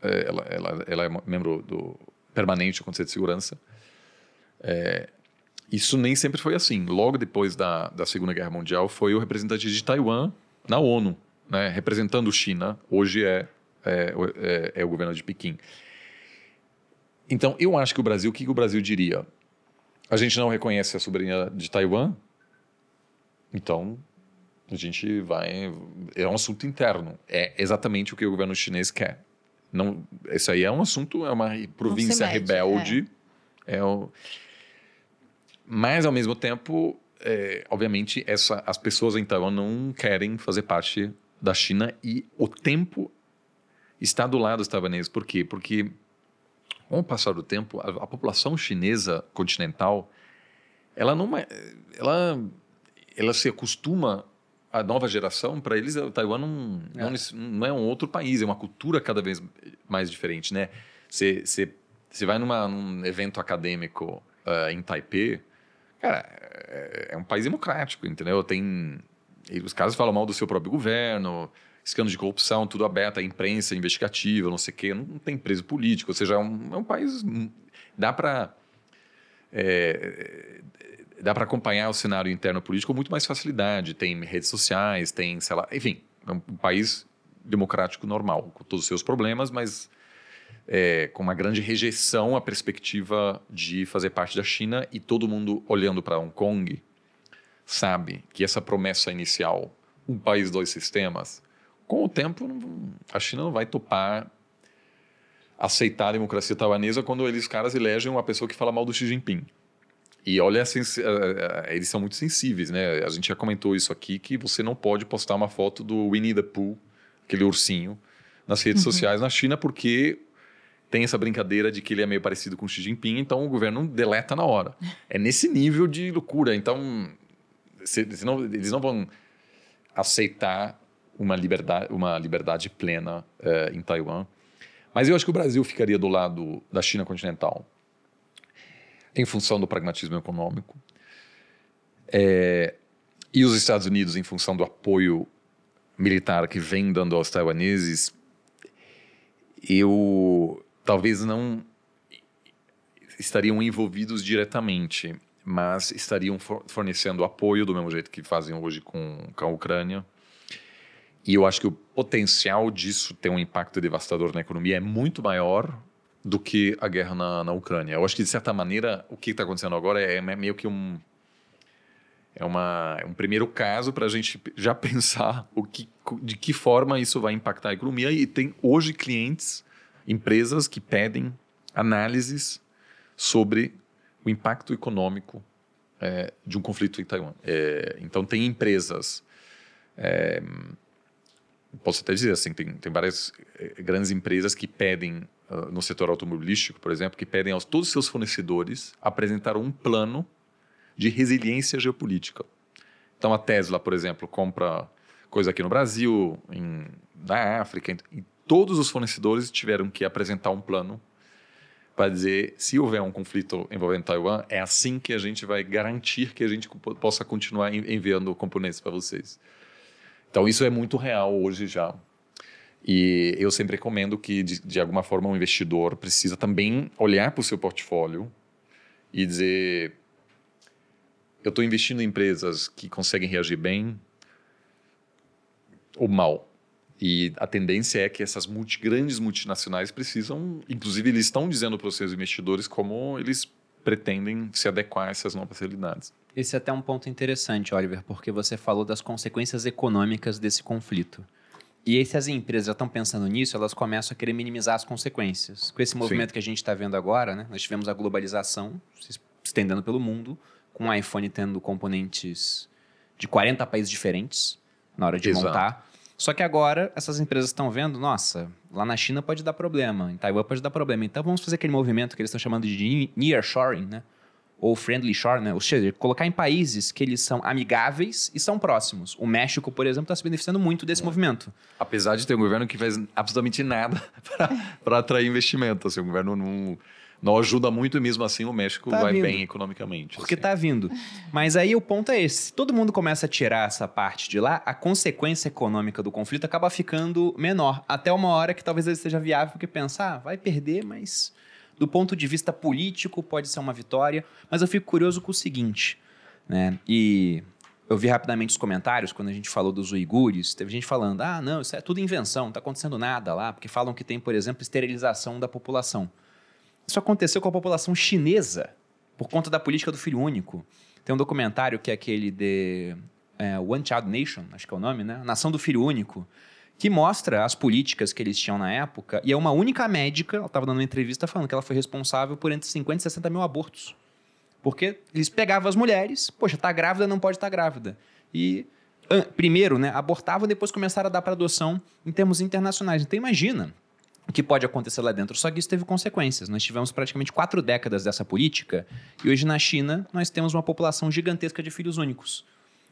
é, ela, ela, ela, é membro do permanente do Conselho de Segurança. É, isso nem sempre foi assim. Logo depois da, da Segunda Guerra Mundial, foi o representante de Taiwan na ONU, né? representando China. Hoje é, é, é, é o governo de Pequim. Então, eu acho que o Brasil, o que, que o Brasil diria? A gente não reconhece a soberania de Taiwan, então a gente vai. É um assunto interno. É exatamente o que o governo chinês quer. Não, esse aí é um assunto, é uma província mede, rebelde. É. é o, mas, ao mesmo tempo, é, obviamente, essa, as pessoas em Taiwan não querem fazer parte da China e o tempo está do lado dos taiwaneses. Por quê? Porque, com o passar do tempo, a, a população chinesa continental, ela não ela, ela se acostuma a nova geração, para eles, o Taiwan não, é. Não, não, é um outro país, é uma cultura cada vez mais diferente, né? Você, vai numa, num evento acadêmico uh, em Taipei, Cara, é, é um país democrático, entendeu? Tem. Os caras falam mal do seu próprio governo, escândalos de corrupção, tudo aberto, a imprensa investigativa, não sei o quê, não, não tem preso político, ou seja, é um, é um país. Dá para. É, dá para acompanhar o cenário interno político com muito mais facilidade. Tem redes sociais, tem, sei lá, enfim, é um país democrático normal, com todos os seus problemas, mas é, com uma grande rejeição à perspectiva de fazer parte da China e todo mundo olhando para Hong Kong sabe que essa promessa inicial, um país, dois sistemas, com o tempo a China não vai topar aceitar a democracia taiwanesa quando eles caras elegem uma pessoa que fala mal do Xi Jinping. E olha, eles são muito sensíveis, né? A gente já comentou isso aqui, que você não pode postar uma foto do Winnie the Pooh, aquele ursinho, nas redes uhum. sociais na China, porque tem essa brincadeira de que ele é meio parecido com o Xi Jinping, então o governo deleta na hora. É nesse nível de loucura. Então, eles não, eles não vão aceitar uma liberdade, uma liberdade plena em Taiwan. Mas eu acho que o Brasil ficaria do lado da China continental, em função do pragmatismo econômico. É, e os Estados Unidos, em função do apoio militar que vem dando aos taiwaneses, eu talvez não estariam envolvidos diretamente, mas estariam fornecendo apoio do mesmo jeito que fazem hoje com, com a Ucrânia. E eu acho que o potencial disso ter um impacto devastador na economia é muito maior do que a guerra na, na Ucrânia. Eu acho que, de certa maneira, o que está acontecendo agora é, é meio que um. É, uma, é um primeiro caso para a gente já pensar o que, de que forma isso vai impactar a economia. E tem hoje clientes, empresas que pedem análises sobre o impacto econômico é, de um conflito em Taiwan. É, então, tem empresas. É, posso até dizer assim, tem, tem várias é, grandes empresas que pedem, no setor automobilístico, por exemplo, que pedem aos todos os seus fornecedores apresentar um plano de resiliência geopolítica. Então, a Tesla, por exemplo, compra coisa aqui no Brasil, em, na África, e todos os fornecedores tiveram que apresentar um plano para dizer se houver um conflito envolvendo Taiwan, é assim que a gente vai garantir que a gente possa continuar enviando componentes para vocês. Então isso é muito real hoje já. E eu sempre recomendo que de, de alguma forma um investidor precisa também olhar para o seu portfólio e dizer eu estou investindo em empresas que conseguem reagir bem ou mal. E a tendência é que essas multi, grandes multinacionais precisam, inclusive eles estão dizendo para os seus investidores como eles pretendem se adequar a essas novas realidades. Esse é até um ponto interessante, Oliver, porque você falou das consequências econômicas desse conflito. E aí, se as empresas já estão pensando nisso, elas começam a querer minimizar as consequências. Com esse movimento Sim. que a gente está vendo agora, né, nós tivemos a globalização se estendendo pelo mundo, com o iPhone tendo componentes de 40 países diferentes na hora de Exato. montar. Só que agora essas empresas estão vendo, nossa, lá na China pode dar problema, em Taiwan pode dar problema. Então vamos fazer aquele movimento que eles estão chamando de nearshoring, né? Ou friendly shore, né? Ou seja, colocar em países que eles são amigáveis e são próximos. O México, por exemplo, está se beneficiando muito desse é. movimento. Apesar de ter um governo que faz absolutamente nada para atrair investimento. Assim, o governo não não ajuda muito e mesmo assim o México tá vai vindo. bem economicamente. Porque assim. tá vindo. Mas aí o ponto é esse: se todo mundo começa a tirar essa parte de lá, a consequência econômica do conflito acaba ficando menor. Até uma hora que talvez ele seja viável, porque pensar, ah, vai perder, mas do ponto de vista político pode ser uma vitória. Mas eu fico curioso com o seguinte, né? E eu vi rapidamente os comentários quando a gente falou dos uigures. Teve gente falando: ah, não, isso é tudo invenção, não tá acontecendo nada lá, porque falam que tem, por exemplo, esterilização da população. Isso aconteceu com a população chinesa por conta da política do filho único. Tem um documentário que é aquele de é, One Child Nation, acho que é o nome, né? Nação do Filho Único, que mostra as políticas que eles tinham na época. E é uma única médica, ela estava dando uma entrevista falando que ela foi responsável por entre 50 e 60 mil abortos. Porque eles pegavam as mulheres, poxa, tá grávida, não pode estar tá grávida. E primeiro, né, abortavam, depois começaram a dar para adoção em termos internacionais. Então imagina, o que pode acontecer lá dentro. Só que isso teve consequências. Nós tivemos praticamente quatro décadas dessa política e hoje na China nós temos uma população gigantesca de filhos únicos.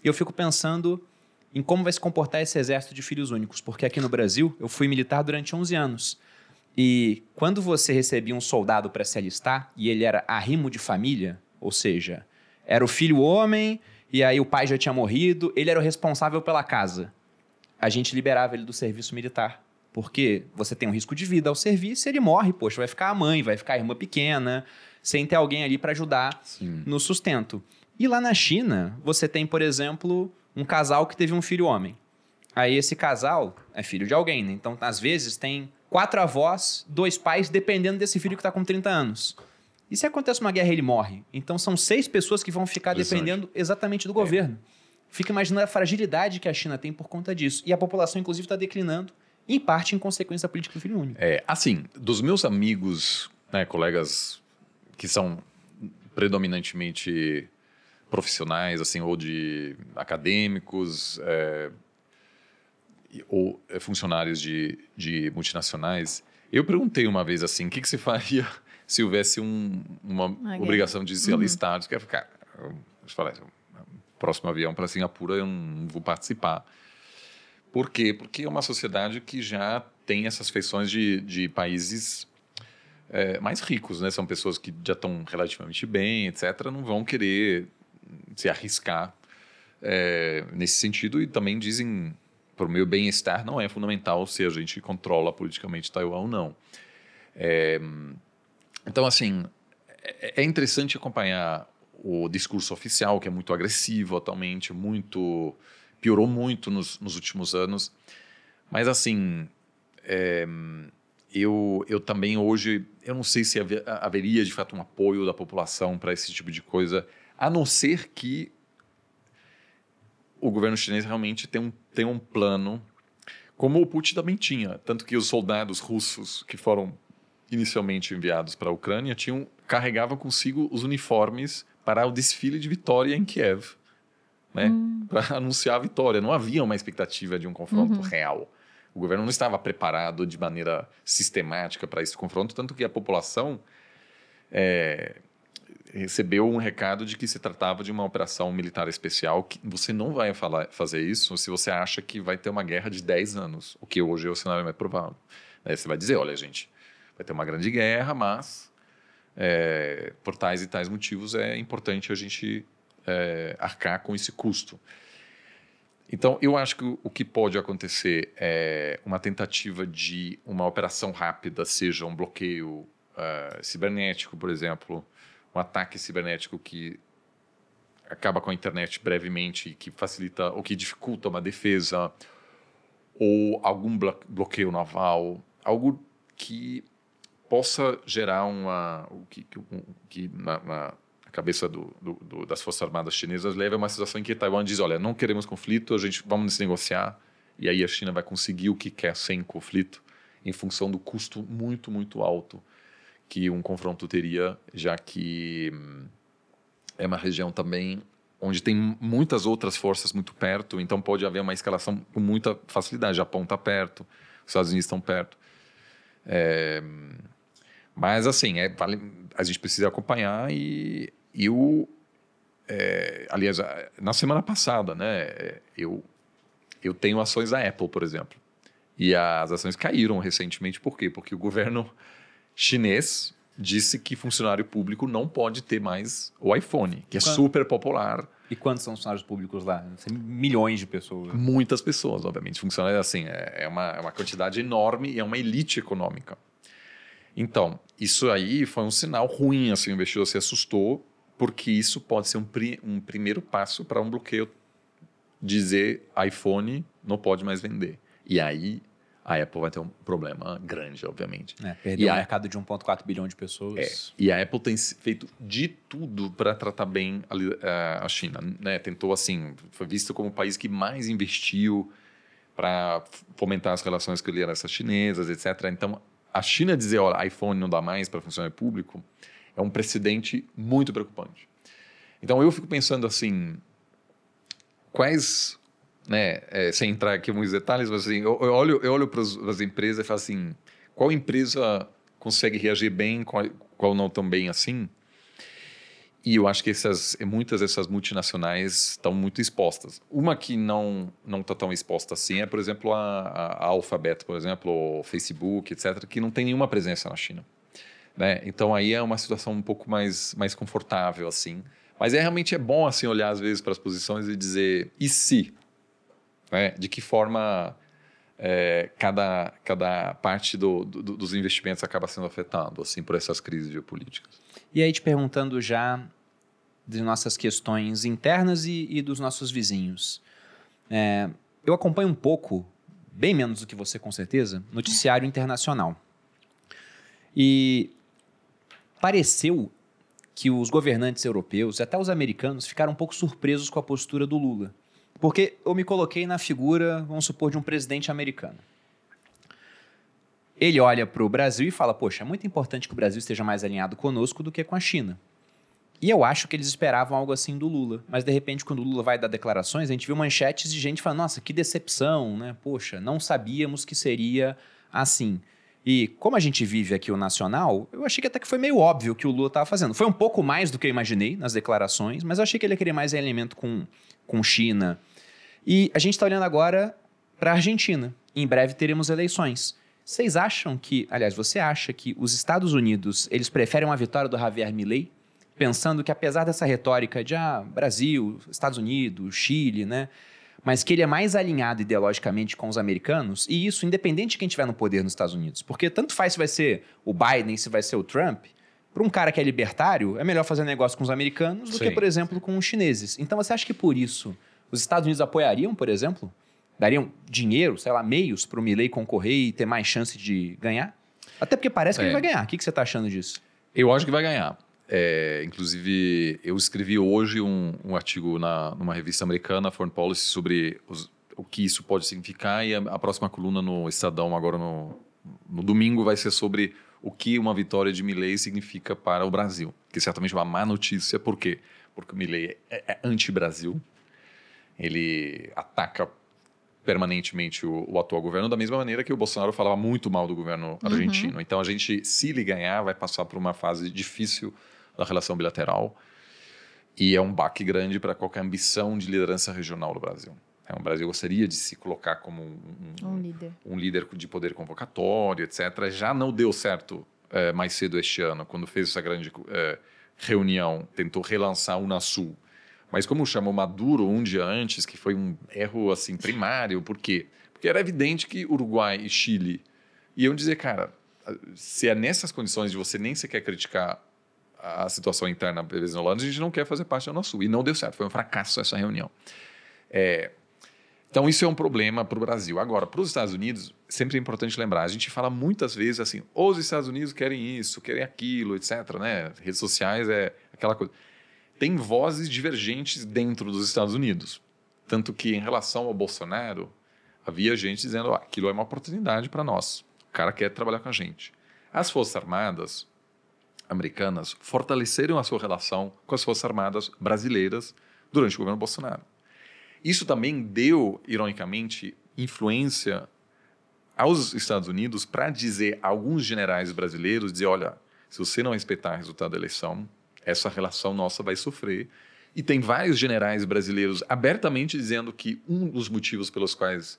E eu fico pensando em como vai se comportar esse exército de filhos únicos, porque aqui no Brasil eu fui militar durante 11 anos. E quando você recebia um soldado para se alistar e ele era arrimo de família, ou seja, era o filho homem e aí o pai já tinha morrido, ele era o responsável pela casa. A gente liberava ele do serviço militar porque você tem um risco de vida ao serviço, ele morre, poxa, vai ficar a mãe, vai ficar a irmã pequena, sem ter alguém ali para ajudar Sim. no sustento. E lá na China, você tem, por exemplo, um casal que teve um filho homem. Aí esse casal é filho de alguém, né? Então, às vezes, tem quatro avós, dois pais, dependendo desse filho que está com 30 anos. E se acontece uma guerra ele morre? Então são seis pessoas que vão ficar dependendo exatamente do é. governo. Fica imaginando a fragilidade que a China tem por conta disso. E a população, inclusive, está declinando em parte em consequência da política do filho único. É, assim, dos meus amigos, né, colegas que são predominantemente profissionais, assim, ou de acadêmicos, é, ou é, funcionários de, de multinacionais, eu perguntei uma vez assim, o que, que você faria se houvesse um, uma okay. obrigação de se alistar? Uhum. Cara, eu, eu falei, próximo avião para Singapura eu não vou participar. Por quê? Porque é uma sociedade que já tem essas feições de, de países é, mais ricos, né? São pessoas que já estão relativamente bem, etc. Não vão querer se arriscar é, nesse sentido e também dizem para o meu bem-estar não é fundamental se a gente controla politicamente Taiwan ou não. É, então, assim, é, é interessante acompanhar o discurso oficial, que é muito agressivo atualmente, muito piorou muito nos, nos últimos anos. Mas, assim, é, eu, eu também hoje, eu não sei se haveria de fato um apoio da população para esse tipo de coisa, a não ser que o governo chinês realmente tem um, tem um plano, como o Putin também tinha. Tanto que os soldados russos que foram inicialmente enviados para a Ucrânia tinham, carregavam consigo os uniformes para o desfile de vitória em Kiev. Né? Hum. Para anunciar a vitória. Não havia uma expectativa de um confronto uhum. real. O governo não estava preparado de maneira sistemática para esse confronto, tanto que a população é, recebeu um recado de que se tratava de uma operação militar especial, que você não vai falar, fazer isso se você acha que vai ter uma guerra de 10 anos, o que hoje é o cenário mais provável. Aí você vai dizer, olha, gente, vai ter uma grande guerra, mas é, por tais e tais motivos é importante a gente é, arcar com esse custo. Então, eu acho que o que pode acontecer é uma tentativa de uma operação rápida, seja um bloqueio uh, cibernético, por exemplo, um ataque cibernético que acaba com a internet brevemente, que facilita ou que dificulta uma defesa, ou algum bloqueio naval, algo que possa gerar uma o que, que, na, na, cabeça do, do, do, das Forças Armadas chinesas leva a uma situação em que Taiwan diz, olha, não queremos conflito, a gente vamos negociar, e aí a China vai conseguir o que quer sem conflito, em função do custo muito, muito alto que um confronto teria, já que hum, é uma região também onde tem muitas outras forças muito perto, então pode haver uma escalação com muita facilidade. O Japão está perto, os Estados Unidos estão perto. É, mas, assim, é, vale, a gente precisa acompanhar e e o, é, aliás, na semana passada, né, eu, eu tenho ações da Apple, por exemplo. E as ações caíram recentemente, por quê? Porque o governo chinês disse que funcionário público não pode ter mais o iPhone, que é super popular. E quantos são funcionários públicos lá? Milhões de pessoas. Muitas pessoas, obviamente. Funcionários, assim, é, é uma, é uma quantidade enorme e é uma elite econômica. Então, isso aí foi um sinal ruim, assim, o investidor se assustou porque isso pode ser um, pri um primeiro passo para um bloqueio dizer iPhone não pode mais vender. E aí a Apple vai ter um problema grande, obviamente. É, perdeu o um mercado de 1,4 bilhão de pessoas. É, e a Apple tem feito de tudo para tratar bem a, a China. Né? Tentou, assim, foi visto como o país que mais investiu para fomentar as relações com lideranças chinesas, etc. Então, a China dizer, olha, iPhone não dá mais para funcionário público, é um precedente muito preocupante. Então eu fico pensando assim, quais, né, é, sem entrar aqui em muitos detalhes, mas assim, eu, eu olho, eu olho para as empresas e falo assim, qual empresa consegue reagir bem, qual, qual não tão bem assim? E eu acho que essas, muitas dessas multinacionais estão muito expostas. Uma que não não está tão exposta assim é, por exemplo, a, a Alphabet, por exemplo, o Facebook, etc., que não tem nenhuma presença na China. Né? Então aí é uma situação um pouco mais, mais confortável assim. Mas é realmente é bom assim olhar às vezes para as posições e dizer e se, né? De que forma é, cada, cada parte do, do, dos investimentos acaba sendo afetado assim por essas crises geopolíticas. E aí te perguntando já de nossas questões internas e, e dos nossos vizinhos. É, eu acompanho um pouco, bem menos do que você com certeza, noticiário internacional. E pareceu que os governantes europeus, até os americanos, ficaram um pouco surpresos com a postura do Lula. Porque eu me coloquei na figura, vamos supor, de um presidente americano. Ele olha para o Brasil e fala: Poxa, é muito importante que o Brasil esteja mais alinhado conosco do que com a China. E eu acho que eles esperavam algo assim do Lula. Mas de repente, quando o Lula vai dar declarações, a gente viu manchetes de gente falando: Nossa, que decepção, né? Poxa, não sabíamos que seria assim. E como a gente vive aqui o nacional, eu achei que até que foi meio óbvio o que o Lula estava fazendo. Foi um pouco mais do que eu imaginei nas declarações, mas eu achei que ele ia querer mais alinhamento com, com China. E a gente está olhando agora para a Argentina. Em breve teremos eleições. Vocês acham que, aliás, você acha que os Estados Unidos eles preferem uma vitória do Javier Milei pensando que apesar dessa retórica de ah, Brasil, Estados Unidos, Chile, né? Mas que ele é mais alinhado ideologicamente com os americanos, e isso independente de quem estiver no poder nos Estados Unidos. Porque tanto faz se vai ser o Biden, se vai ser o Trump, para um cara que é libertário, é melhor fazer negócio com os americanos do Sim. que, por exemplo, com os chineses. Então você acha que por isso os Estados Unidos apoiariam, por exemplo? Dariam dinheiro, sei lá, meios para o Milley concorrer e ter mais chance de ganhar? Até porque parece que É. ele vai ganhar. O que, que você está achando disso? Eu acho que vai ganhar. É, inclusive, eu escrevi hoje um, um artigo na, numa revista americana, Foreign Policy, sobre os- o que isso pode significar. E a, a próxima coluna no Estadão, agora no, no domingo, vai ser sobre o que uma vitória de Milley significa para o Brasil. Que certamente é uma má notícia. Por quê? Porque o Milley é, é anti-Brasil. Ele ataca permanentemente o, o atual governo, da mesma maneira que o Bolsonaro falava muito mal do governo argentino. Então, a gente, se ele ganhar, vai passar por uma fase difícil da relação bilateral e é um baque grande para qualquer ambição de liderança regional do Brasil. É, o Brasil gostaria de se colocar como um, um- Um líder. um líder de poder convocatório, etc. Já não deu certo eh, mais cedo este ano, quando fez essa grande eh, reunião, tentou relançar o Unasul. Mas como chamou Maduro um dia antes, que foi um erro assim primário, por quê? Porque era evidente que Uruguai e Chile iam dizer, cara, se é nessas condições de você nem sequer criticar a situação interna venezuelana, a gente não quer fazer parte da Unasul. E não deu certo, foi um fracasso essa reunião. É, então, isso é um problema para o Brasil. Agora, para os Estados Unidos, sempre é importante lembrar: a gente fala muitas vezes assim, os Estados Unidos querem isso, querem aquilo, etc. Né? Redes sociais é aquela coisa. Tem vozes divergentes dentro dos Estados Unidos. Tanto que, em relação ao Bolsonaro, havia gente dizendo: ah, aquilo é uma oportunidade para nós. O cara quer trabalhar com a gente. As Forças Armadas americanas fortaleceram a sua relação com as Forças Armadas brasileiras durante o governo Bolsonaro. Isso também deu, ironicamente, influência aos Estados Unidos para dizer a alguns generais brasileiros dizer, olha, se você não respeitar o resultado da eleição, essa relação nossa vai sofrer. E tem vários generais brasileiros abertamente dizendo que um dos motivos pelos quais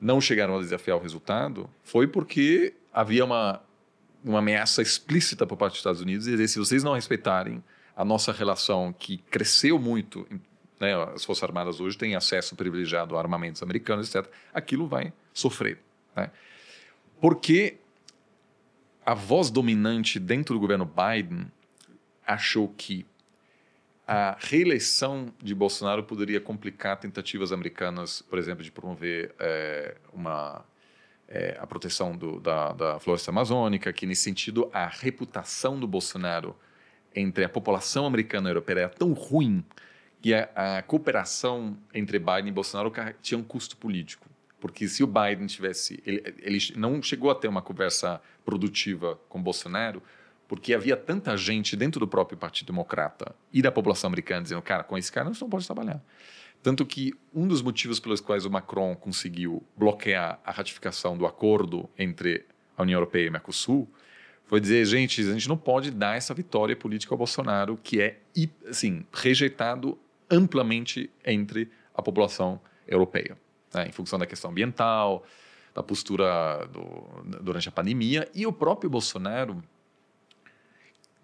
não chegaram a desafiar o resultado foi porque havia uma, uma ameaça explícita por parte dos Estados Unidos de dizer se vocês não respeitarem a nossa relação que cresceu muito, né, as Forças Armadas hoje têm acesso privilegiado a armamentos americanos, etc., aquilo vai sofrer. Né? Porque a voz dominante dentro do governo Biden achou que a reeleição de Bolsonaro poderia complicar tentativas americanas, por exemplo, de promover é, uma é, a proteção do, da, da floresta amazônica, que nesse sentido a reputação do Bolsonaro entre a população americana e europeia era tão ruim que a, a cooperação entre Biden e Bolsonaro tinha um custo político. Porque se o Biden tivesse. Ele, ele não chegou a ter uma conversa produtiva com Bolsonaro, porque havia tanta gente dentro do próprio Partido Democrata e da população americana dizendo, cara, com esse cara você não pode trabalhar. Tanto que um dos motivos pelos quais o Macron conseguiu bloquear a ratificação do acordo entre a União Europeia e o Mercosul foi dizer, gente, a gente não pode dar essa vitória política ao Bolsonaro, que é assim, rejeitado amplamente entre a população europeia, né, em função da questão ambiental, da postura do, durante a pandemia, e o próprio Bolsonaro,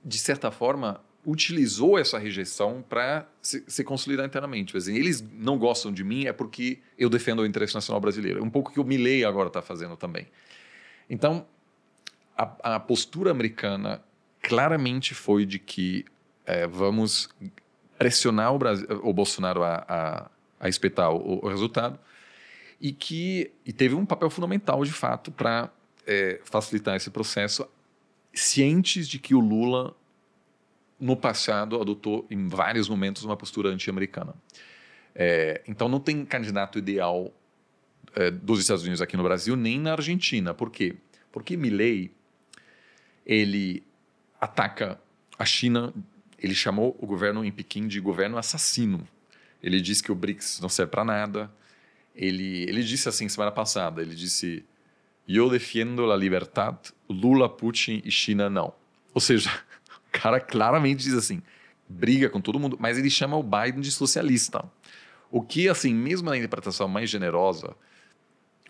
de certa forma, utilizou essa rejeição para se, se, consolidar internamente. Assim, eles não gostam de mim é porque eu defendo o interesse nacional brasileiro. É um pouco que o Milley agora está fazendo também. Então, a, a, postura americana claramente foi de que é, vamos pressionar o, Brasil, o Bolsonaro a, a, a espetar o, o, resultado e que e teve um papel fundamental, de fato, para é, facilitar esse processo, cientes de que o Lula no passado adotou em vários momentos uma postura anti-americana. É, então não tem candidato ideal é, dos Estados Unidos aqui no Brasil nem na Argentina. Por quê? Porque Milley ele ataca a China. Ele chamou o governo em Pequim de governo assassino. Ele disse que o BRICS não serve para nada. Ele, ele disse assim semana passada. Ele disse: "Eu defendo a liberdade, Lula, Putin e China não." Ou seja, o cara claramente diz assim, briga com todo mundo, mas ele chama o Biden de socialista. O que, assim, mesmo na interpretação mais generosa,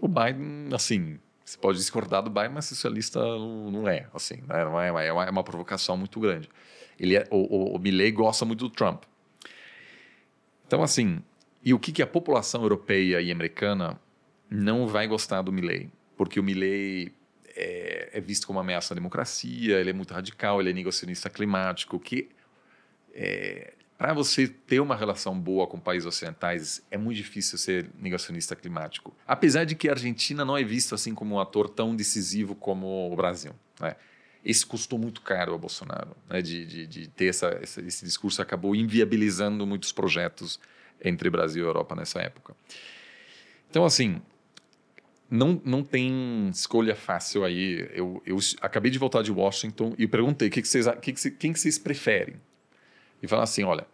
o Biden, assim, você pode discordar do Biden, mas socialista não é, assim, né? não é, é, uma, é uma provocação muito grande. Ele é, o, o, o Milley gosta muito do Trump. Então, assim, e o que, que a população europeia e americana não vai gostar do Milley? Porque o Milley é, é, visto como uma ameaça à democracia, ele é muito radical, ele é negacionista climático, que é, para você ter uma relação boa com países ocidentais, é muito difícil ser negacionista climático. Apesar de que a Argentina não é vista assim como um ator tão decisivo como o Brasil. Né? Esse custou muito caro ao Bolsonaro, né? de, de, de, ter essa, esse discurso acabou inviabilizando muitos projetos entre Brasil e Europa nessa época. Então, assim, não, não tem escolha fácil aí. Eu, eu acabei de voltar de Washington e perguntei que que vocês, que que, quem que vocês preferem. E falaram assim, olha,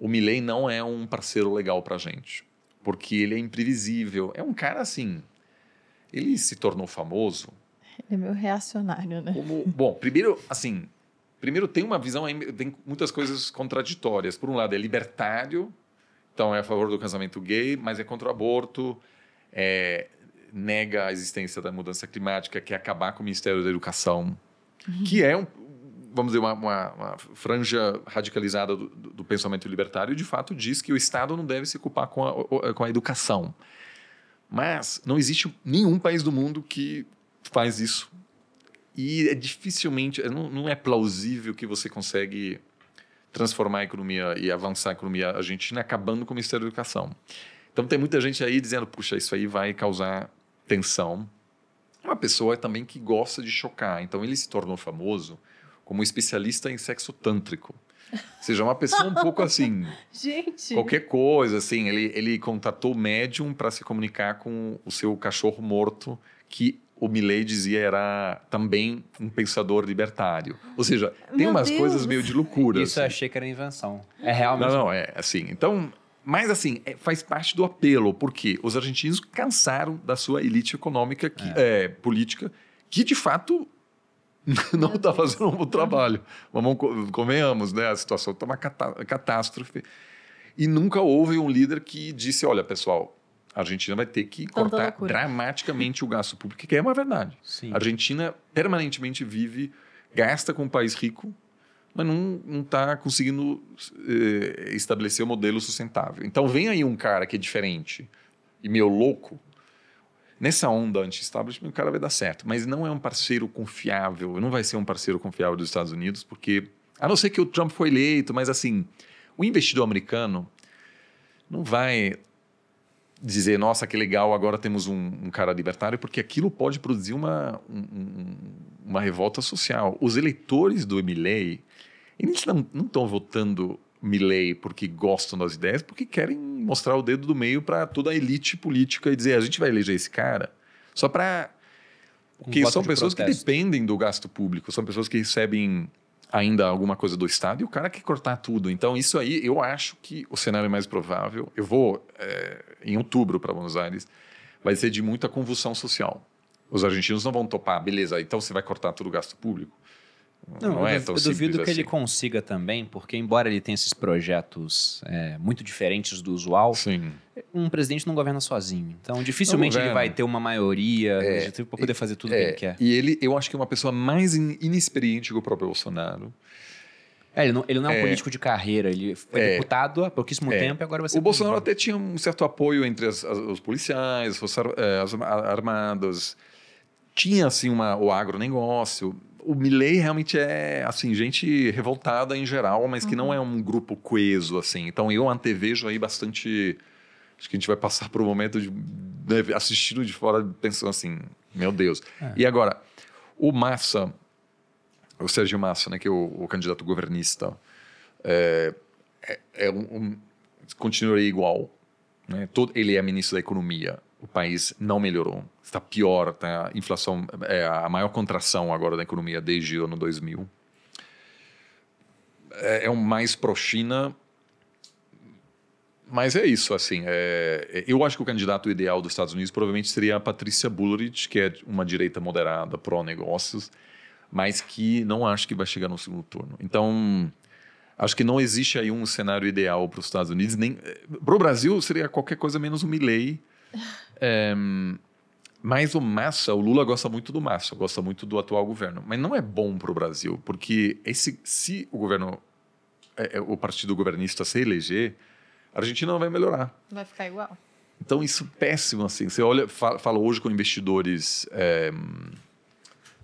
o Milley não é um parceiro legal para gente, porque ele é imprevisível. É um cara assim, ele se tornou famoso. Ele é meio reacionário, né? Como, bom, primeiro, assim, primeiro tem uma visão, tem muitas coisas contraditórias. Por um lado, é libertário, então é a favor do casamento gay, mas é contra o aborto, é, nega a existência da mudança climática, quer acabar com o Ministério da Educação, uhum. que é um, vamos dizer, uma, uma, uma franja radicalizada do, do, pensamento libertário, de fato diz que o Estado não deve se ocupar com a, com a educação. Mas não existe nenhum país do mundo que faz isso. E é dificilmente, não, não é plausível que você consegue transformar a economia e avançar a economia argentina acabando com o Ministério da Educação. Então tem muita gente aí dizendo, puxa, isso aí vai causar tensão. Uma pessoa também que gosta de chocar. Então ele se tornou famoso como especialista em sexo tântrico. Ou seja, uma pessoa um pouco assim. Gente. Qualquer coisa, assim. Ele, ele contatou o médium para se comunicar com o seu cachorro morto, que o Milley dizia era também um pensador libertário. Ou seja, tem Meu umas Deus. coisas meio de loucura. Isso assim. eu achei que era invenção. É realmente. Não, não, é assim. Então, mas assim, é, faz parte do apelo, porque os argentinos cansaram da sua elite econômica, que, é. É, política, que de fato não está fazendo um bom trabalho. Vamos, convenhamos, né? A situação está uma catástrofe. E nunca houve um líder que disse: olha, pessoal, a Argentina vai ter que Tanta cortar loucura. dramaticamente o gasto público, que é uma verdade. Sim. A Argentina permanentemente vive, gasta com um país rico, mas não está conseguindo eh, estabelecer um modelo sustentável. Então vem aí um cara que é diferente e meio louco, Nessa onda anti-establishment, o cara vai dar certo, mas não é um parceiro confiável, não vai ser um parceiro confiável dos Estados Unidos, porque, a não ser que o Trump foi eleito, mas assim, o investidor americano não vai dizer, nossa, que legal, agora temos um, um cara libertário, porque aquilo pode produzir uma, um, uma revolta social. Os eleitores do Milley, eles não estão votando Milley porque gostam das ideias, porque querem mostrar o dedo do meio para toda a elite política e dizer a gente vai eleger esse cara só para porque um são pessoas que dependem do gasto público, são pessoas que recebem ainda alguma coisa do Estado e o cara quer cortar tudo. Então, isso aí, eu acho que o cenário mais provável, eu vou é, em outubro para Buenos Aires, vai ser de muita convulsão social. Os argentinos não vão topar, beleza, então você vai cortar todo o gasto público. Não, não é eu, tão eu duvido que assim. ele consiga também, porque embora ele tenha esses projetos é, muito diferentes do usual, Sim. um presidente não governa sozinho. Então, dificilmente ele vai ter uma maioria é, para poder fazer tudo o é, que ele quer. E ele, eu acho que é uma pessoa mais inexperiente que o próprio Bolsonaro. É, ele, não, ele não é um é. político de carreira, ele foi é, deputado há pouquíssimo é. tempo e agora vai ser. O Bolsonaro até tinha um certo apoio entre as, as, os policiais, as, as armadas, tinha assim uma, o agronegócio o Milley realmente é, assim, gente revoltada em geral, mas que uhum. não é um grupo coeso, assim. Então eu antevejo aí bastante... Acho que a gente vai passar por um momento de né, assistindo de fora, pensando assim, meu Deus. É. E agora, o Massa, o Sérgio Massa, né, que é o, o candidato governista, é, é, é um, um, continuaria igual. Né? Todo, ele é ministro da Economia o país não melhorou. Está pior, tá? a inflação é a maior contração agora da economia desde o ano 2000. É, é um mais pró-China, mas é isso, assim. É, eu acho que o candidato ideal dos Estados Unidos provavelmente seria a Patrícia Bullrich, que é uma direita moderada, pró-negócios, mas que não acho que vai chegar no segundo turno. Então, acho que não existe aí um cenário ideal para os Estados Unidos. nem Para o Brasil, seria qualquer coisa menos um Milley é, Mas o Massa, o Lula gosta muito do Massa, gosta muito do atual governo. Mas não é bom para o Brasil, porque esse, se o governo, é, é, o partido governista se eleger, a Argentina não vai melhorar. Vai ficar igual. Então isso é péssimo assim. Você olha, fala, fala hoje com investidores é,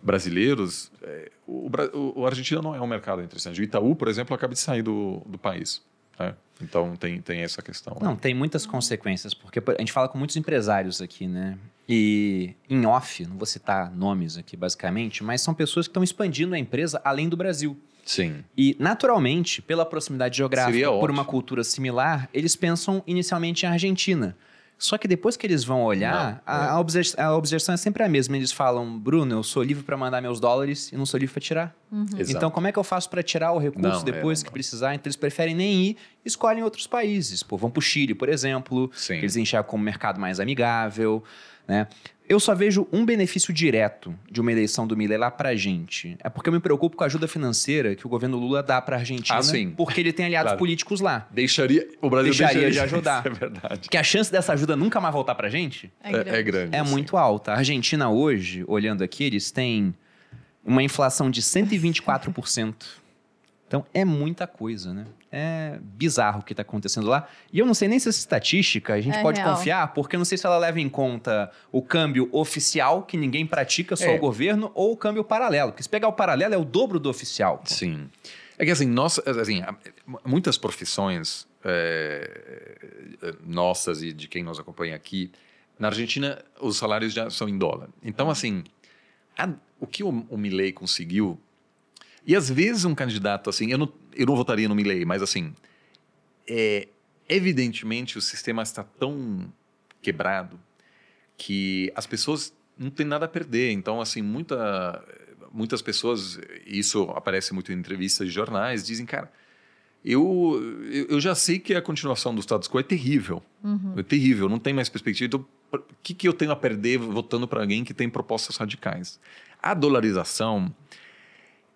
brasileiros, é, o, o, o, Argentina não é um mercado interessante. O Itaú, por exemplo, acaba de sair do, do país. Né? Então tem, tem essa questão. Não, tem muitas consequências, porque a gente fala com muitos empresários aqui, né? E em off, não vou citar nomes aqui basicamente, mas são pessoas que estão expandindo a empresa além do Brasil. Sim. E, naturalmente, pela proximidade geográfica, por uma cultura similar, eles pensam inicialmente em Argentina. Só que depois que eles vão olhar, não, a, a, observação, a, observação é sempre a mesma. Eles falam, Bruno, eu sou livre para mandar meus dólares e não sou livre para tirar. Uhum. Então, como é que eu faço para tirar o recurso não, é, depois é, que precisar? Então, eles preferem nem ir, escolhem outros países. Pô, vão para o Chile, por exemplo, Sim. que eles enxergam como um mercado mais amigável. Né? Eu só vejo um benefício direto de uma eleição do Milley lá pra gente. É porque eu me preocupo com a ajuda financeira que o governo Lula dá pra Argentina, ah, porque ele tem aliados claro. políticos lá. Deixaria, o Brasil deixaria, deixaria de ajudar. é verdade. Que a chance dessa ajuda nunca mais voltar pra gente é grande. É, é, grande, é muito alta. A Argentina hoje, olhando aqui, eles têm uma inflação de 124%. Então é muita coisa, né? É bizarro o que está acontecendo lá. E eu não sei nem se essa estatística a gente é pode real. confiar, porque eu não sei se ela leva em conta o câmbio oficial, que ninguém pratica, só é. o governo, ou o câmbio paralelo. Porque se pegar o paralelo é o dobro do oficial. Sim. É que assim, nós, assim muitas profissões é, nossas e de quem nos acompanha aqui, na Argentina os salários já são em dólar. Então, assim, a, o que o, o Milley conseguiu e às vezes um candidato, assim, eu não, eu não votaria no Milley, mas assim, é, evidentemente o sistema está tão quebrado que as pessoas não têm nada a perder. Então, assim, muita, muitas pessoas, isso aparece muito em entrevistas de jornais, dizem, cara, eu, eu já sei que a continuação do status quo é terrível. Uhum. É terrível, não tem mais perspectiva. Então, o que, que eu tenho a perder votando para alguém que tem propostas radicais? A dolarização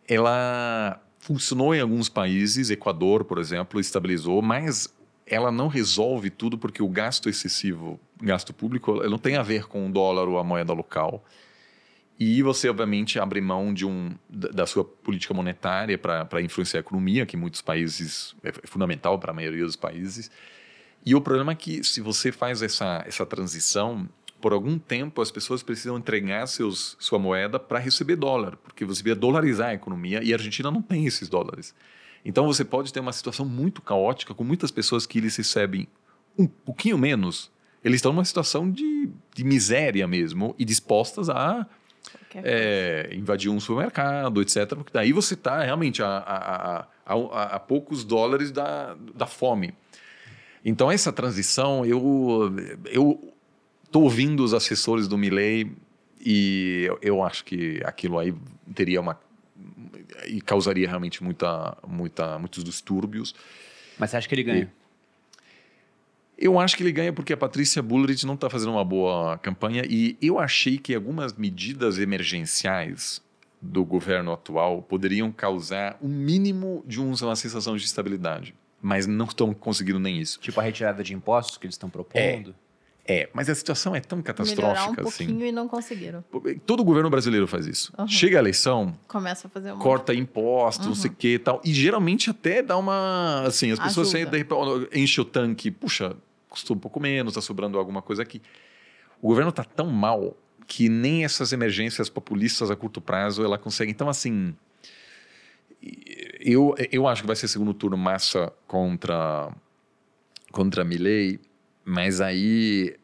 ela funcionou em alguns países, Equador, por exemplo, estabilizou, mas ela não resolve tudo porque o gasto excessivo, gasto público, não tem a ver com o dólar ou a moeda local. E você, obviamente, abre mão de um, da sua política monetária para influenciar a economia, que em muitos países é fundamental para a maioria dos países. E o problema é que, se você faz essa, essa transição, por algum tempo as pessoas precisam entregar seus, sua moeda para receber dólar, porque você vai dolarizar a economia e a Argentina não tem esses dólares. Então você pode ter uma situação muito caótica com muitas pessoas que eles recebem um pouquinho menos. Eles estão numa situação de, de miséria mesmo e dispostas a é, invadir um supermercado, etc. Porque daí você está realmente a, a, a, a, poucos dólares da, da fome. Então essa transição, eu, eu Estou ouvindo os assessores do Milley e eu, eu, acho que aquilo aí teria uma e causaria realmente muita, muita, muitos distúrbios. Mas você acha que ele ganha? E eu acho que ele ganha porque a Patrícia Bullrich não está fazendo uma boa campanha e eu achei que algumas medidas emergenciais do governo atual poderiam causar um mínimo de uma sensação de estabilidade, mas não estão conseguindo nem isso. Tipo a retirada de impostos que eles estão propondo? É. É, mas a situação é tão catastrófica Melhorar um assim. pouquinho e não conseguiram. Todo governo brasileiro faz isso. Uhum. Chega a eleição, começa a fazer uma... corta impostos, uhum. não sei o que e tal. E geralmente até dá uma. Assim, as pessoas assim, enchem o tanque, puxa, custou um pouco menos, está sobrando alguma coisa aqui. O governo está tão mal que nem essas emergências populistas a curto prazo ela consegue. Então, assim. Eu, eu acho que vai ser segundo turno massa contra, contra Milley, mas aí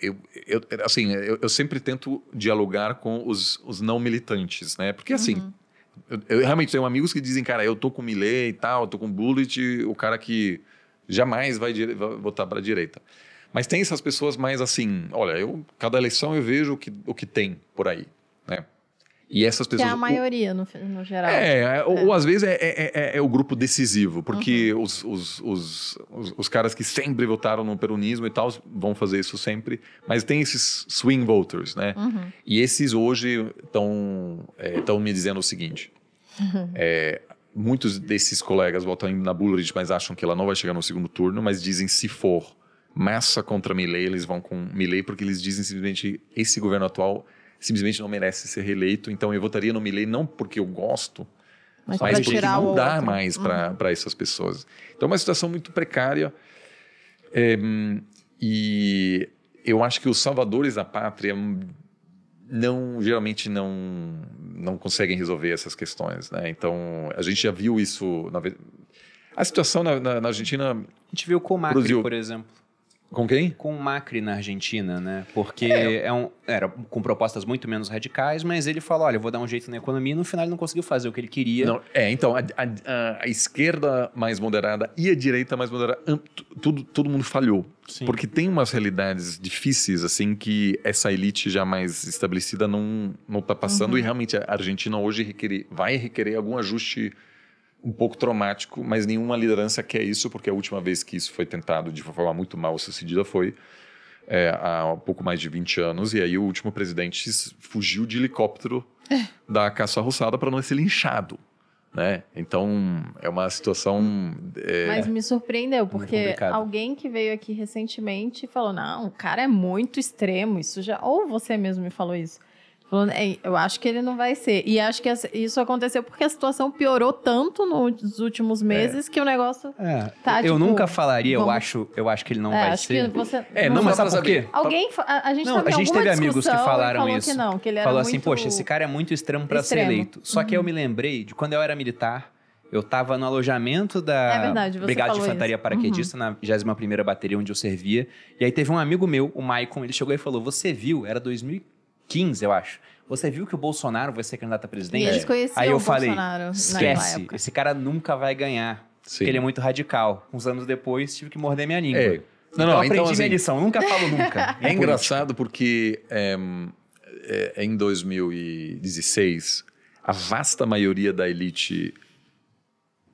eu, eu, assim, eu, eu, sempre tento dialogar com os, os não militantes, né? Porque assim, uhum. eu, eu, realmente tenho amigos que dizem, cara, eu tô com Millet e tal, eu tô com Bullet, o cara que jamais vai, vai votar para a direita. Mas tem essas pessoas mais assim, olha, eu cada eleição eu vejo o que, o que tem por aí, né? E essas pessoas. Que é a maioria, no, no geral. É, é. Ou, ou, às vezes é, é, é, é, o grupo decisivo, porque uhum. os, os, os, os, os caras que sempre votaram no peronismo e tal vão fazer isso sempre, mas tem esses swing voters, né? Uhum. E esses hoje estão é, me dizendo o seguinte: é, muitos desses colegas votam na Bullrich, mas acham que ela não vai chegar no segundo turno, mas dizem se for massa contra Milley, eles vão com Milley porque eles dizem simplesmente esse governo atual simplesmente não merece ser reeleito, então eu votaria no Milley não porque eu gosto, Mas, mas porque não dá outro. mais para Uhum. essas pessoas. Então é uma situação muito precária é, e eu acho que os salvadores da pátria não geralmente não não conseguem resolver essas questões, né? Então a gente já viu isso na a situação na, na- na Argentina A gente viu com o Macri, Produziu. por exemplo. Com quem? Com o Macri na Argentina, né? Porque é. um, era com propostas muito menos radicais, mas ele falou: olha, eu vou dar um jeito na economia e no final ele não conseguiu fazer o que ele queria. Não, é, então, a, a- a- esquerda mais moderada e a direita mais moderada, tudo, todo mundo falhou. Sim. Porque tem umas realidades difíceis, assim, que essa elite já mais estabelecida não não está passando. E realmente a Argentina hoje requerer, vai requerer algum ajuste um pouco traumático, mas nenhuma liderança quer isso, porque a última vez que isso foi tentado de forma muito mal sucedida foi é, há pouco mais de 20 anos, e aí o último presidente fugiu de helicóptero da caça roçada para não ser linchado. Né? Então, é uma situação. é, Mas me surpreendeu, porque alguém que veio aqui recentemente falou: não, o cara é muito extremo, isso já. Ou você mesmo me falou isso. "É, eu acho que ele não vai ser. E acho que isso aconteceu porque a situação piorou tanto nos últimos meses que o negócio. É, Tá, eu tipo, nunca falaria, eu vamos- acho, eu acho que ele não é, vai ser. que você. É, não, não mas sabe por quê? Alguém. A, a gente Não, a gente teve amigos que falaram falou isso. que não, que ele era Falou assim, poxa, esse cara é muito extremo pra ser. Uhum. eleito. Só que aí eu me lembrei de quando eu era militar, eu tava no alojamento da É verdade, Brigada de Infantaria isso. Paraquedista, na 21ª Bateria, onde eu servia. E aí teve um amigo meu, o Maicon, ele chegou e falou, você viu, era 2015, eu acho. Você viu que o Bolsonaro vai ser candidato a E presidente? eles conheciam Aí eu o falei, Bolsonaro naquela esquece, época. esse cara nunca vai ganhar. Sim. Porque ele é muito radical. Uns anos depois, tive que morder minha língua. É. Não, então, não, eu aprendi então, minha assim, lição, nunca falo nunca. É engraçado porque é, é, em 2016, a vasta maioria da elite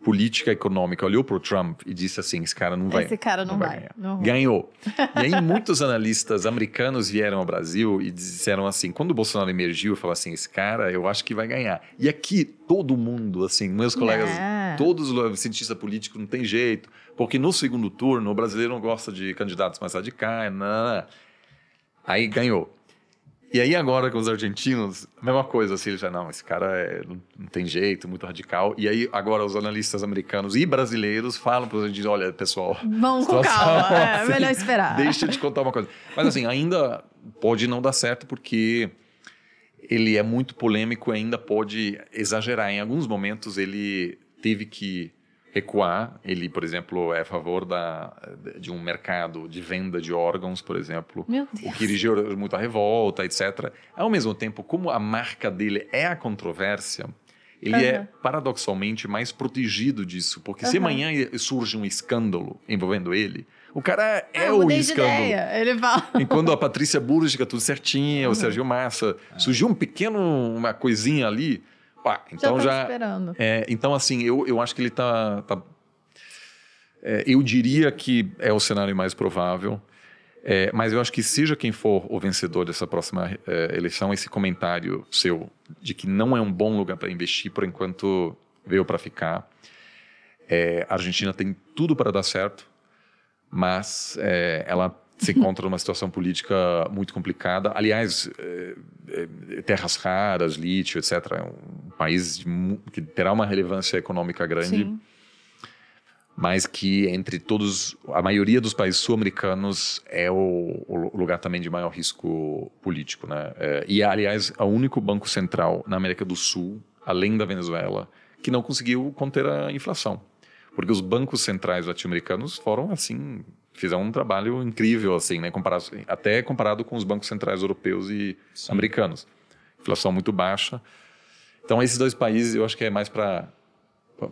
política econômica olhou para o Trump e disse assim: esse cara não vai. Esse cara não vai, ganhar. não vai. Ganhou. E aí, muitos analistas americanos vieram ao Brasil e disseram assim: quando o Bolsonaro emergiu, falou assim: esse cara eu acho que vai ganhar. E aqui, todo mundo, assim, meus colegas, Não. todos os cientistas políticos, não tem jeito, porque no segundo turno o brasileiro não gosta de candidatos mais radicais, não, não, não. Aí ganhou. E aí agora com os argentinos, a mesma coisa, assim, eles já, não, esse cara é- não, tem jeito, muito radical. E aí agora os analistas americanos e brasileiros falam para os argentinos, olha, pessoal, Vamos com calma. É assim, melhor esperar. Deixa eu te contar uma coisa. Mas assim, ainda pode não dar certo porque ele é muito polêmico e ainda pode exagerar. Em alguns momentos ele teve que recuar. Ele, por exemplo, é a favor da, de um mercado de venda de órgãos, por exemplo. Meu O que gerou muita revolta, etc. Ao mesmo tempo, como a marca dele é a controvérsia, ele é Aham. paradoxalmente mais protegido disso. Porque se Aham. amanhã surge um escândalo envolvendo ele, o cara é eu o mudei de escândalo. ideia. Ele fala. E quando a Patrícia Burris fica tudo certinho, o Sérgio Massa, surgiu um pequeno, uma coisinha ali, pá, então já já... tava esperando. É, então, assim, eu, eu acho que ele tá. tá- é, eu diria que é o cenário mais provável. É, mas eu acho que seja quem for o vencedor dessa próxima é, eleição, esse comentário seu de que não é um bom lugar para investir por enquanto veio para ficar. É, a Argentina tem tudo para dar certo, mas é, ela se encontra numa situação política muito complicada. Aliás, é, é, terras raras, lítio, etc. É um país de que terá uma relevância econômica grande Sim. mas que entre todos, a maioria dos países sul-americanos é o, o lugar também de maior risco político, né? É, e aliás, é o único banco central na América do Sul, além da Venezuela, que não conseguiu conter a inflação, porque os bancos centrais latino-americanos foram assim, fizeram um trabalho incrível assim, né? Comparado, até comparado com os bancos centrais europeus e americanos, inflação muito baixa. Então esses dois países, eu acho que é mais para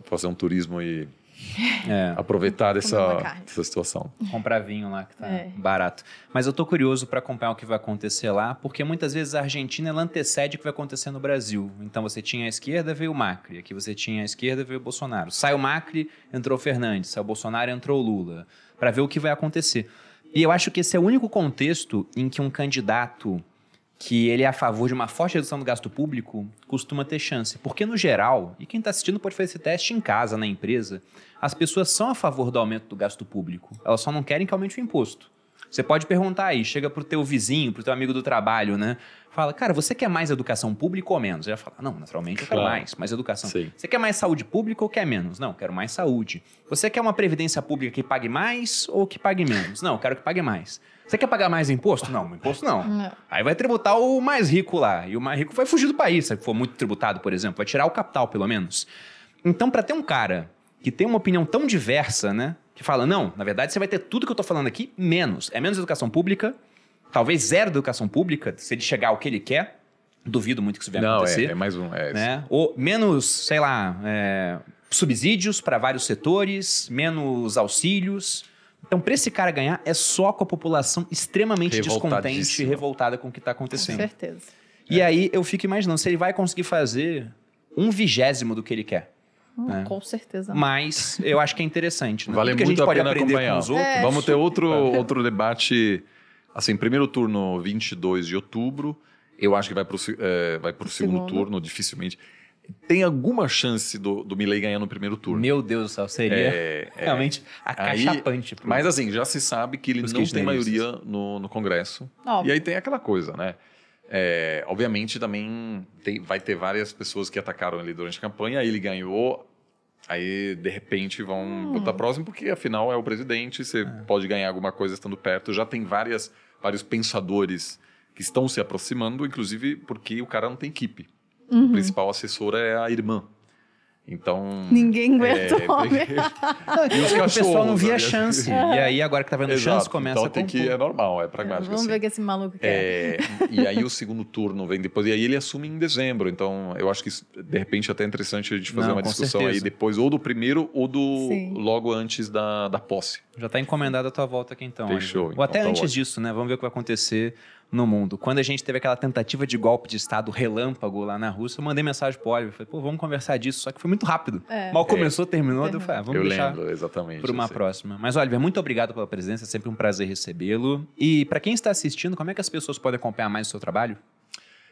fazer um turismo e É. aproveitar dessa, dessa situação. comprar vinho lá que tá É. barato. Mas eu tô curioso para acompanhar o que vai acontecer lá, porque muitas vezes a Argentina ela antecede o que vai acontecer no Brasil. Então você tinha a esquerda, veio o Macri. Aqui você tinha a esquerda, veio o Bolsonaro. Sai o Macri, entrou o Fernandes. Sai o Bolsonaro, entrou o Lula. Para ver o que vai acontecer. E eu acho que esse é o único contexto em que um candidato que ele é a favor de uma forte redução do gasto público costuma ter chance. Porque, no geral, e quem está assistindo pode fazer esse teste em casa, na empresa, as pessoas são a favor do aumento do gasto público. Elas só não querem que aumente o imposto. Você pode perguntar aí, chega pro teu vizinho, pro teu amigo do trabalho, né? Fala, cara, você quer mais educação pública ou menos? Ele vai falar, não, naturalmente eu quero Claro. mais, mais educação. Sim. Você quer mais saúde pública ou quer menos? Não, quero mais saúde. Você quer uma previdência pública que pague mais ou que pague menos? Não, quero que pague mais. Você quer pagar mais imposto? Não, imposto não. Não. Aí vai tributar o mais rico lá. E o mais rico vai fugir do país, se for muito tributado, por exemplo. Vai tirar o capital, pelo menos. Então, para ter um cara que tem uma opinião tão diversa, né? Que fala, não, na verdade você vai ter tudo que eu tô falando aqui, menos. É menos educação pública, talvez zero educação pública, se ele chegar ao que ele quer. Duvido muito que isso venha Não, acontecer é, é mais um. É, né? Ou menos, sei lá, é, subsídios para vários setores, menos auxílios. Então, para esse cara ganhar, é só com a população extremamente descontente e revoltada com o que está Com acontecendo. certeza. E aí eu fico imaginando se ele vai conseguir fazer um vigésimo do que ele quer. Hum, É. Com certeza. Mas eu acho que é interessante. Né? Vale Tudo a muito gente a pode pena aprender acompanhar. com os outros. É. Vamos ter outro, outro debate. Assim, primeiro turno, 22 de outubro. Eu acho que vai para o é, vai pro segundo, Segundo. turno, dificilmente. Tem alguma chance do, do Milley ganhar no primeiro turno? Meu Deus do céu, seria É, é. realmente Aí- acachapante. pro- Mas assim, já se sabe que ele Os não tem maioria no, no Congresso. Óbvio. E aí tem aquela coisa, né? É, obviamente também tem- vai ter várias pessoas que atacaram ele durante a campanha, aí ele ganhou, aí de repente vão Hum. botar próximo, porque afinal é o presidente, você pode ganhar alguma coisa estando perto. Já tem várias, vários pensadores que estão se aproximando, inclusive porque o cara não tem equipe. Uhum. O principal assessor é a irmã. Então. Ninguém aguenta é, o homem. e os o pessoal não cachorros, via né? chance. E aí, agora que tá vendo chance, Exato. começa então a tem que é normal, é pragmático. Vamos assim. ver o que esse maluco quer. É, e aí o segundo turno vem depois, e aí ele assume em dezembro. Então, eu acho que de repente até é interessante a gente fazer Não, uma discussão certeza. aí depois, ou do primeiro, ou do Sim. logo antes da, da posse. Já tá encomendada a tua volta aqui então. Fechou, Ângelo. então Ou até tá antes ótimo. disso, né? Vamos ver o que vai acontecer no mundo. Quando a gente teve aquela tentativa de golpe de Estado relâmpago lá na Rússia, eu mandei mensagem pro Oliver. Falei, pô, vamos conversar disso. Só que foi muito rápido. É. Mal começou, terminou. Eu Terminou. falei, ah, vamos eu deixar lembro, exatamente. por uma assim. próxima. Mas, Oliver, muito obrigado pela presença. É sempre um prazer recebê-lo. E para quem está assistindo, como é que as pessoas podem acompanhar mais o seu trabalho?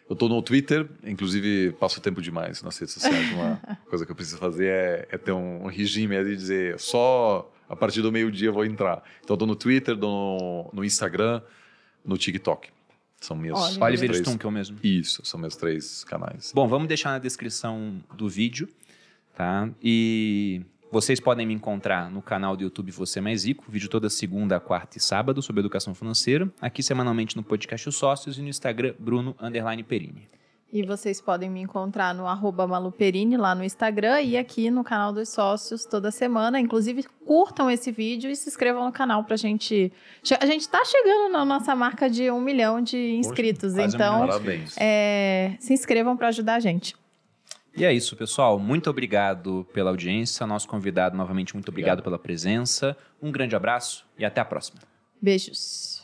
Eu tô no Twitter, inclusive passo tempo demais nas redes sociais. Uma coisa que eu preciso fazer é, é ter um regime ali de dizer só a partir do meio-dia eu vou entrar. Então eu tô no Twitter, no, no Instagram, no TikTok. São Olha. minhas Oliver três- Stunkel mesmo. Isso, são meus três canais. Bom, vamos deixar na descrição do vídeo, tá? E vocês podem me encontrar no canal do YouTube Você Mais Rico, vídeo toda segunda, quarta e sábado sobre educação financeira, aqui semanalmente no podcast Os Sócios e no Instagram Bruno Underline Perini. E vocês podem me encontrar no arroba maluperini lá no Instagram e aqui no canal dos sócios toda semana. Inclusive, curtam esse vídeo e se inscrevam no canal pra gente. A gente tá chegando na nossa marca de um milhão de inscritos. um então, é, se inscrevam pra ajudar a gente. E é isso, pessoal. Muito obrigado pela audiência. Nosso convidado, novamente, muito obrigado Obrigado. pela presença. Um grande abraço e até a próxima. Beijos.